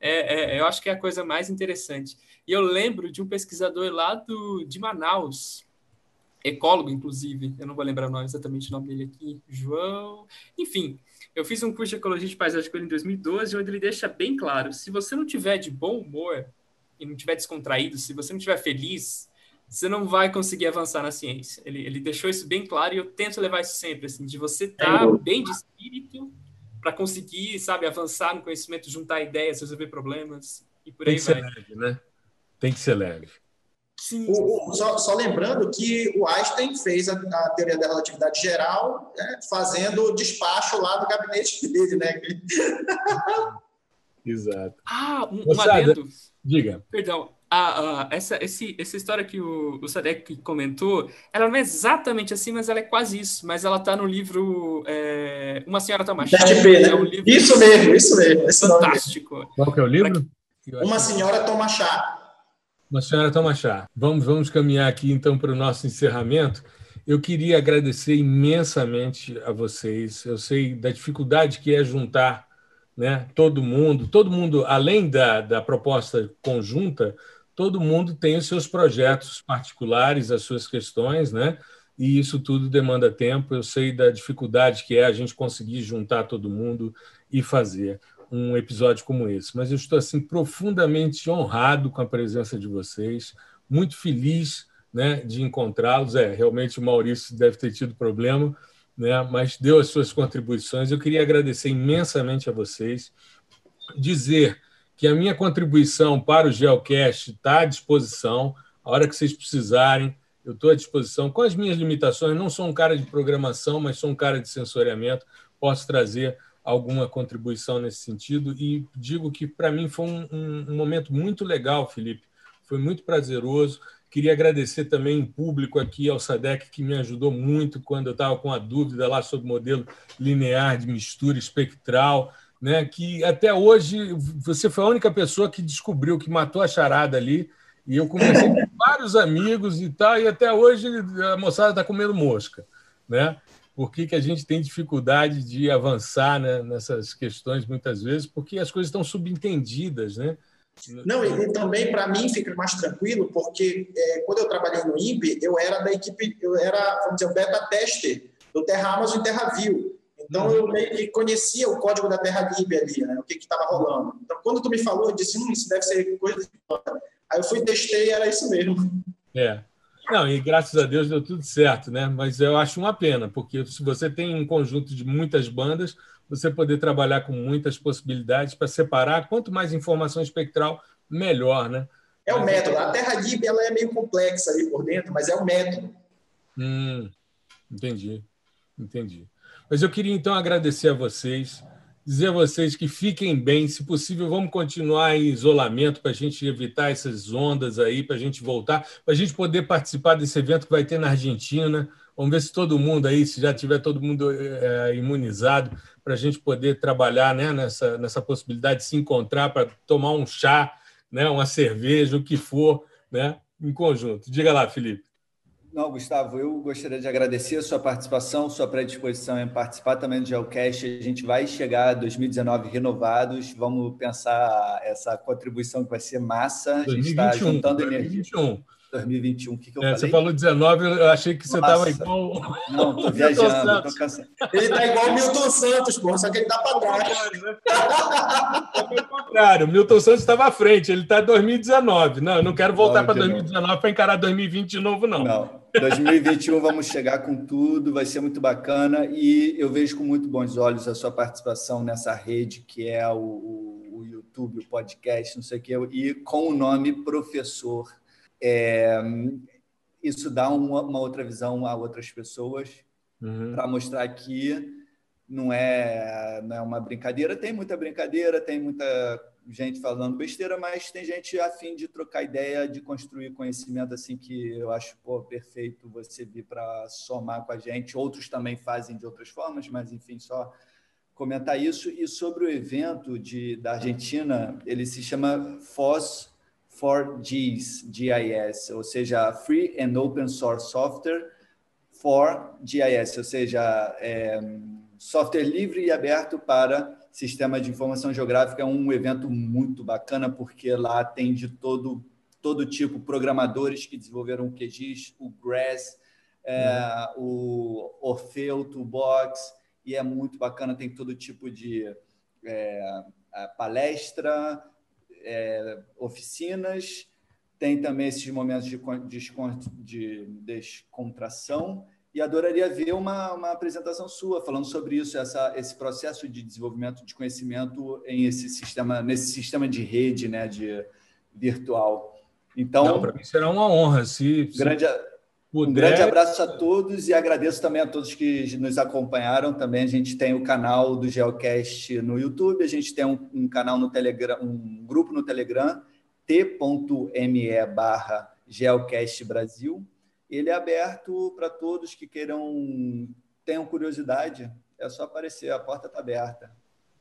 é, é, eu acho que é a coisa mais interessante. E eu lembro de um pesquisador lá do, de Manaus, ecólogo, inclusive, eu não vou lembrar o nome, exatamente o nome dele aqui, João. Enfim, eu fiz um curso de ecologia de paisagem com ele em 2012, onde ele deixa bem claro: se você não tiver de bom humor e não tiver descontraído, se você não tiver feliz, você não vai conseguir avançar na ciência. Ele, ele deixou isso bem claro e eu tento levar isso sempre, assim, de você estar tá bem de espírito para conseguir, sabe, avançar no conhecimento, juntar ideias, resolver problemas e por Tem aí vai. Que ser leve, né? Tem que ser leve. Sim. O, o, só, só, lembrando que o Einstein fez a, a teoria da relatividade geral né, fazendo o despacho lá do gabinete dele, né? Exato. Ah, um, um adendo. Diga. Perdão. Ah, ah, essa, esse, essa história que o, o Sadek comentou, ela não é exatamente assim, mas ela é quase isso. Mas ela está no livro é, Uma Senhora Toma Chá. né? é um livro isso mesmo, isso mesmo. Fantástico. Qual que é o livro? Uma Senhora Toma Uma senhora toma chá. Vamos, vamos caminhar aqui então para o nosso encerramento. Eu queria agradecer imensamente a vocês. Eu sei da dificuldade que é juntar né, todo mundo, todo mundo, além da, da proposta conjunta, todo mundo tem os seus projetos particulares, as suas questões, né? E isso tudo demanda tempo. Eu sei da dificuldade que é a gente conseguir juntar todo mundo e fazer um episódio como esse, mas eu estou assim profundamente honrado com a presença de vocês, muito feliz né, de encontrá-los. É, realmente o Maurício deve ter tido problema, né, mas deu as suas contribuições. Eu queria agradecer imensamente a vocês, dizer que a minha contribuição para o Geocast está à disposição, a hora que vocês precisarem, eu estou à disposição, com as minhas limitações. Não sou um cara de programação, mas sou um cara de sensoriamento, posso trazer alguma contribuição nesse sentido. E digo que, para mim, foi um, um, momento muito legal, Felipe. Foi muito prazeroso. Queria agradecer também em público aqui ao SADEC, que me ajudou muito quando eu estava com a dúvida lá sobre modelo linear de mistura espectral. Né, que até hoje você foi a única pessoa que descobriu que matou a charada ali. E eu conversei com vários amigos e tal, e até hoje a moçada está comendo mosca. Né? Por que, que a gente tem dificuldade de avançar né, nessas questões muitas vezes, porque as coisas estão subentendidas, né? Não, e, também para mim fica mais tranquilo, porque é, quando eu trabalhei no INPE, eu era da equipe, eu era, vamos dizer, o beta tester do Terra Amazon e TerraView. Então eu meio que conhecia o código da Terra Lib ali, né, o que estava rolando. Então quando tu me falou, eu disse, hum, isso deve ser coisa de Aí eu fui testei e era isso mesmo. É. Não, e graças a Deus deu tudo certo, né? Mas eu acho uma pena, porque se você tem um conjunto de muitas bandas, você poder trabalhar com muitas possibilidades para separar, quanto mais informação espectral, melhor, né? É o método. A Terra Deep ela é meio complexa ali por dentro, mas é o método. Hum, entendi, entendi. Mas eu queria então agradecer a vocês dizer a vocês que fiquem bem, se possível, vamos continuar em isolamento para a gente evitar essas ondas aí, para a gente voltar, para a gente poder participar desse evento que vai ter na Argentina. Vamos ver se todo mundo aí, se já tiver todo mundo é, imunizado, para a gente poder trabalhar né, nessa, nessa possibilidade de se encontrar para tomar um chá, né, uma cerveja, o que for, né, em conjunto. Diga lá, Felipe. Não, Gustavo, eu gostaria de agradecer a sua participação, sua predisposição em participar também do Geocast. A gente vai chegar a 2019 renovados. Vamos pensar essa contribuição que vai ser massa. A gente está juntando 2021. energia. 2021. O que, que eu é, falei? Você falou 19, eu achei que você estava igual. Não, estou viajando, tô cansado. Ele está igual o Milton Santos, pô, só que ele está para trás. É o contrário, o Milton Santos estava à frente, ele está em 2019. Não, eu não quero voltar para 2019 para encarar 2020 de novo, não. Não. 2021 vamos chegar com tudo, vai ser muito bacana e eu vejo com muito bons olhos a sua participação nessa rede que é o, o, o YouTube, o podcast, não sei o que, e com o nome Professor é, isso dá uma, uma, outra visão a outras pessoas uhum. para mostrar que não é, não é uma brincadeira. Tem muita brincadeira, tem muita gente falando besteira, mas tem gente a fim de trocar ideia, de construir conhecimento assim que eu acho pô, perfeito você vir para somar com a gente. Outros também fazem de outras formas, mas enfim, só comentar isso. E sobre o evento de, da Argentina, ele se chama Foz for GIS, GIS, ou seja, Free and Open Source Software for GIS, ou seja, é, software livre e aberto para sistema de informação geográfica. É um evento muito bacana, porque lá tem de todo, todo tipo, programadores que desenvolveram o QGIS, o GRASS, é, uhum. o Orfeu, Toolbox, e é muito bacana, tem todo tipo de é, palestra, é, oficinas, tem também esses momentos de, de descontração e adoraria ver uma, uma apresentação sua falando sobre isso, essa, esse processo de desenvolvimento de conhecimento em esse sistema, nesse sistema de rede, né, de virtual. Então, para mim será uma honra se, grande, se puder... um grande abraço a todos e agradeço também a todos que nos acompanharam. Também a gente tem o canal do Geocast no YouTube, a gente tem um, um canal no Telegram, um grupo no Telegram, t.me barra Geocast Brasil ele é aberto para todos que queiram, tenham curiosidade. É só aparecer, a porta está aberta.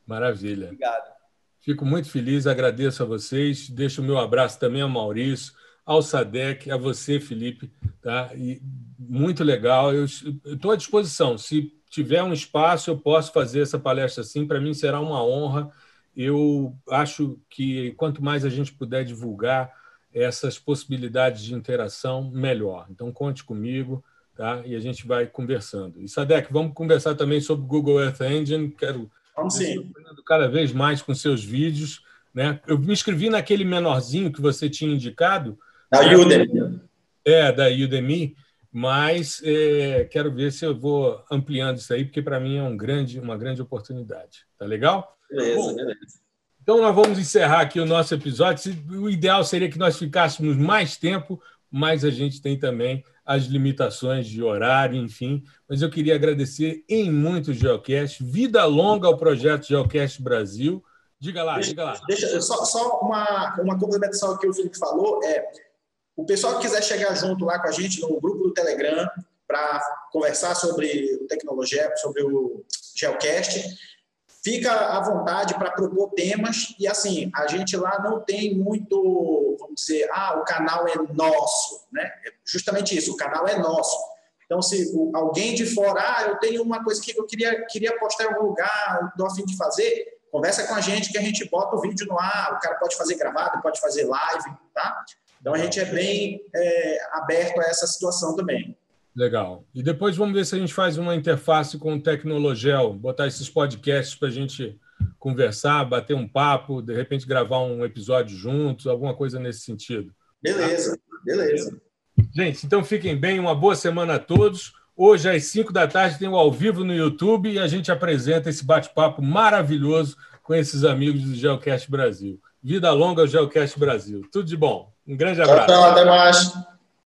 Maravilha. Obrigado. Fico muito feliz, agradeço a vocês. Deixo o meu abraço também ao Maurício, ao Sadek, a você, Felipe. Tá? E muito legal. Eu estou à disposição. Se tiver um espaço, eu posso fazer essa palestra assim. Para mim será uma honra. Eu acho que quanto mais a gente puder divulgar, essas possibilidades de interação melhor. Então, conte comigo tá? e a gente vai conversando. E, Sadek, vamos conversar também sobre o Google Earth Engine. Quero vamos sim. cada vez mais com seus vídeos. Né? Eu me inscrevi naquele menorzinho que você tinha indicado. Da Udemy. É, da Udemy, mas é, quero ver se eu vou ampliando isso aí, porque para mim é um grande, uma grande oportunidade. Tá legal? Beleza, Bom, beleza. Então, nós vamos encerrar aqui o nosso episódio. O ideal seria que nós ficássemos mais tempo, mas a gente tem também as limitações de horário, enfim. Mas eu queria agradecer em muito o Geocast. Vida longa ao projeto Geocast Brasil. Diga lá, deixa, diga lá. Deixa, só, só uma, uma complementação que o Felipe falou é o pessoal que quiser chegar junto lá com a gente no grupo do Telegram para conversar sobre tecnologia, sobre o Geocast, fica à vontade para propor temas. E assim a gente lá não tem muito vamos dizer ah o canal é nosso né? É justamente isso o canal é nosso. Então se alguém de fora ah eu tenho uma coisa que eu queria queria postar em algum lugar estou a fim de fazer conversa com a gente que a gente bota o vídeo no ar o cara pode fazer gravado pode fazer live tá então a gente é bem é, aberto a essa situação também Legal. E depois vamos ver se a gente faz uma interface com o Tecnologel, botar esses podcasts para a gente conversar, bater um papo, de repente gravar um episódio juntos, alguma coisa nesse sentido. Beleza, beleza. Gente, então fiquem bem, uma boa semana a todos. Hoje, às 5 da tarde, tem o ao vivo no YouTube e a gente apresenta esse bate-papo maravilhoso com esses amigos do Geocast Brasil. Vida longa ao Geocast Brasil. Tudo de bom. Um grande abraço. Tchau, tchau, até mais.